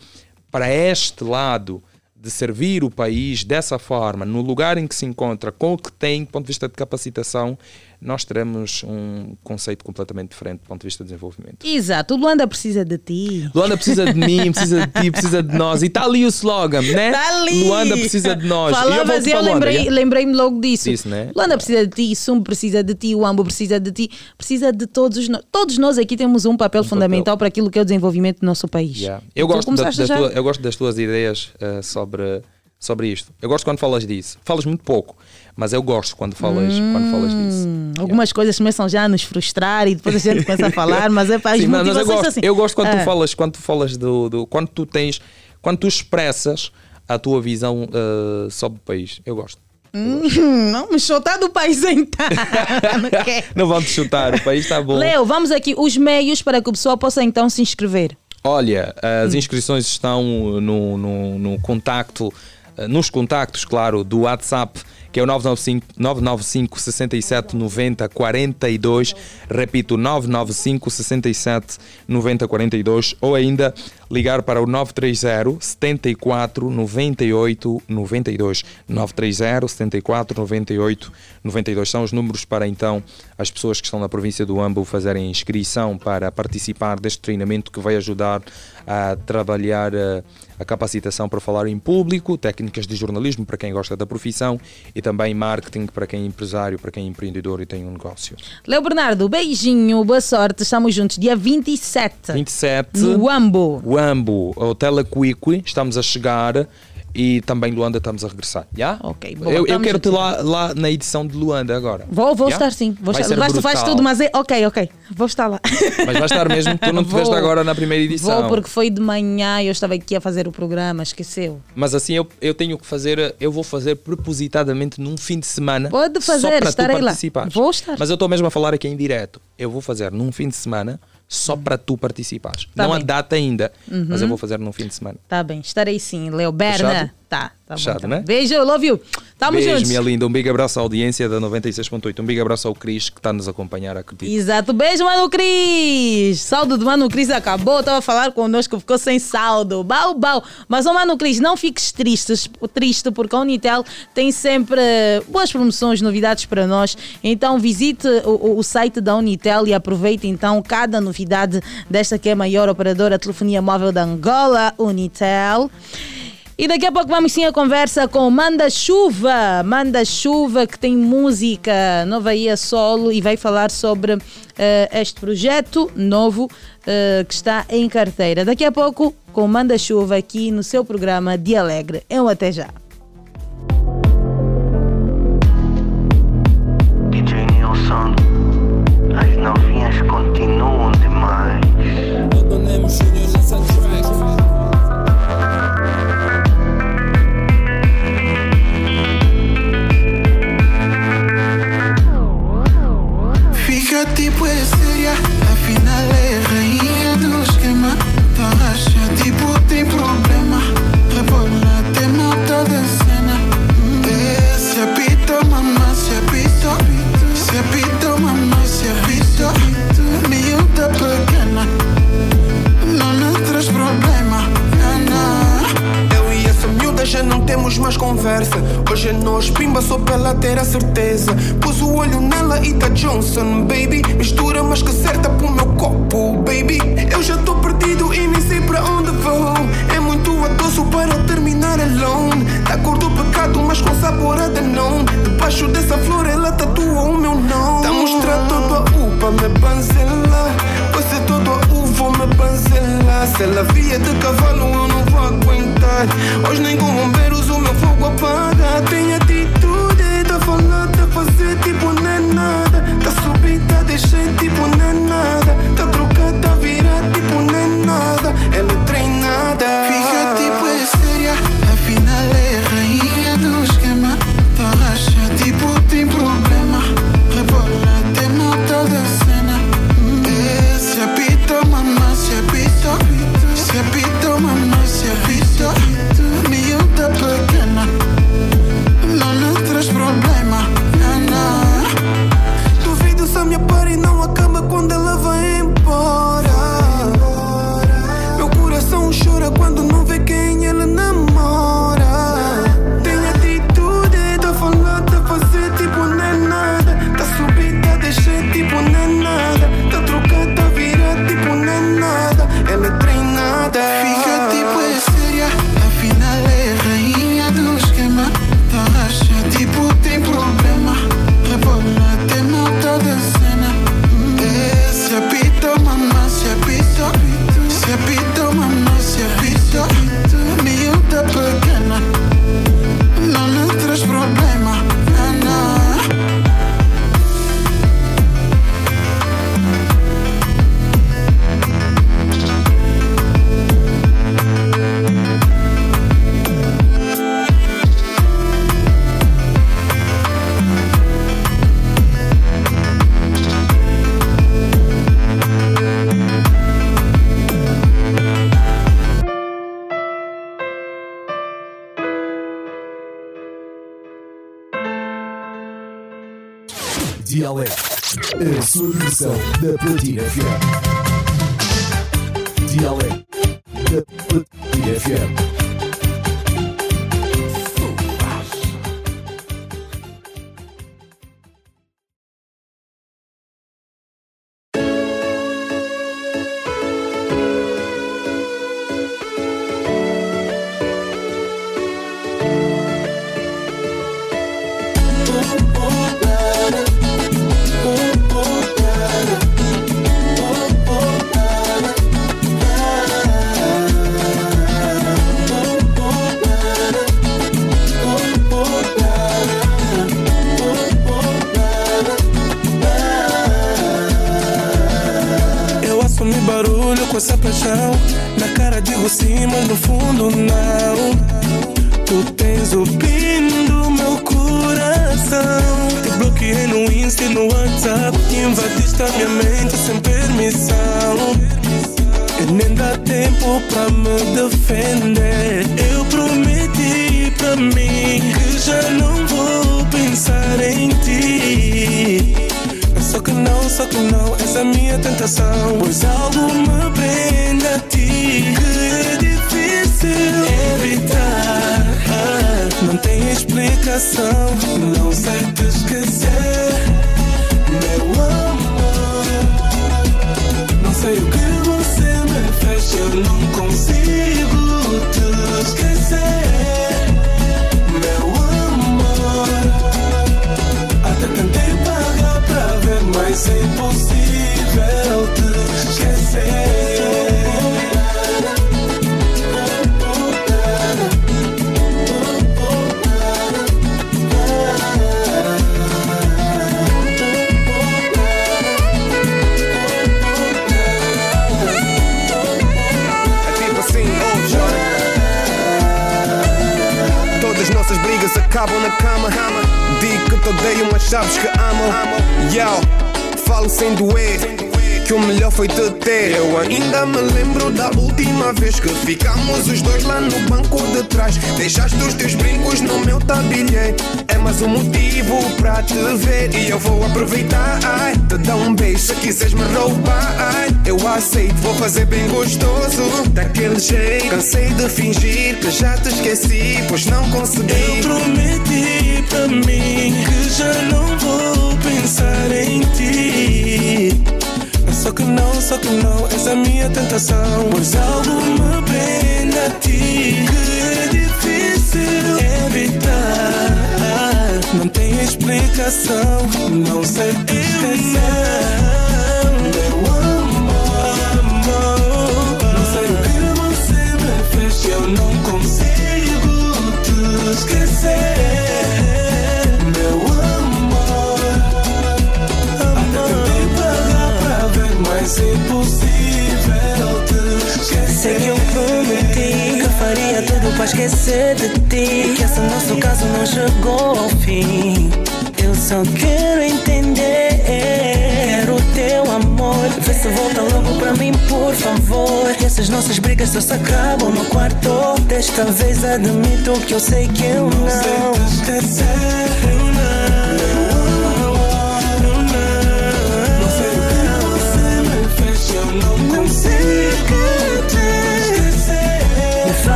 para este lado de servir o país dessa forma, no lugar em que se encontra, com o que tem, do ponto de vista de capacitação, nós teremos um conceito completamente diferente do ponto de vista de desenvolvimento. Exato, o Luanda precisa de ti. Luanda precisa de mim, precisa de ti, precisa de nós. E está ali o slogan, né? Está ali. Luanda precisa de nós. Falavas e eu, eu lembrei, lembrei-me logo disso. Isso, né? Luanda precisa de ti, Sum precisa de ti, o Ambo precisa de ti, precisa de todos nós. Todos nós aqui temos um papel um fundamental papel. para aquilo que é o desenvolvimento do nosso país. Yeah. Eu, gosto da, das tua, eu gosto das tuas ideias uh, sobre, sobre isto. Eu gosto quando falas disso. Falas muito pouco mas eu gosto quando falas, hum, quando falas disso. Hum, algumas yeah. coisas começam já a nos frustrar e depois a gente começa a falar, mas é para as Sim, mas eu gosto, assim. eu gosto quando ah. tu falas, quando tu falas do, do, quando tu tens, quando tu expressas a tua visão uh, sobre o país. Eu gosto. Hum, não me chutar do país então. não, vão te chutar, o país está bom. Leo, vamos aqui os meios para que o pessoal possa então se inscrever. Olha, as hum. inscrições estão no, no, no contacto, eh, nos contactos, claro, do WhatsApp que é o 995, 995 67 90 42. Repito, 995 67 90 42. Ou ainda ligar para o 930 74 98 92. 930 74 98 92 são os números para então as pessoas que estão na província do Ambo fazerem inscrição para participar deste treinamento que vai ajudar a trabalhar a, a capacitação para falar em público, técnicas de jornalismo para quem gosta da profissão e também marketing para quem é empresário, para quem é empreendedor e tem um negócio. Leo Bernardo, beijinho, boa sorte. Estamos juntos dia 27. 27. No Ambo. Ambo, Hotel Aquiqui, estamos a chegar e também Luanda estamos a regressar. Yeah? Ok, boa, eu, eu quero-te lá, lá na edição de Luanda agora. Vou, vou yeah? estar sim. Vou Vai estar. Vais, tudo, mas é. Ok, ok. Vou estar lá. Mas vai estar mesmo, tu não te veste agora na primeira edição. Vou porque foi de manhã e eu estava aqui a fazer o programa, esqueceu. Mas assim eu, eu tenho que fazer, eu vou fazer propositadamente num fim de semana. Pode fazer, só para estarei tu participares. lá. Vou estar. Mas eu estou mesmo a falar aqui em direto. Eu vou fazer num fim de semana só para tu participares. Tá não bem. a data ainda, uhum. mas eu uhum. vou fazer no fim de semana. Tá bem, estarei sim. Leo Berna. Tá, tá Chato, bom, tá né? Beijo, love you. Tamo Beijo, juntos. minha linda. Um big abraço à audiência da 96.8. Um big abraço ao Cris que está nos a acompanhar, acredito. Exato. Beijo, Mano Cris. Saldo do Mano Cris acabou. Estava a falar connosco, ficou sem saldo. Bau, bau. Mas, oh, Mano Cris, não fiques triste, triste porque a Unitel tem sempre boas promoções, novidades para nós. Então, visite o, o site da Unitel e aproveite então cada novidade desta que é a maior operadora de telefonia móvel da Angola, Unitel. E daqui a pouco vamos sim a conversa com Manda Chuva. Manda Chuva que tem música nova aí a solo e vai falar sobre uh, este projeto novo uh, que está em carteira. Daqui a pouco com Manda Chuva aqui no seu programa Dia Alegre. Eu até já. DJ Nilson, as novinhas continuam demais. já não temos mais conversa. Hoje é nós, pimba só pra ela ter a certeza. Pus o olho nela e da Johnson, baby. Mistura mais que certa pro meu copo, baby. Eu já tô perdido e nem sei pra onde vou. É muito adoço para terminar alone. Da cor do pecado, mas com sabor a não. Debaixo dessa flor ela tatua o meu nome. Tá mostrando toda a upa, me banzela. Você toda a uva, me banzela. Se ela via de cavalo, eu não vou aguentar. Hoje nem com bombeiros o meu fogo apaga. tenho atitude, tá falando, tá fazer tipo não é nada. Tá subida, deixei tipo não é nada. down. A sua versão da Platina FM. Dialé da Platina FM.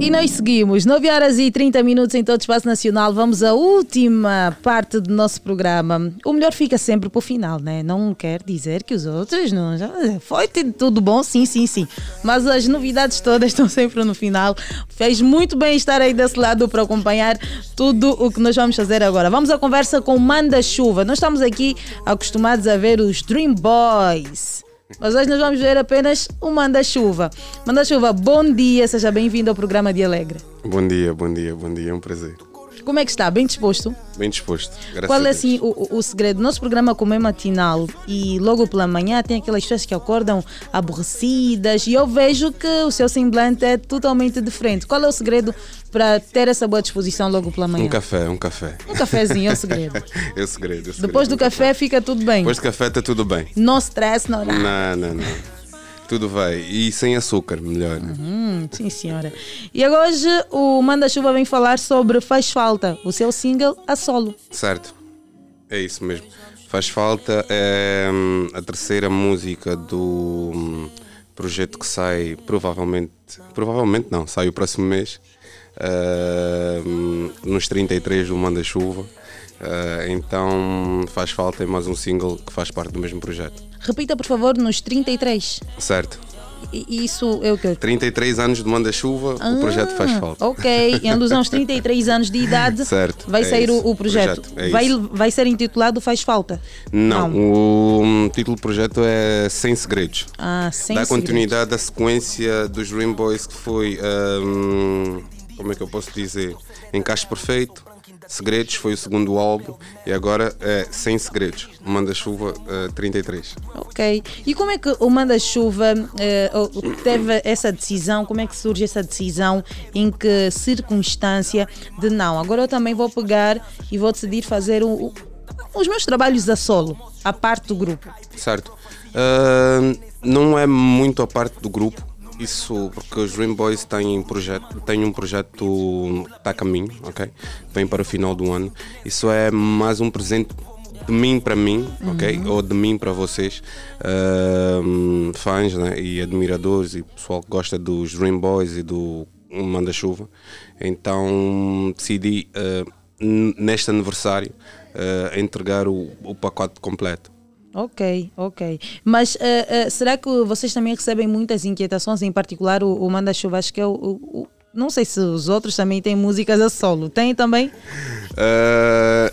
E nós seguimos, 9 horas e 30 minutos em todo o Espaço Nacional. Vamos à última parte do nosso programa. O melhor fica sempre para o final, né? Não quer dizer que os outros não. já- Foi tudo bom, sim, sim, sim. Mas as novidades todas estão sempre no final. Fez muito bem estar aí desse lado para acompanhar tudo o que nós vamos fazer agora. Vamos à conversa com Manda Chuva. Nós estamos aqui acostumados a ver os Dream Boys. Mas hoje nós vamos ver apenas o Manda Chuva. Manda Chuva, bom dia, seja bem-vindo ao programa de Alegre. Bom dia, bom dia, bom dia, é um prazer. Como é que está? Bem disposto? Bem disposto. Graças Qual a é Deus. assim o, o- segredo? Nosso programa como é matinal e logo pela manhã tem aquelas pessoas que acordam aborrecidas e eu vejo que o seu semblante é totalmente diferente. Qual é o segredo para ter essa boa disposição logo pela manhã? Um café, um café. Um cafezinho é o segredo. é o segredo. é o segredo, Depois do um café fica tudo bem. Depois do café está tudo bem. No stress, horário. Não, não, não. Tudo vai. E sem açúcar, melhor. Hum, sim, senhora. E agora hoje o Manda Chuva vem falar sobre Faz Falta, o seu single a solo. Certo. É isso mesmo. Faz falta é hum, a terceira música do hum, projeto que sai provavelmente. Provavelmente não, sai o próximo mês. hum, nos 33 do Manda Chuva. Ah, então faz falta mais um single que faz parte do mesmo projeto. Repita, por favor, nos 33. Certo. E- Isso é o que? 33 anos de Manda Chuva, o projeto faz falta. Ah, Ok, em alusão aos 33 anos de idade, Certo, vai é sair isso, o, projeto. projeto, é vai, isso. vai ser intitulado Faz Falta. Não, o hum, título do projeto é Sem Segredos. Ah, sem Dá segredos. continuidade à sequência dos Dream Boys que foi, hum, como é que eu posso dizer, Encaixe Perfeito, Segredos foi o segundo álbum e agora é Sem Segredos, Manda Chuva eh, 33. Ok. E como é que o Manda Chuva eh, o- teve essa decisão? Como é que surge essa decisão? Em que circunstância de não? Agora eu também vou pegar e vou decidir fazer o- o- os meus trabalhos a solo, a parte do grupo. Certo. Ah, não é muito a parte do grupo, isso porque os Dream Boys têm, projeto, têm um projeto que está a caminho, ok? Vem para o final do ano. Isso é mais um presente de mim para mim, ok? Ou de mim para vocês, ah, fãs né? e admiradores e pessoal que gosta dos Dream Boys e do Manda Chuva. Então decidi, n- neste aniversário, ah, entregar o, o pacote completo. Ok, ok. Mas eh, eh, será que vocês também recebem muitas inquietações, em particular o, o Manda Chuva? Acho que é o, o- o- Não sei se os outros também têm músicas a solo. Tem também? Eh,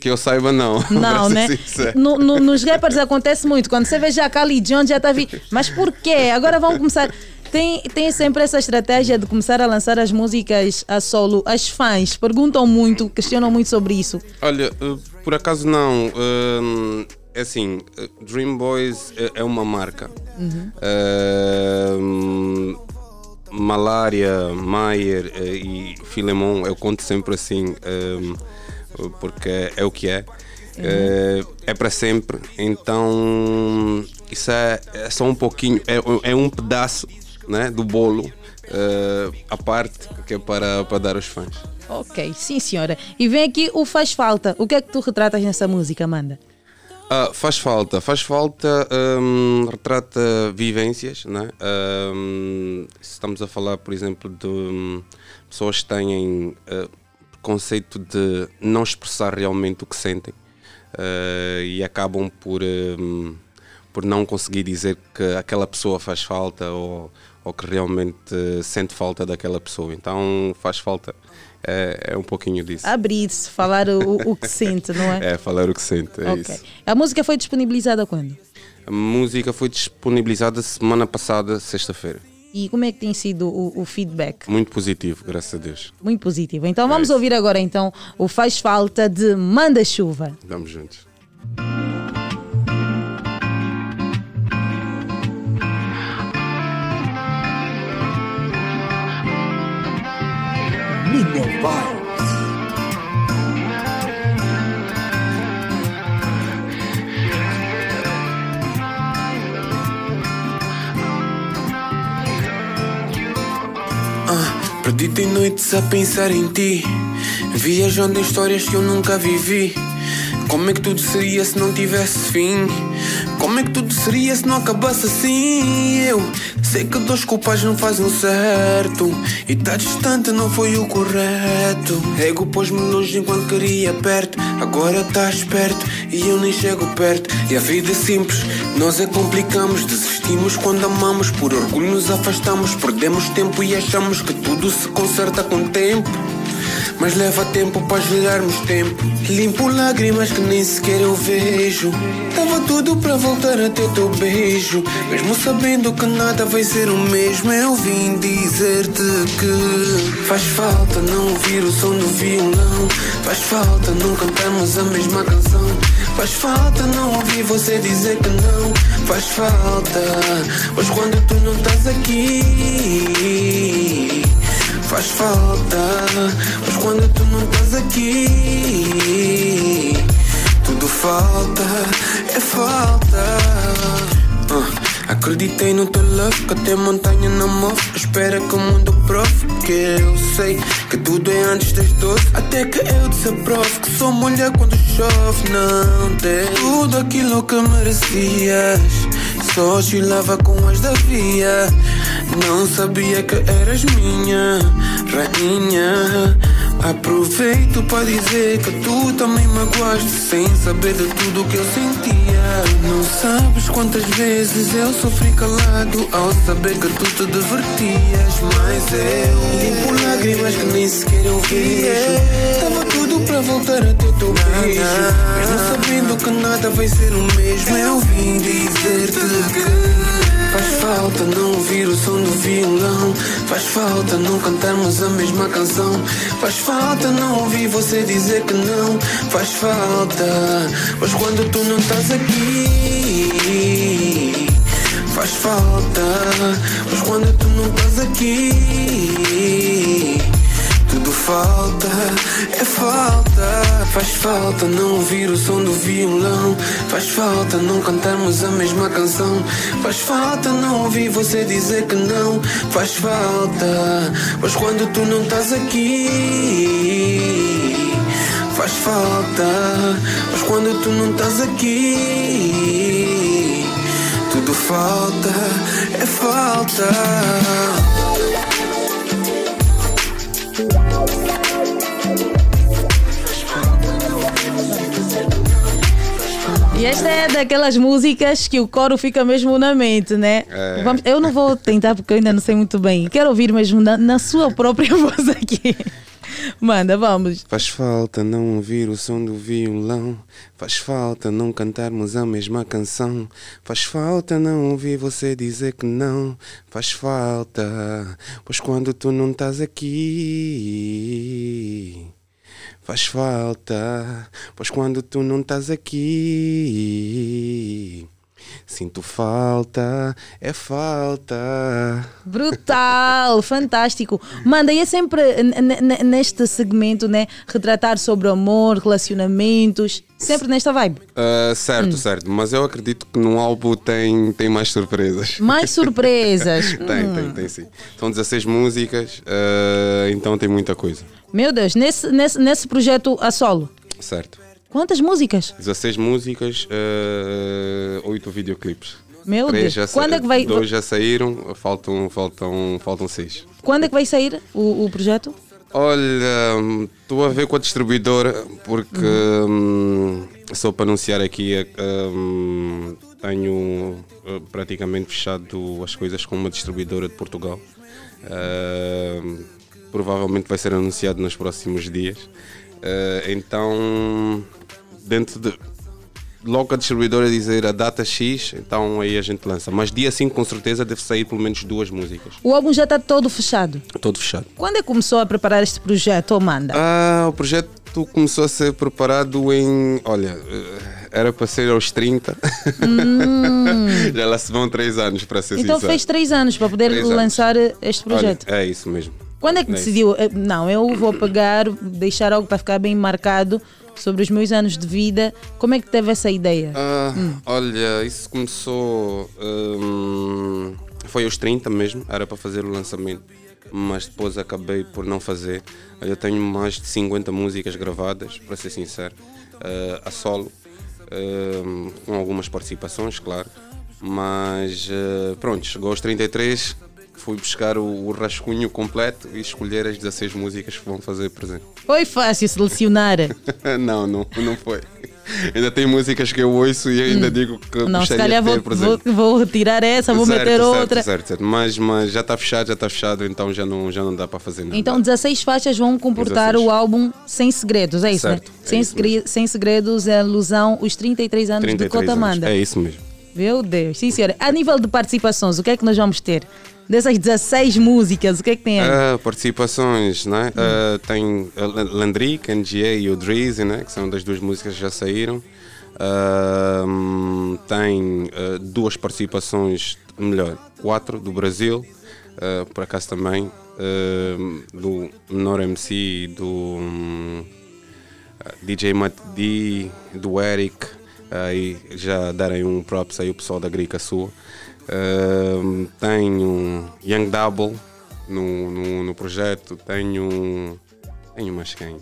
que eu saiba, não. Não, né? No- no- nos rappers acontece muito. Quando você vê já Kali John já está vi. Mas por quê? Agora vamos começar. Tem, tem sempre essa estratégia de começar a lançar as músicas a solo. As fãs perguntam muito, questionam muito sobre isso. Olha, por acaso não. eh, é assim, eh, Dream Boys é, é uma marca. Uhum. Malária, Maier eh, e Filemon, eu conto sempre assim, eh, porque é o que é. Eh, é para sempre, então isso é, é só um pouquinho, é, é um pedaço né, do bolo eh, à parte que é para, para dar aos fãs. Ok, sim senhora. E vem aqui o Faz Falta. O que é que tu retratas nessa música, Amanda? Ah, faz falta, faz falta, hum, retrata vivências, né? Estamos a falar, por exemplo, de hum, pessoas que têm ah, conceito de não expressar realmente o que sentem ah, e acabam por, por não conseguir dizer que aquela pessoa faz falta ou, ou que realmente eh, sente falta daquela pessoa. Então faz falta, é, é um pouquinho disso. Abrir-se, falar o, o que sente, não é? É, falar o que sente, é Ok. isso. A música foi disponibilizada quando? A música foi disponibilizada semana passada, sexta-feira. E como é que tem sido o, o feedback? Muito positivo, graças a Deus. Muito positivo. Então vamos ouvir agora então o Faz Falta de Manda Chuva. Vamos juntos. Minha Vibes. Ah, perdido em noites a pensar em ti Viajando em histórias que eu nunca vivi Como é que tudo seria se não tivesse fim? Como é que tudo seria se não acabasse assim? Eu sei que dois culpados não fazem o certo. E tá distante não foi o correto. Ego pôs-me longe enquanto queria perto. Agora estás perto e eu nem chego perto. E a vida é simples, nós é complicamos. Desistimos quando amamos, por orgulho nos afastamos. Perdemos tempo e achamos que tudo se conserta com tempo mas leva tempo para gerarmos tempo. Limpo lágrimas que nem sequer eu vejo. Tava tudo para voltar a ter teu beijo. Mesmo sabendo que nada vai ser o mesmo, eu vim dizer-te que faz falta não ouvir o som do violão. Faz falta não cantarmos a mesma canção. Faz falta não ouvir você dizer que não. Faz falta, pois quando tu não estás aqui. Faz falta, mas quando tu não estás aqui, tudo falta, é falta. Ah, Acreditei no teu love, que até montanha não move. Espera que o mundo prove que eu sei que tudo é antes das doze. Até que eu desaprovo que sou mulher quando chove. Não tem tudo aquilo que merecias. Só oscilava com as da via. Não sabia que eras minha rainha. Aproveito para dizer que tu também magoaste sem saber de tudo que eu sentia. Não sabes quantas vezes eu sofri calado ao saber que tu te divertias. Mas eu limpo lágrimas que nem sequer eu vejo. Tava tudo para voltar a ter teu beijo. Mesmo sabendo que nada vai ser o mesmo, eu vim dizer-te que. Falta não ouvir o som do violão. Faz falta não cantarmos a mesma canção. Faz falta não ouvir você dizer que não. Faz falta, mas quando tu não estás aqui. Faz falta, mas quando tu não estás aqui. Falta, é falta. Faz falta não ouvir o som do violão. Faz falta não cantarmos a mesma canção. Faz falta não ouvir você dizer que não. Faz falta, mas quando tu não estás aqui. Faz falta, mas quando tu não estás aqui. Tudo falta, é falta. E esta é daquelas músicas que o coro fica mesmo na mente, né? É. Vamos- eu não vou tentar porque eu ainda não sei muito bem. Quero ouvir mesmo na, na sua própria voz aqui. Manda, vamos. Faz falta não ouvir o som do violão. Faz falta não cantarmos a mesma canção. Faz falta não ouvir você dizer que não. Faz falta, pois quando tu não estás aqui. Faz falta, pois quando tu não estás aqui. Sinto falta, é falta. Brutal, fantástico. Manda, e é sempre neste segmento, né? Retratar sobre amor, relacionamentos, sempre nesta vibe. Ah, certo, certo. Mas eu acredito que no álbum tem, tem mais surpresas. Mais surpresas. tem, Hum. tem, tem sim. São 16 músicas, ah, então tem muita coisa. Meu Deus, nesse, nesse, nesse projeto a solo, Certo. Quantas músicas? 16 músicas, ah, 8 videoclipes. Meu Três Deus. Quando é que vai- Dois já saíram, faltam, faltam, faltam seis. Quando é que vai sair o, o projeto? Olha, estou a ver com a distribuidora porque hum, só para anunciar aqui que, hum, tenho eh, praticamente fechado as coisas com uma distribuidora de Portugal. Hum, provavelmente vai ser anunciado nos próximos dias. Eh, então, dentro de. Logo a distribuidora dizer a data X, então aí a gente lança. Mas dia 5 com certeza deve sair pelo menos duas músicas. O álbum já está todo fechado. Todo fechado. Quando é que começou a preparar este projeto, Amanda? Ah, o projeto começou a ser preparado em. Olha, eh, era para ser aos 30. Já lá se vão 3 anos, para ser Hum. Então sincero. fez três anos para poder Três anos. lançar este projeto. Olha, é isso mesmo. Quando é que É isso. decidiu? eh, Não, eu vou pegar, deixar algo para ficar bem marcado sobre os meus anos de vida. Como é que teve essa ideia? Ah, Olha, isso começou. hum, foi aos 30 mesmo, era para fazer o lançamento. Mas depois acabei por não fazer. Eu tenho mais de 50 músicas gravadas, para ser sincero, ah, a solo, hum, com algumas participações, claro. Mas ah, pronto, chegou aos 33, fui buscar o, o rascunho completo e escolher as 16 músicas que vão fazer presente. Foi fácil selecionar. não, não, não foi. Ainda tem músicas que eu ouço e ainda digo que Hum. Não, se gostaria calhar de ter vou, vou, vou retirar essa, vou Certo, meter certo, outra. Certo, certo. Mas, mas já está fechado, já está fechado, então já não, já não dá para fazer nada. Então 16 faixas vão comportar 16. o álbum Sem Segredos, é isso, Certo, né? é Sem, isso segre- Sem Segredos é alusão os 33 anos 33 de Cotamanda. anos. É isso mesmo. Meu Deus, sim senhora. A nível de participações, o que é que nós vamos ter? Dessas 16 músicas, o que é que tem aí? Ah, participações, né? Ah, tem a Lan- Landrick, NGA e o Drizzy, né? Que são das duas músicas que já saíram. Hum, tem ah, duas participações, melhor, quatro do Brasil, por acaso também, do Menor MC do hum, ah, DJ Matt D, do Eric, aí já darem um props aí o pessoal da Grica Sua. Ahm, tenho Young Double no, no, no projeto, tenho. Tenho mais quem?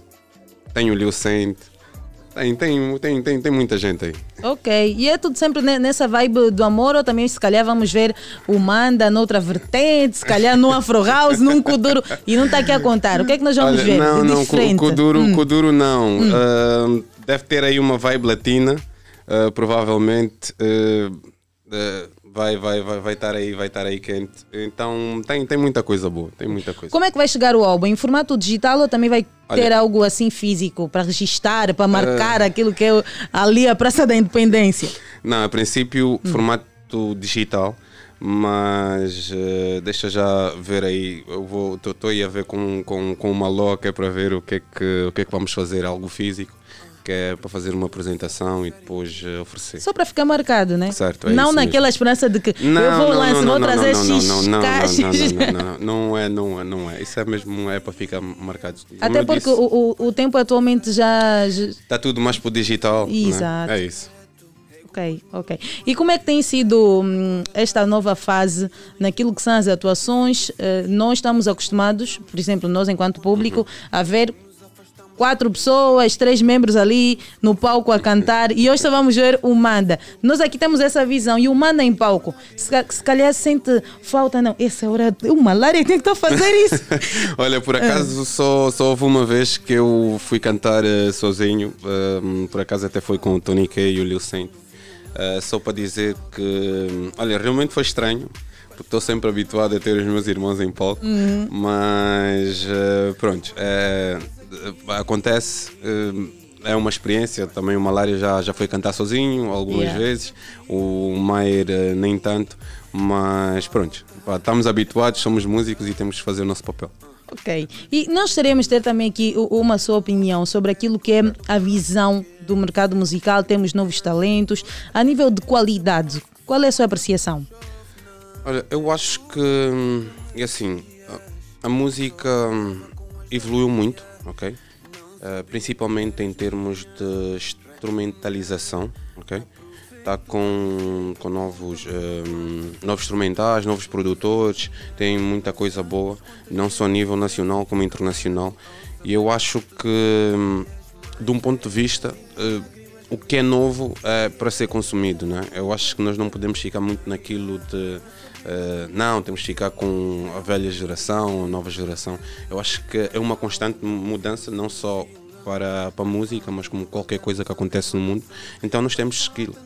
Tenho Lil Saint. Tem, tem, tem, tem, tem muita gente aí. Ok, e é tudo sempre ne- nessa vibe do amor ou também se calhar vamos ver o Manda noutra vertente, se calhar num Afro House, num Kuduro e não está aqui a contar. O que é que nós vamos Olha, ver não, não, Kuduro, Hum. Kuduro não. Ahm, deve ter aí uma vibe latina, ah, provavelmente. ah, ah, vai, vai, vai, vai estar aí, vai estar aí quente. Então tem, tem muita coisa boa, tem muita coisa. Como é que vai chegar o álbum? Em formato digital ou também vai Olha- ter algo assim físico para registrar, para marcar aquilo que é ali a Praça da Independência? Não, a princípio, Hum. formato digital, mas eh, deixa já ver aí. Eu vou, estou aí a ver com, com, com uma loca para ver o que, é que, o que é que vamos fazer, algo físico, que é para fazer uma apresentação e depois eh, oferecer. Só para ficar marcado, né? Certo, é não naquela esperança de que Não, eu vou não, lançar, não, vou não, trazer não, X não, não, não, não, não, não, é, não é, não é. Isso é mesmo é para ficar marcado. Até porque disse, o, o, o tempo atualmente já. Está tudo mais para o digital. né? Exato. É isso. Ok, ok. E como é que tem sido hum, esta nova fase naquilo que são as atuações? Eh, nós estamos acostumados, por exemplo, nós enquanto público, a ver quatro pessoas, três membros ali no palco a cantar e hoje só vamos ver o Manda. Nós aqui temos essa visão e o Manda em palco. Se, se calhar sente falta, não, essa hora, o Malária tem que estar a fazer isso. Olha, por acaso só, só houve uma vez que eu fui cantar eh, sozinho, ehm, por acaso até foi com o Tony K e o Lil Saint. Uh, só para dizer que, olha, realmente foi estranho, porque estou sempre habituado a ter os meus irmãos em palco, Uhum. mas uh, pronto, é, acontece. uh, é uma experiência, também o Malária já, já foi cantar sozinho algumas Yeah. vezes, o Maier uh, nem tanto, mas pronto, estamos habituados, somos músicos e temos que fazer o nosso papel. Ok. E nós de ter também aqui uma sua opinião sobre aquilo que é a visão do mercado musical. Temos novos talentos. A nível de qualidade, qual é a sua apreciação? Olha, eu acho que hum, é assim, a, a música hum, evoluiu muito, ok? Uh, principalmente em termos de instrumentalização, ok? Está com, com novos, hum, novos instrumentais, novos produtores, tem muita coisa boa, não só a nível nacional como internacional. E eu acho que, hum, de um ponto de vista, uh, o que é novo é para ser consumido, né? Eu acho que nós não podemos ficar muito naquilo de eh, não, temos que ficar com a velha geração, a nova geração. Eu acho que é uma constante mudança, não só para, para a música, mas como qualquer coisa que acontece no mundo. Então nós temos segui-lo.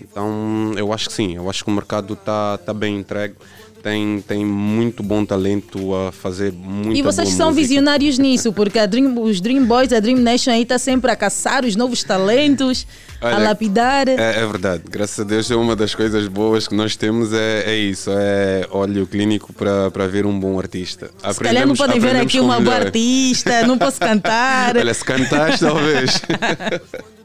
Então eu acho que sim, eu acho que o mercado está tá bem entregue. Tem, tem muito bom talento a fazer muita e vocês são música. visionários nisso, porque a Dream- os Dream Boys, a Dream Nation aí está sempre a caçar os novos talentos, a Olha, lapidar. É, é verdade, graças a Deus é uma das coisas boas que nós temos é, é isso, é óleo clínico para para ver um bom artista. Se calhar não podem ver aqui uma boa artista, não posso cantar. Olha, se cantares talvez.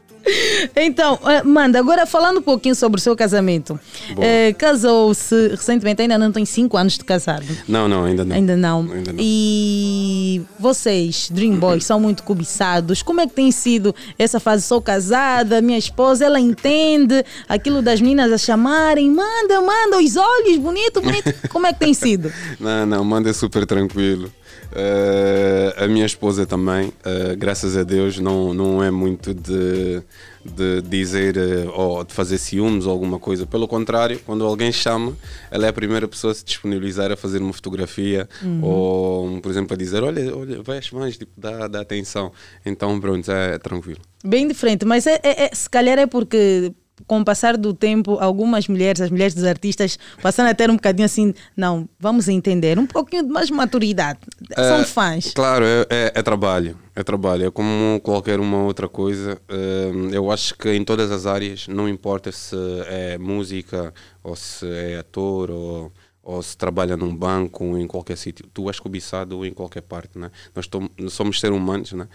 Então, eh, Manda, agora falando um pouquinho sobre o seu casamento. Eh, Casou-se recentemente, ainda não tem 5 anos de casado. Não, não, ainda não. Ainda não. Ainda não. E vocês, Dream Boys, são muito cobiçados. Como é que tem sido essa fase? Sou casada, minha esposa, ela entende aquilo das meninas a chamarem, manda, manda, os olhos, bonito, bonito. Como é que tem sido? Não, não, manda super tranquilo. Eh, a minha esposa também, eh, graças a Deus, não, não é muito de, de dizer eh, ou de fazer ciúmes ou alguma coisa. Pelo contrário, quando alguém chama, ela é a primeira pessoa a se disponibilizar a fazer uma fotografia Uhum. ou, por exemplo, a dizer: Olha, olha vais mais, tipo, dá, dá atenção. Então, pronto, é, é tranquilo. Bem diferente, mas é, é- é- se calhar é porque com o passar do tempo, algumas mulheres, as mulheres dos artistas, passaram a ter um bocadinho assim, não, vamos entender, um pouquinho de mais maturidade. São É, fãs. Claro, é, é- é trabalho. É trabalho. É como qualquer uma outra coisa. Hum, Eu acho que em todas as áreas, não importa se é música, ou se é ator, ou, ou se trabalha num banco, ou em qualquer sítio. Tu és cobiçado em qualquer parte. Né? Nós somos seres humanos. Né?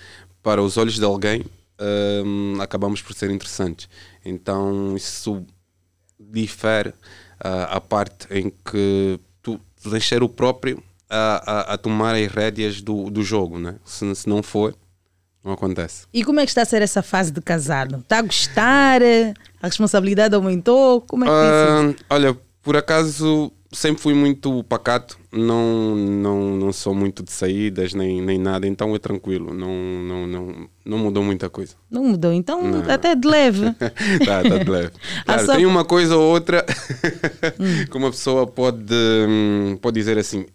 Para os olhos de alguém, hum, acabamos por ser interessantes. Então, isso difere ah, a parte em que tu tens ser o próprio a, a, a tomar as rédeas do, do jogo, né? Se, se não for, não acontece. E como é que está a ser essa fase de casado? Está a gostar? A responsabilidade aumentou? Como é que? Ah, olha, por acaso sempre fui muito pacato, não, não, não sou muito de saídas nem, nem nada, então é tranquilo, não, não, não, não mudou muita coisa. Não mudou, então Não. até de leve. tá, tá de leve. Claro, tem uma coisa ou outra que uma pessoa pode, hum, pode dizer assim: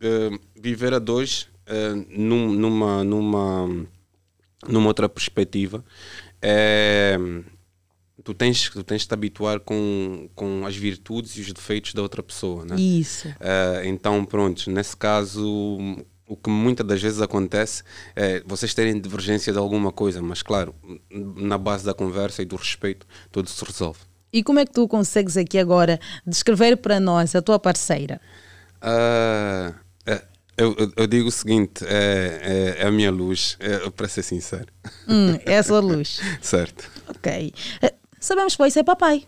eh, viver a dois eh, num- numa, numa, numa outra perspectiva é. Tu tens, tu tens de te habituar com, com as virtudes e os defeitos da outra pessoa, né? Isso. Eh, então, pronto, nesse caso, o que muitas das vezes acontece é vocês terem divergência de alguma coisa, mas claro, na base da conversa e do respeito, tudo se resolve. E como é que tu consegues aqui agora descrever para nós a tua parceira? Ah, é, eu, eu- eu digo o seguinte: é, é, é a minha luz, é, para ser sincero. Hum, é a sua luz. certo. Ok. Sabemos que vai ser papai.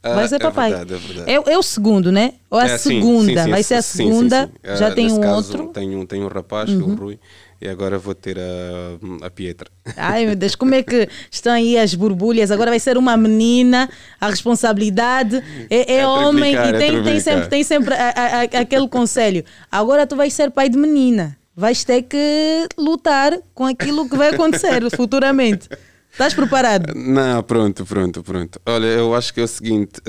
Ah, Vai ser é papai. verdade, é verdade. É, é o segundo, né? Ou a É, segunda? sim, sim, vai ser a segunda. Já Ah, tem um caso, outro. Tenho, tenho um rapaz, que é Uhum. o Rui, e agora vou ter a, a Pietra. Ai meu Deus, como é que estão aí as borbulhas? Agora vai ser uma menina, a responsabilidade é, é É homem e é tem, tem sempre, tem sempre a- a- aquele conselho. Agora tu vais ser pai de menina, vais ter que lutar com aquilo que vai acontecer futuramente. Estás preparado? Não, pronto, pronto, pronto. Olha, eu acho que é o seguinte: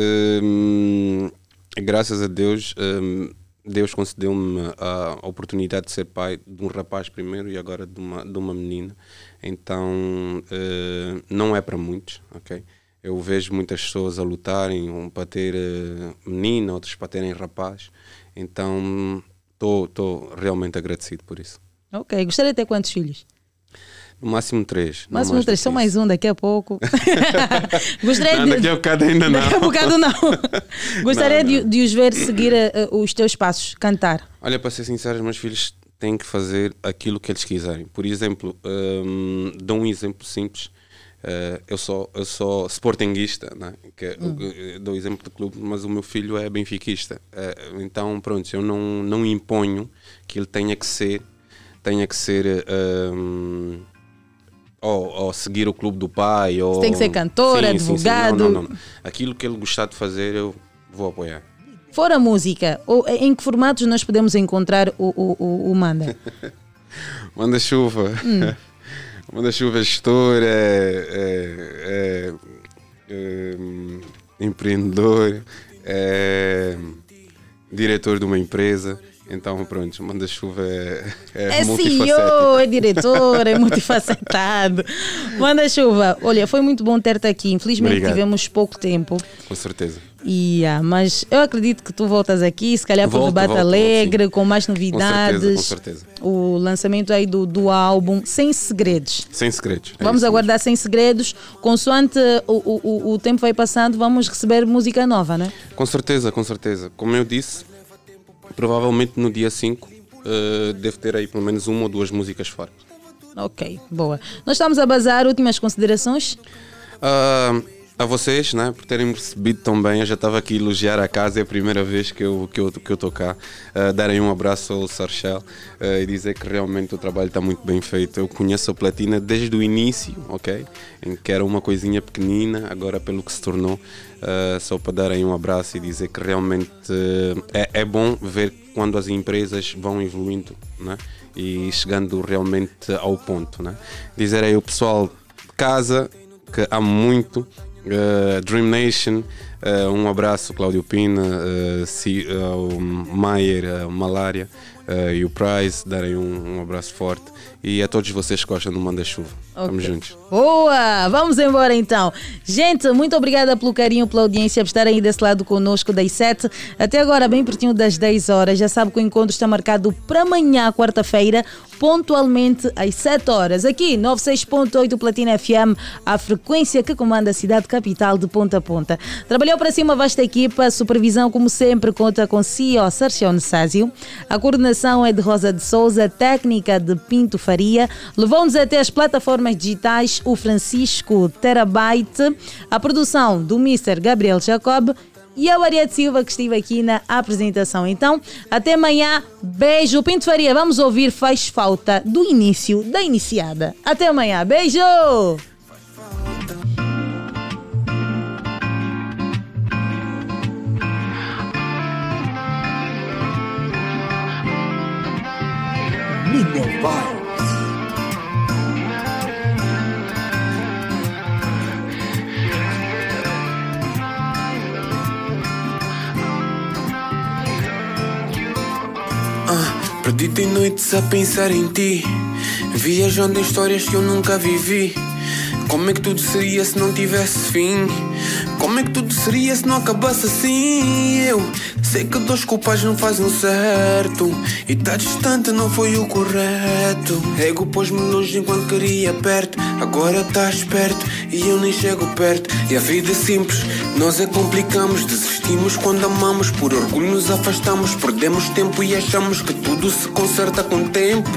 hum, graças a Deus, hum, Deus concedeu-me a oportunidade de ser pai de um rapaz primeiro e agora de uma, de uma menina. Então, eh, não é para muitos, ok? Eu vejo muitas pessoas a lutarem, um para ter eh, menina, outros para terem rapaz. Então estou realmente agradecido por isso. Ok, gostaria de ter quantos filhos? No máximo três. não Máximo três, só que mais um daqui a pouco. Gostaria Não, de. daqui a bocado ainda não. Daqui a bocado não. Gostaria Não, De, de os ver seguir eh, os teus passos, cantar. Olha, para ser sincero, os meus filhos têm que fazer aquilo que eles quiserem. Por exemplo, hum, dou um exemplo simples. Eh, eu sou eu sou sportinguista, né? que é- Hum. eu dou exemplo do clube, mas o meu filho é benfiquista. Eh, então, pronto, eu não não imponho que ele tenha que ser tenha que ser hum, ou, ou seguir o clube do pai ou Tem que ser cantor, Sim, sim, sim. advogado. Não, não, não. Aquilo que ele gostar de fazer, eu vou apoiar. Fora a música, ou, em que formatos nós podemos encontrar o, o, o, Manda? Manda chuva. Hum. Manda chuva gestor, é, é- é, é, hum, empreendedor, é diretor de uma empresa. Então, pronto, manda chuva é, é, É. CEO, é diretor, é multifacetado. Manda chuva. Olha, foi muito bom ter-te aqui. Infelizmente Obrigado. tivemos pouco tempo. Com certeza. E, ah, mas eu acredito que tu voltas aqui, se calhar para o debate volto, alegre, com mais Com novidades. certeza, com certeza. O lançamento aí do, do álbum Sem Segredos. Sem segredos. é Vamos aguardar sem segredos. Consoante o, o, o- o tempo vai passando, vamos receber música nova, né? Com certeza, com certeza. Como eu disse, provavelmente no dia 5 eh, devo ter aí pelo menos uma ou duas músicas fora. Ok, boa. Nós estamos a bazar. Últimas considerações? Ah, a vocês, né, por terem recebido tão bem. Eu já estava aqui a elogiar a casa, é a primeira vez que eu que eu, que eu cá. Ah, darem um abraço ao Sarchel ah, e dizer que realmente o trabalho está muito bem feito. Eu conheço a Platina desde o início, ok? Em que era uma coisinha pequenina, agora pelo que se tornou. Ah, só para darem um abraço e dizer que realmente é, é bom ver quando as empresas vão evoluindo, né? E chegando realmente ao ponto, né? Dizer aí o pessoal de casa que amo muito. Uh, Dream Nation, uh, um abraço, Cláudio Pina, uh, si, uh, Maier, Malária e o Price, darem um, um abraço forte. E a todos vocês que gostam do Manda-Chuva. Estamos Ok. juntos. Boa! Vamos embora então. Gente, muito obrigada pelo carinho, pela audiência, por estarem aí desse lado conosco das 7 até agora, bem pertinho das 10 horas. Já sabe que o encontro está marcado para amanhã, quarta-feira, pontualmente às 7 horas. Aqui, 96.8 Platina FM, a frequência que comanda a cidade capital de ponta a ponta. Trabalhou para si uma vasta equipa, a supervisão, como sempre, conta com CEO Sérgio Nessásio. A coordenação é de Rosa de Souza, técnica de Pinto Faria. Levou-nos até as plataformas digitais o Francisco Terabyte, a produção do Mr. Gabriel Jacob e a Ariete Silva que estive aqui na apresentação. Então, até amanhã. Beijo. Pinto Faria, vamos ouvir Faz Falta do início da iniciada. Até amanhã. Beijo! Minha. Perdido em noites a pensar em ti. Viajando em histórias que eu nunca vivi Como é que tudo seria se não tivesse fim? Como é que tudo seria se não acabasse assim? Eu sei que dois culpados não fazem certo. E tá distante não foi o correto. Ego pôs-me longe enquanto queria perto. Agora tá esperto e eu nem chego perto. E a vida é simples, nós é complicamos. Desistimos quando amamos, por orgulho nos afastamos. Perdemos tempo e achamos que tudo se conserta com tempo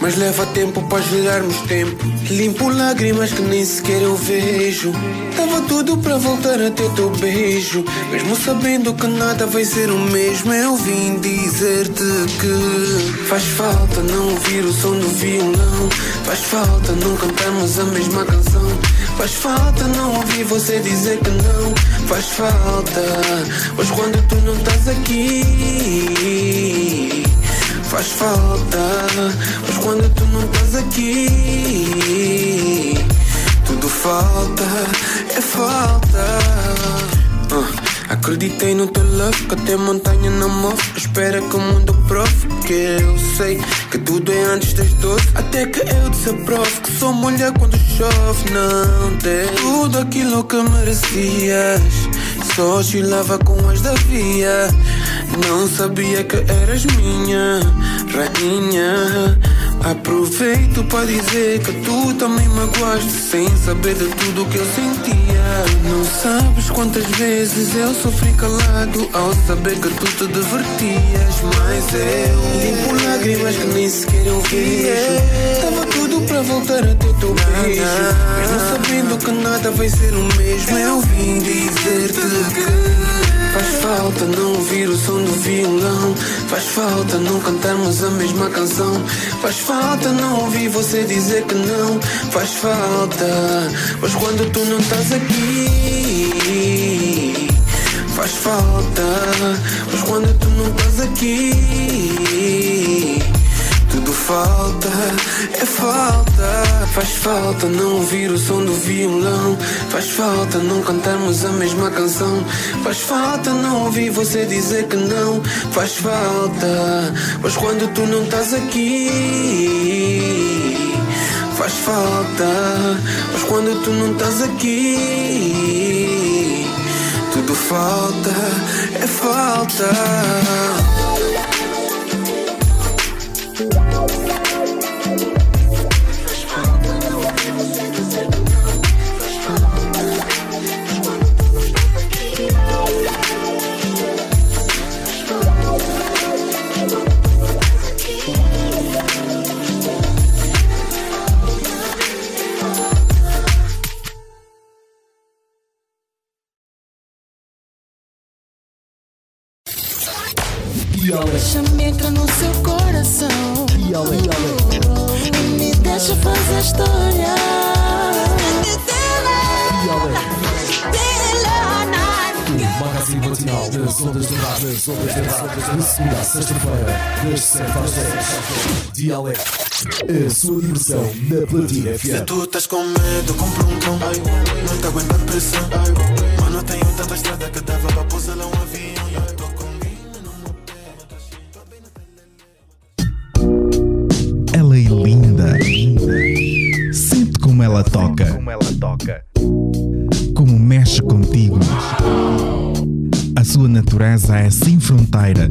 mas leva tempo para gerarmos tempo. Limpo lágrimas que nem sequer eu vejo. Tava tudo para voltar a ter teu beijo. Mesmo sabendo que nada vai ser o mesmo, eu vim dizer-te que faz falta não ouvir o som do violão. Faz falta não cantarmos a mesma canção. Faz falta não ouvir você dizer que não. Faz falta, pois quando tu não estás aqui. Faz falta, mas quando tu não estás aqui, tudo falta, é falta. Ah, Acreditei no teu love, que até montanha não move. Espera que o mundo prove que eu sei que tudo é antes das doze. Até que eu desaprovo que sou mulher quando chove. Não dei tudo aquilo que merecias. Só oscilava com as da via. Não sabia que eras minha rainha. Aproveito para dizer que tu também magoaste Sem saber de tudo que eu sentia. Não sabes quantas vezes eu sofri calado Ao saber que tu te divertias Mas eu limpo lágrimas que nem sequer eu vejo. Tava tudo para voltar a ter teu beijo. Mesmo sabendo que nada vai ser o mesmo Eu vim dizer-te que Faz falta não ouvir o som do violão Faz falta não cantarmos a mesma canção. Faz falta não ouvir você dizer que não. Faz falta Mas quando tu não estás aqui Faz falta Mas quando tu não estás aqui tudo falta, é falta. Faz falta não ouvir o som do violão. Faz falta não cantarmos a mesma canção. Faz falta não ouvir você dizer que não. Faz falta, mas quando tu não estás aqui. Faz falta, mas quando tu não estás aqui. Tudo falta, é falta. De rádio, das ondas de segunda a sexta-feira, das 7 às 10. Dialeto, a sua diversão na Platina Se FM. tu estás com medo, compra um cão Não te aguenta a pressão Mano, tenho tanta estrada que dava para pousar lá um avião eu tô Ela é linda. Sente como ela toca. Como mexe contigo. A sua natureza é sem fronteira.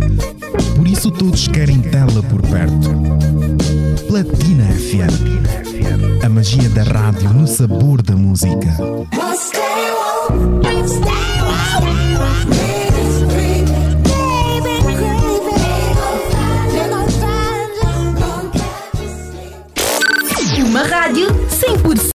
Por isso todos querem tê-la por perto. Platina FM. A magia da rádio no sabor da música. Uma rádio 100%